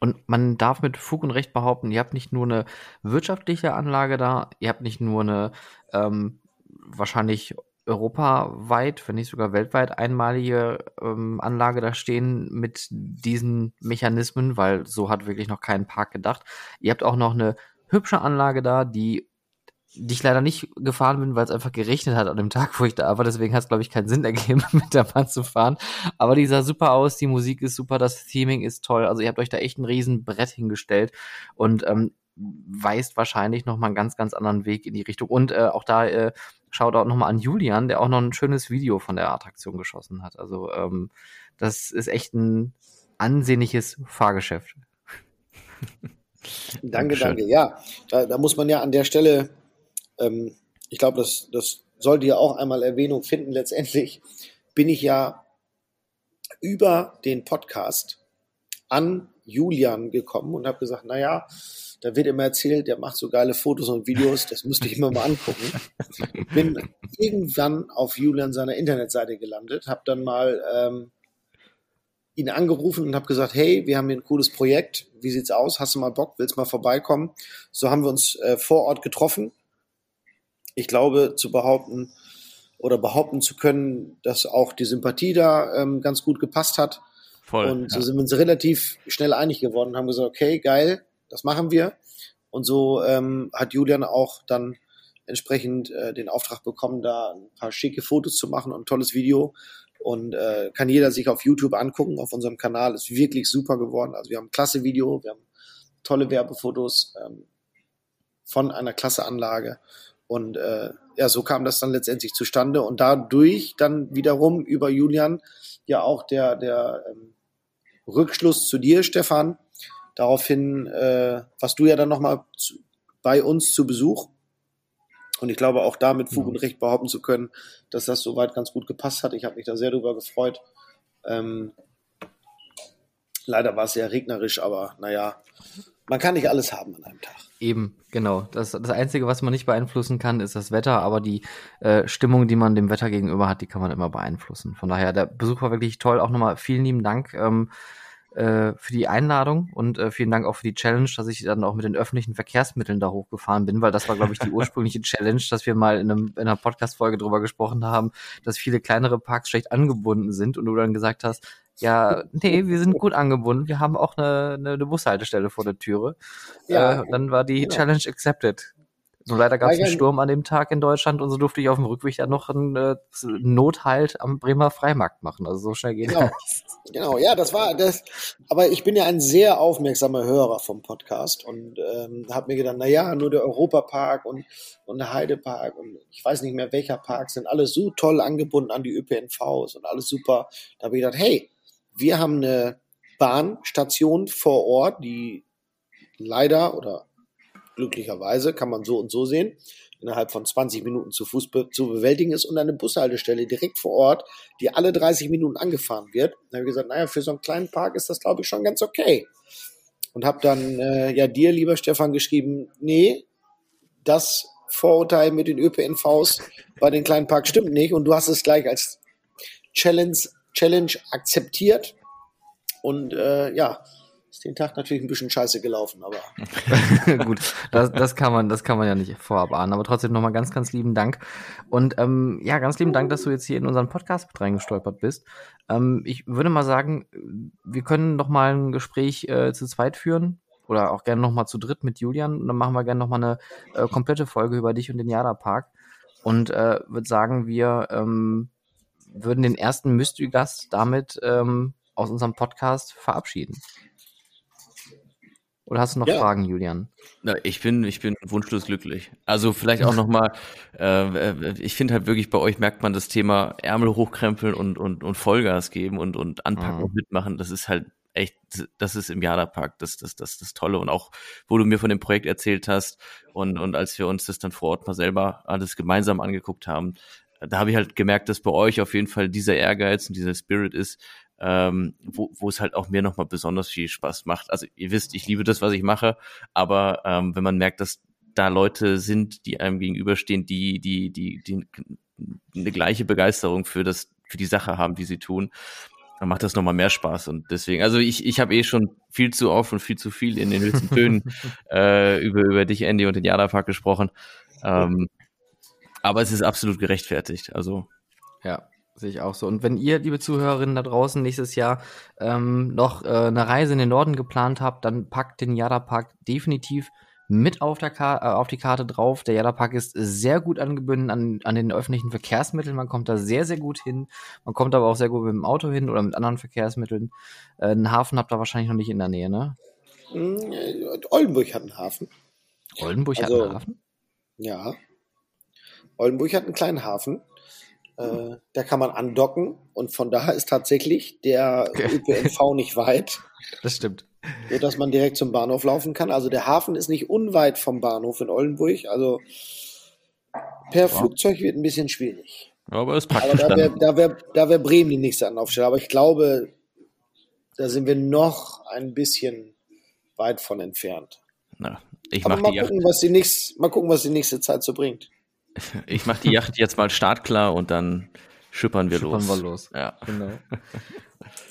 Und man darf mit Fug und Recht behaupten, ihr habt nicht nur eine wirtschaftliche Anlage da, ihr habt nicht nur eine ähm, wahrscheinlich europaweit, wenn nicht sogar weltweit einmalige ähm, Anlage da stehen mit diesen Mechanismen, weil so hat wirklich noch kein Park gedacht. Ihr habt auch noch eine hübsche Anlage da, die, die ich leider nicht gefahren bin, weil es einfach geregnet hat an dem Tag, wo ich da war. Deswegen hat es, glaube ich, keinen Sinn ergeben, mit der Bahn zu fahren. Aber die sah super aus, die Musik ist super, das Theming ist toll. Also ihr habt euch da echt ein riesen Brett hingestellt und ähm, weist wahrscheinlich noch mal einen ganz, ganz anderen Weg in die Richtung. Und äh, auch da äh, schaut auch noch mal an Julian, der auch noch ein schönes Video von der Attraktion geschossen hat. Also ähm, das ist echt ein ansehnliches Fahrgeschäft. Danke, danke. Ja, da, da, muss man ja an der Stelle, ähm, ich glaube, das, das sollte ja auch einmal Erwähnung finden. Letztendlich bin ich ja über den Podcast an Julian gekommen und habe gesagt, naja, da wird immer erzählt, der macht so geile Fotos und Videos, das müsste ich mir mal angucken. Bin irgendwann auf Julian seiner Internetseite gelandet, habe dann mal ähm, ihn angerufen und habe gesagt, hey, wir haben hier ein cooles Projekt, wie sieht's aus? Hast du mal Bock? Willst mal vorbeikommen? So haben wir uns äh, vor Ort getroffen. Ich glaube, zu behaupten oder behaupten zu können, dass auch die Sympathie da ähm, ganz gut gepasst hat. Voll, und so ja. sind wir uns relativ schnell einig geworden und haben gesagt, okay, geil, das machen wir. Und so ähm, hat Julian auch dann entsprechend äh, den Auftrag bekommen, da ein paar schicke Fotos zu machen und ein tolles Video und äh, kann jeder sich auf YouTube angucken, auf unserem Kanal. Ist wirklich super geworden. Also wir haben ein klasse Video, wir haben tolle Werbefotos ähm, von einer klasse Anlage. Und äh, ja, so kam das dann letztendlich zustande. Und dadurch dann wiederum über Julian ja auch der, der ähm, Rückschluss zu dir, Stefan. Daraufhin, äh, was du ja dann nochmal bei uns zu Besuch und ich glaube, auch da mit Fug und Recht behaupten zu können, dass das soweit ganz gut gepasst hat. Ich habe mich da sehr drüber gefreut. Ähm, leider war es sehr regnerisch, aber naja, man kann nicht alles haben an einem Tag. Eben, genau. Das, das Einzige, was man nicht beeinflussen kann, ist das Wetter, aber die äh, Stimmung, die man dem Wetter gegenüber hat, die kann man immer beeinflussen. Von daher, der Besuch war wirklich toll. Auch nochmal vielen lieben Dank. Ähm, äh, für die Einladung und äh, vielen Dank auch für die Challenge, dass ich dann auch mit den öffentlichen Verkehrsmitteln da hochgefahren bin, weil das war, glaube ich, die ursprüngliche Challenge, dass wir mal in, einem, in einer Podcast-Folge drüber gesprochen haben, dass viele kleinere Parks schlecht angebunden sind und du dann gesagt hast, ja, nee, wir sind gut angebunden. Wir haben auch eine, eine, eine Bushaltestelle vor der Türe. Ja, äh, dann war die genau. Challenge accepted. Nur leider gab es einen Sturm an dem Tag in Deutschland und so durfte ich auf dem Rückweg dann noch einen äh, Nothalt am Bremer Freimarkt machen. Also so schnell geht genau. das. Genau, ja, das war das. Aber ich bin ja ein sehr aufmerksamer Hörer vom Podcast und ähm, habe mir gedacht, na ja, nur der Europapark und, und der Heidepark und ich weiß nicht mehr welcher Park sind alles so toll angebunden an die ÖPNVs und alles super. Da habe ich gedacht, hey, wir haben eine Bahnstation vor Ort, die leider oder glücklicherweise, kann man so und so sehen, innerhalb von 20 Minuten zu Fuß be zu bewältigen ist und eine Bushaltestelle direkt vor Ort, die alle 30 Minuten angefahren wird. Da habe ich gesagt, naja, für so einen kleinen Park ist das, glaube ich, schon ganz okay. Und habe dann äh, ja dir, lieber Stefan, geschrieben, nee, das Vorurteil mit den ÖPNVs bei den kleinen Parks stimmt nicht und du hast es gleich als Challenge, Challenge akzeptiert und äh, ja, ist den Tag natürlich ein bisschen scheiße gelaufen, aber. Gut, das, das kann man, das kann man ja nicht vorab ahnen. Aber trotzdem nochmal ganz, ganz lieben Dank. Und ähm, ja, ganz lieben Dank, dass du jetzt hier in unseren Podcast mit reingestolpert bist. Ähm, ich würde mal sagen, wir können noch mal ein Gespräch äh, zu zweit führen oder auch gerne noch mal zu dritt mit Julian. Und dann machen wir gerne noch mal eine äh, komplette Folge über dich und den Jada Park. Und äh, würde sagen, wir ähm, würden den ersten Mystery-Gast damit ähm, aus unserem Podcast verabschieden. Oder hast du noch ja. Fragen, Julian? Na, ich bin, ich bin wunschlos glücklich. Also vielleicht auch noch mal, äh, ich finde halt wirklich bei euch merkt man das Thema Ärmel hochkrempeln und und und Vollgas geben und und anpacken mhm. und mitmachen. Das ist halt echt, das ist im Jada-Park das, das, das, das Tolle. Und auch, wo du mir von dem Projekt erzählt hast und, und als wir uns das dann vor Ort mal selber alles gemeinsam angeguckt haben, da habe ich halt gemerkt, dass bei euch auf jeden Fall dieser Ehrgeiz und dieser Spirit ist, ähm, wo, wo es halt auch mir nochmal besonders viel Spaß macht. Also ihr wisst, ich liebe das, was ich mache, aber ähm, wenn man merkt, dass da Leute sind, die einem gegenüberstehen, die, die, die, die eine gleiche Begeisterung für das, für die Sache haben, die sie tun, dann macht das nochmal mehr Spaß. Und deswegen, also ich, ich habe eh schon viel zu oft und viel zu viel in den höchsten Tönen äh, über, über dich, Andy, und den Jada-Park gesprochen. Ähm, aber es ist absolut gerechtfertigt. Also. Ja, sehe ich auch so. Und wenn ihr, liebe Zuhörerinnen da draußen, nächstes Jahr ähm, noch äh, eine Reise in den Norden geplant habt, dann packt den Jada-Park definitiv mit auf, der Ka äh, auf die Karte drauf. Der Jada-Park ist sehr gut angebunden an, an den öffentlichen Verkehrsmitteln. Man kommt da sehr, sehr gut hin. Man kommt aber auch sehr gut mit dem Auto hin oder mit anderen Verkehrsmitteln. Äh, einen Hafen habt ihr wahrscheinlich noch nicht in der Nähe, ne? Mm, Oldenburg hat einen Hafen. Oldenburg also, hat einen Hafen? Ja. Oldenburg hat einen kleinen Hafen. Äh, da kann man andocken und von daher ist tatsächlich der ÖPNV nicht weit. Das stimmt so dass man direkt zum Bahnhof laufen kann. Also der Hafen ist nicht unweit vom Bahnhof in Oldenburg. Also per ja. Flugzeug wird ein bisschen schwierig. Aber es packt Aber da wäre da wär, da wär Bremen die nächste Anlaufstelle. Aber ich glaube, da sind wir noch ein bisschen weit von entfernt. Na, ich mach mal, gucken, was die nächste, mal gucken, was die nächste Zeit so bringt. Ich mache die Yacht jetzt mal startklar und dann schippern wir schippern los. Wir los. Ja. Genau.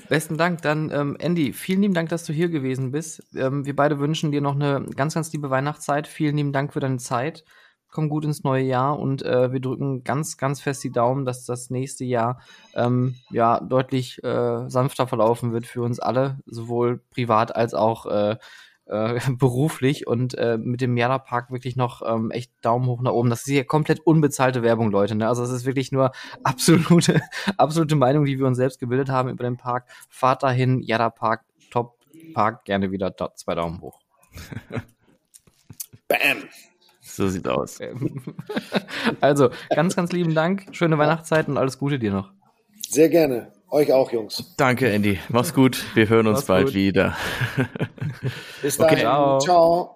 Besten Dank. Dann, ähm, Andy, vielen lieben Dank, dass du hier gewesen bist. Ähm, wir beide wünschen dir noch eine ganz, ganz liebe Weihnachtszeit. Vielen lieben Dank für deine Zeit. Komm gut ins neue Jahr und äh, wir drücken ganz, ganz fest die Daumen, dass das nächste Jahr ähm, ja deutlich äh, sanfter verlaufen wird für uns alle, sowohl privat als auch äh, äh, beruflich und äh, mit dem Jada Park wirklich noch ähm, echt Daumen hoch nach oben. Das ist hier komplett unbezahlte Werbung, Leute. Ne? Also es ist wirklich nur absolute, absolute Meinung, die wir uns selbst gebildet haben über den Park. Fahrt dahin, Jada Park, Top Park, gerne wieder da, zwei Daumen hoch. Bam! So sieht aus. also, ganz, ganz lieben Dank. Schöne Weihnachtszeit und alles Gute dir noch. Sehr gerne. Euch auch, Jungs. Danke, Andy. Mach's gut. Wir hören uns Mach's bald gut. wieder. Bis dahin. Okay. Ciao. Ciao.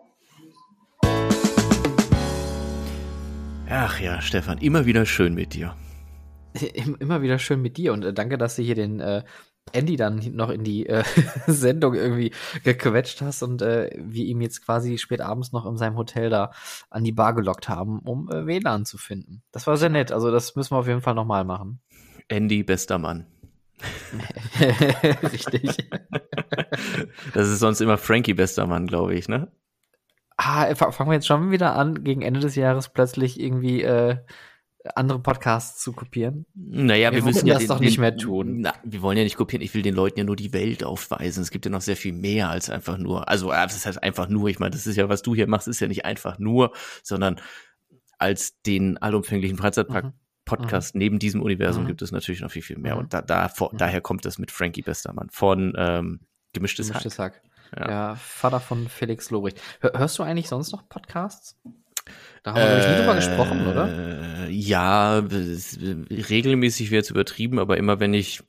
Ach ja, Stefan, immer wieder schön mit dir. Immer wieder schön mit dir und äh, danke, dass du hier den äh, Andy dann noch in die äh, Sendung irgendwie gequetscht hast und äh, wir ihm jetzt quasi spät abends noch in seinem Hotel da an die Bar gelockt haben, um äh, WLAN zu finden. Das war sehr nett. Also das müssen wir auf jeden Fall nochmal machen. Andy, bester Mann. Richtig. Das ist sonst immer Frankie bester Mann, glaube ich, ne? Ah, fangen wir jetzt schon wieder an, gegen Ende des Jahres plötzlich irgendwie äh, andere Podcasts zu kopieren? Naja, wir, wir müssen ja das den, doch nicht mehr tun. Na, wir wollen ja nicht kopieren. Ich will den Leuten ja nur die Welt aufweisen. Es gibt ja noch sehr viel mehr als einfach nur. Also, das ist halt einfach nur. Ich meine, das ist ja, was du hier machst, ist ja nicht einfach nur, sondern als den allumfänglichen Freizeitpark mhm. Podcast mhm. neben diesem Universum mhm. gibt es natürlich noch viel, viel mehr. Mhm. Und da, da vor, mhm. daher kommt das mit Frankie Bestermann von ähm, Gemischtes, Gemischtes Hack. Hack. Ja. ja. Vater von Felix Lobrecht. Hörst du eigentlich sonst noch Podcasts? Da haben wir, äh, nie drüber gesprochen, oder? Äh, ja, regelmäßig wäre es übertrieben, aber immer wenn ich,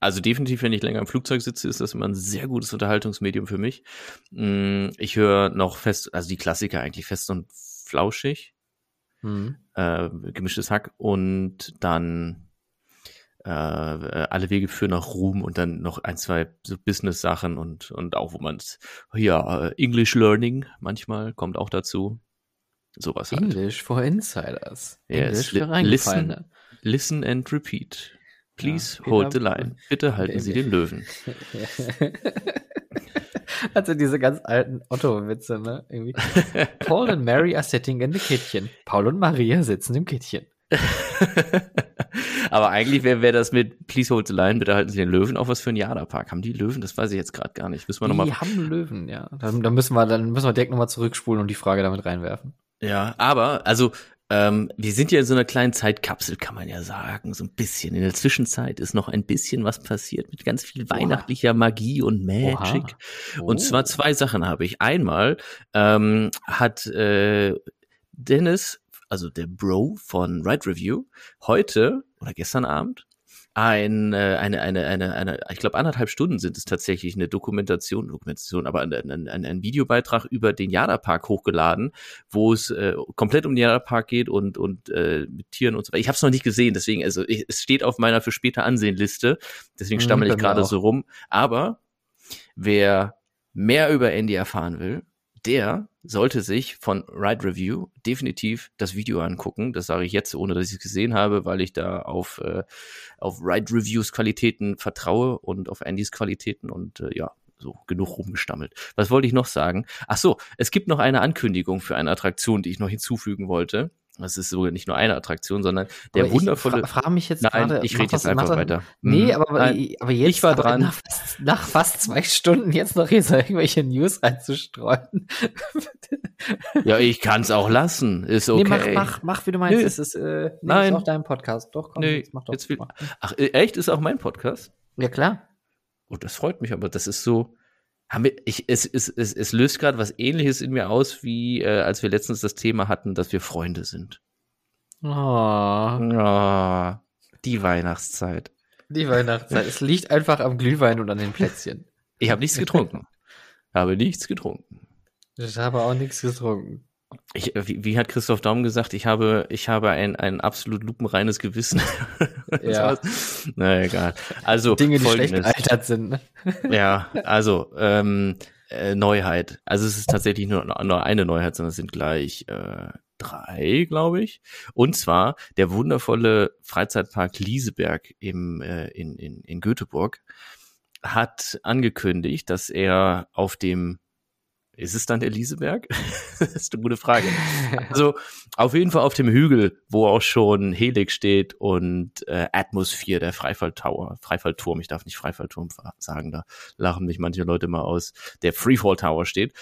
also definitiv, wenn ich länger im Flugzeug sitze, ist das immer ein sehr gutes Unterhaltungsmedium für mich. Mm, ich höre noch fest, also die Klassiker eigentlich fest und flauschig. Mhm. Äh, gemischtes Hack und dann äh, alle Wege führen nach Ruhm und dann noch ein, zwei so Business-Sachen und, und auch, wo man ja, English Learning manchmal kommt auch dazu. Sowas halt. English for Insiders. Yes. English für listen, listen and repeat. Please ja, hold the line. Bitte halten Sie den Löwen. Also diese ganz alten Otto-Witze, ne? Irgendwie. Paul and Mary are sitting in the kitchen. Paul und Maria sitzen im Kittchen. Aber eigentlich wäre wär das mit Please Hold the Line, bitte halten Sie den Löwen auch was für ein Jada-Park. Haben die Löwen? Das weiß ich jetzt gerade gar nicht. Müssen wir noch Die mal haben Löwen, ja. Dann, dann müssen wir, dann müssen wir direkt nochmal zurückspulen und die Frage damit reinwerfen. Ja, aber, also, ähm, wir sind ja in so einer kleinen Zeitkapsel, kann man ja sagen, so ein bisschen. In der Zwischenzeit ist noch ein bisschen was passiert mit ganz viel weihnachtlicher Magie und Magic. Oha. Und Oh. zwar zwei Sachen habe ich. Einmal ähm, hat äh, Dennis, also der Bro von Ride Review, heute oder gestern Abend ein, äh, eine, eine, eine, eine, ich glaube anderthalb Stunden sind es tatsächlich eine Dokumentation, Dokumentation, aber ein, ein, ein, Videobeitrag über den Jada Park hochgeladen, wo es äh, komplett um den Jada Park geht und und äh, mit Tieren und so weiter. Ich habe es noch nicht gesehen, deswegen also ich, es steht auf meiner für später Ansehenliste, deswegen Mhm, stammel ich gerade so rum. Aber wer mehr über Andy erfahren will, der sollte sich von Ride Review definitiv das Video angucken. Das sage ich jetzt, ohne dass ich es gesehen habe, weil ich da auf, äh, auf Ride Reviews Qualitäten vertraue und auf Andys Qualitäten und äh, ja, so genug rumgestammelt. Was wollte ich noch sagen? Ach so, es gibt noch eine Ankündigung für eine Attraktion, die ich noch hinzufügen wollte. Das ist sogar nicht nur eine Attraktion, sondern der Aber wundervolle. Ich fra frage mich jetzt Nein, gerade. ich rede jetzt einfach weiter. Nee, Mhm. aber, Nein, aber jetzt ich war dran. Nach, fast- nach fast zwei Stunden jetzt noch hier so irgendwelche News reinzustreuen. Ja, ich kann es auch lassen. Ist okay. Nee, mach, mach, mach, wie du meinst. Nö. Es ist, äh, nee, Nein. ist auch dein Podcast. Doch, komm, Nee, jetzt mach doch. jetzt will-. Ach, äh, echt? Ist auch mein Podcast? Ja, klar. Oh, das freut mich, aber das ist so. Haben wir, ich, es, es, es, es löst gerade was ähnliches in mir aus, wie äh, als wir letztens das Thema hatten, dass wir Freunde sind. Oh, Ah, die Weihnachtszeit. die Weihnachtszeit. es liegt einfach am Glühwein und an den Plätzchen. Ich habe nichts getrunken. habe nichts getrunken. Ich habe auch nichts getrunken. Ich, äh, wie, wie hat Christoph Daum gesagt, ich habe, ich habe ein, ein absolut lupenreines Gewissen. Ja. Na egal. Also Dinge, die schlecht folgendes. gealtert sind. Ne? Ja, also ähm, äh, Neuheit. Also es ist tatsächlich nur, nur eine Neuheit, sondern es sind gleich äh, drei, glaube ich. Und zwar der wundervolle Freizeitpark Lieseberg im, äh, in, in, in Göteborg hat angekündigt, dass er auf dem ist es dann der Lieseberg? das ist eine gute Frage. Also auf jeden Fall auf dem Hügel, wo auch schon Helix steht und äh, Atmosphere, der Freifall-Tower, Freifallturm, ich darf nicht Freifallturm sagen, da lachen mich manche Leute mal aus, der Freefall Tower steht.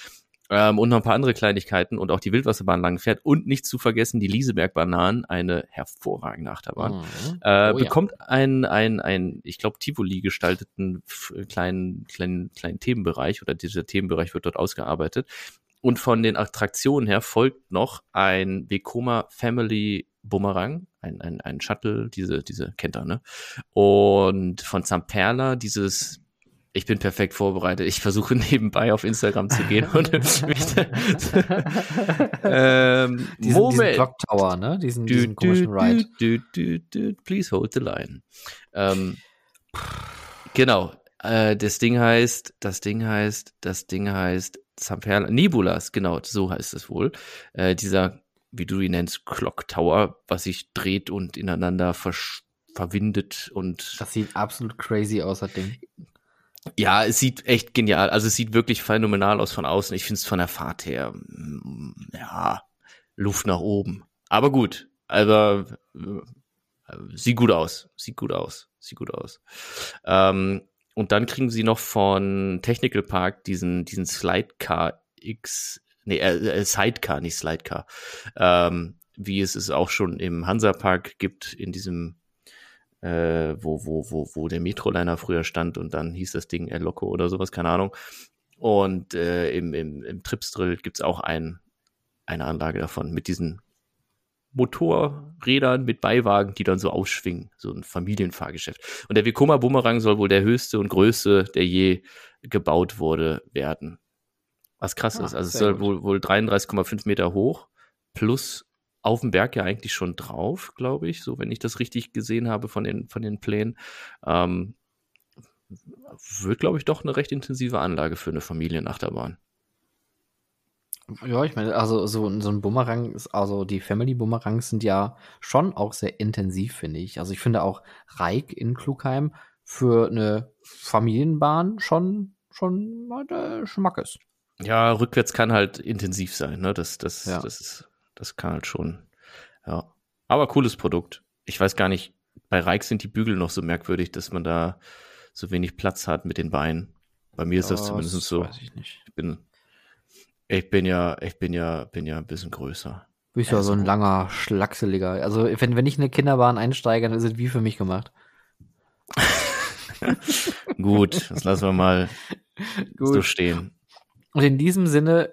Ähm, und noch ein paar andere Kleinigkeiten und auch die Wildwasserbahn lang fährt und nicht zu vergessen die Lieseberg-Bananen, eine hervorragende Achterbahn Mhm. äh, Oh ja. bekommt ein, ein, ein, ich glaube, Tivoli gestalteten kleinen, kleinen, kleinen Themenbereich oder dieser Themenbereich wird dort ausgearbeitet. Und von den Attraktionen her folgt noch ein Vekoma Family Bumerang, ein, ein, ein Shuttle, diese, diese kennt er, ne? Und von Zamperla dieses ich bin perfekt vorbereitet. Ich versuche nebenbei auf Instagram zu gehen und mich ähm, Diesen, diesen Moment. Clock Tower, ne? Diesen, Du, diesen komischen Ride. Du, du, please hold the line. Ähm, genau. Äh, das Ding heißt, das Ding heißt, das Ding heißt Zamperla, Nebulas, genau, so heißt es wohl. Äh, dieser, wie du ihn nennst, Clock Tower, was sich dreht und ineinander versch verwindet und Das sieht absolut crazy aus, das Ding. Ja, es sieht echt genial. Also es sieht wirklich phänomenal aus von außen. Ich finde es von der Fahrt her, mm, ja, Luft nach oben. Aber gut, also äh, sieht gut aus, sieht gut aus, sieht gut aus. Ähm, und dann kriegen sie noch von Technical Park diesen diesen Slidecar X, nee, äh, äh, Sidecar, nicht Slidecar, ähm, wie es es auch schon im Hansa Park gibt in diesem äh, wo, wo, wo, wo der Metroliner früher stand und dann hieß das Ding Air Loco oder sowas, keine Ahnung. Und äh, im, im, im Tripsdrill gibt's auch ein, eine Anlage davon mit diesen Motorrädern mit Beiwagen, die dann so ausschwingen, so ein Familienfahrgeschäft. Und der Vekoma Bumerang soll wohl der höchste und größte, der je gebaut wurde, werden. Was krass Ah, ist. Also es soll gut. wohl, wohl 33,5 Meter hoch plus auf dem Berg ja eigentlich schon drauf, glaube ich, so wenn ich das richtig gesehen habe von den, von den Plänen. Ähm, wird, glaube ich, doch eine recht intensive Anlage für eine Familienachterbahn. Ja, ich meine, also so, so ein Bumerang also die Family Bumerangs sind ja schon auch sehr intensiv, finde ich. Also ich finde auch Reik in Klugheim für eine Familienbahn schon, schon mal der Schmackes. Ja, rückwärts kann halt intensiv sein, ne? Das, das, Ja. das ist, das kann halt schon. Ja. Aber cooles Produkt. Ich weiß gar nicht, bei Reik sind die Bügel noch so merkwürdig, dass man da so wenig Platz hat mit den Beinen. Bei mir ist das zumindest so. Weiß ich nicht. Ich bin, ich bin ja, ich bin ja, bin ja ein bisschen größer. Du bist ja Also- so ein langer, schlackseliger. Also, wenn, wenn ich in eine Kinderbahn einsteige, dann ist es wie für mich gemacht. Gut, das lassen wir mal so Gut. stehen. Und in diesem Sinne,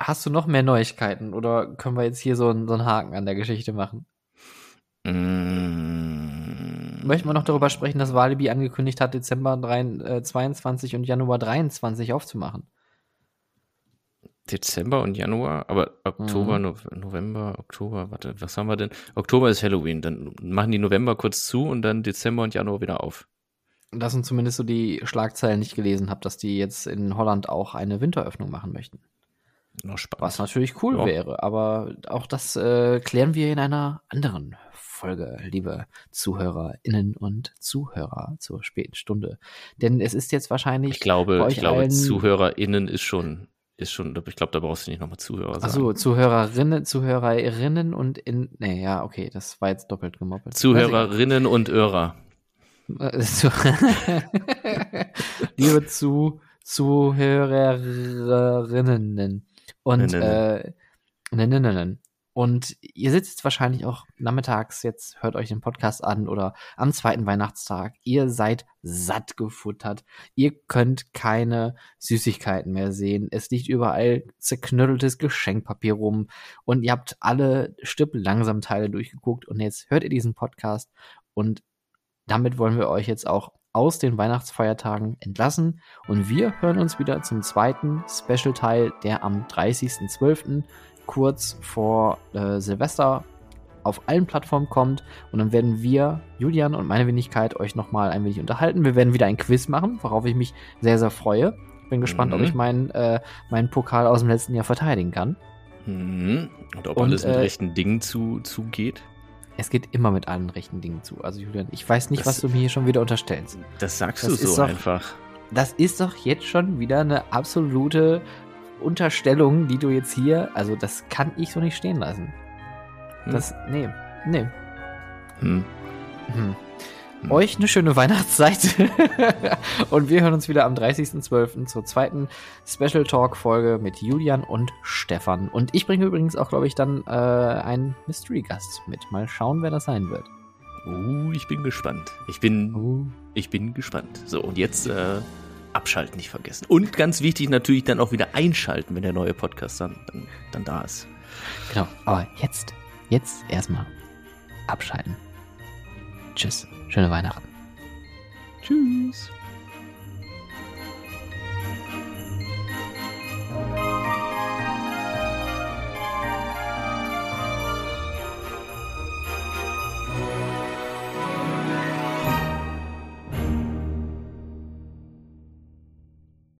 hast du noch mehr Neuigkeiten oder können wir jetzt hier so einen, so einen Haken an der Geschichte machen? Mm, Möchten wir noch darüber sprechen, dass Walibi angekündigt hat, Dezember 3, äh, 22 und Januar 23 aufzumachen? Dezember und Januar, aber Oktober, Mhm. No November, Oktober, warte, was haben wir denn? Oktober ist Halloween, dann machen die November kurz zu und dann Dezember und Januar wieder auf. Das sind zumindest so die Schlagzeilen, die ich gelesen habe, dass die jetzt in Holland auch eine Winteröffnung machen möchten. Was natürlich cool Ja. wäre, aber auch das äh, klären wir in einer anderen Folge, liebe ZuhörerInnen und Zuhörer zur späten Stunde. Denn es ist jetzt wahrscheinlich. Ich glaube, ich glaube, ZuhörerInnen ist schon, ist schon, ich glaube, da brauchst du nicht nochmal Zuhörer sagen. Achso, Zuhörerinnen, Zuhörerinnen und in. Nee, ja, okay, das war jetzt doppelt gemoppelt. Zuhörerinnen und Hörer. Liebe zu Zuhörerinnen und Ninnen. äh, Ninnen. Und ihr sitzt jetzt wahrscheinlich auch nachmittags, jetzt hört euch den Podcast an oder am zweiten Weihnachtstag. Ihr seid satt gefuttert. Ihr könnt keine Süßigkeiten mehr sehen. Es liegt überall zerknütteltes Geschenkpapier rum und ihr habt alle Stück langsam Teile durchgeguckt und jetzt hört ihr diesen Podcast und damit wollen wir euch jetzt auch aus den Weihnachtsfeiertagen entlassen und wir hören uns wieder zum zweiten Special-Teil, der am 30.12. kurz vor äh, Silvester auf allen Plattformen kommt und dann werden wir, Julian und meine Wenigkeit, euch nochmal ein wenig unterhalten. Wir werden wieder ein Quiz machen, worauf ich mich sehr, sehr freue. Bin gespannt, ob Mhm. ich meinen, äh, meinen Pokal aus dem letzten Jahr verteidigen kann. Mhm. Und ob Und, alles mit äh, rechten Dingen zu, zugeht. Es geht immer mit allen rechten Dingen zu. Also Julian, ich weiß nicht, Das- was du mir hier schon wieder unterstellst. Das sagst das du so doch- einfach. Das ist doch jetzt schon wieder eine absolute Unterstellung, die du jetzt hier, also das kann ich so nicht stehen lassen. Hm. Das, nee, nee. Hm. Hm. Hm. Euch eine schöne Weihnachtszeit. und wir hören uns wieder am 30.12. zur zweiten Special Talk Folge mit Julian und Stefan. Und ich bringe übrigens auch, glaube ich, dann äh, einen Mystery Gast mit. Mal schauen, wer das sein wird. Uh, ich bin gespannt. Ich bin, Uh. ich bin gespannt. So, und jetzt äh, abschalten nicht vergessen. Und ganz wichtig natürlich dann auch wieder einschalten, wenn der neue Podcast dann, dann, dann da ist. Genau, aber jetzt, jetzt erstmal abschalten. Tschüss, schöne Weihnachten. Tschüss.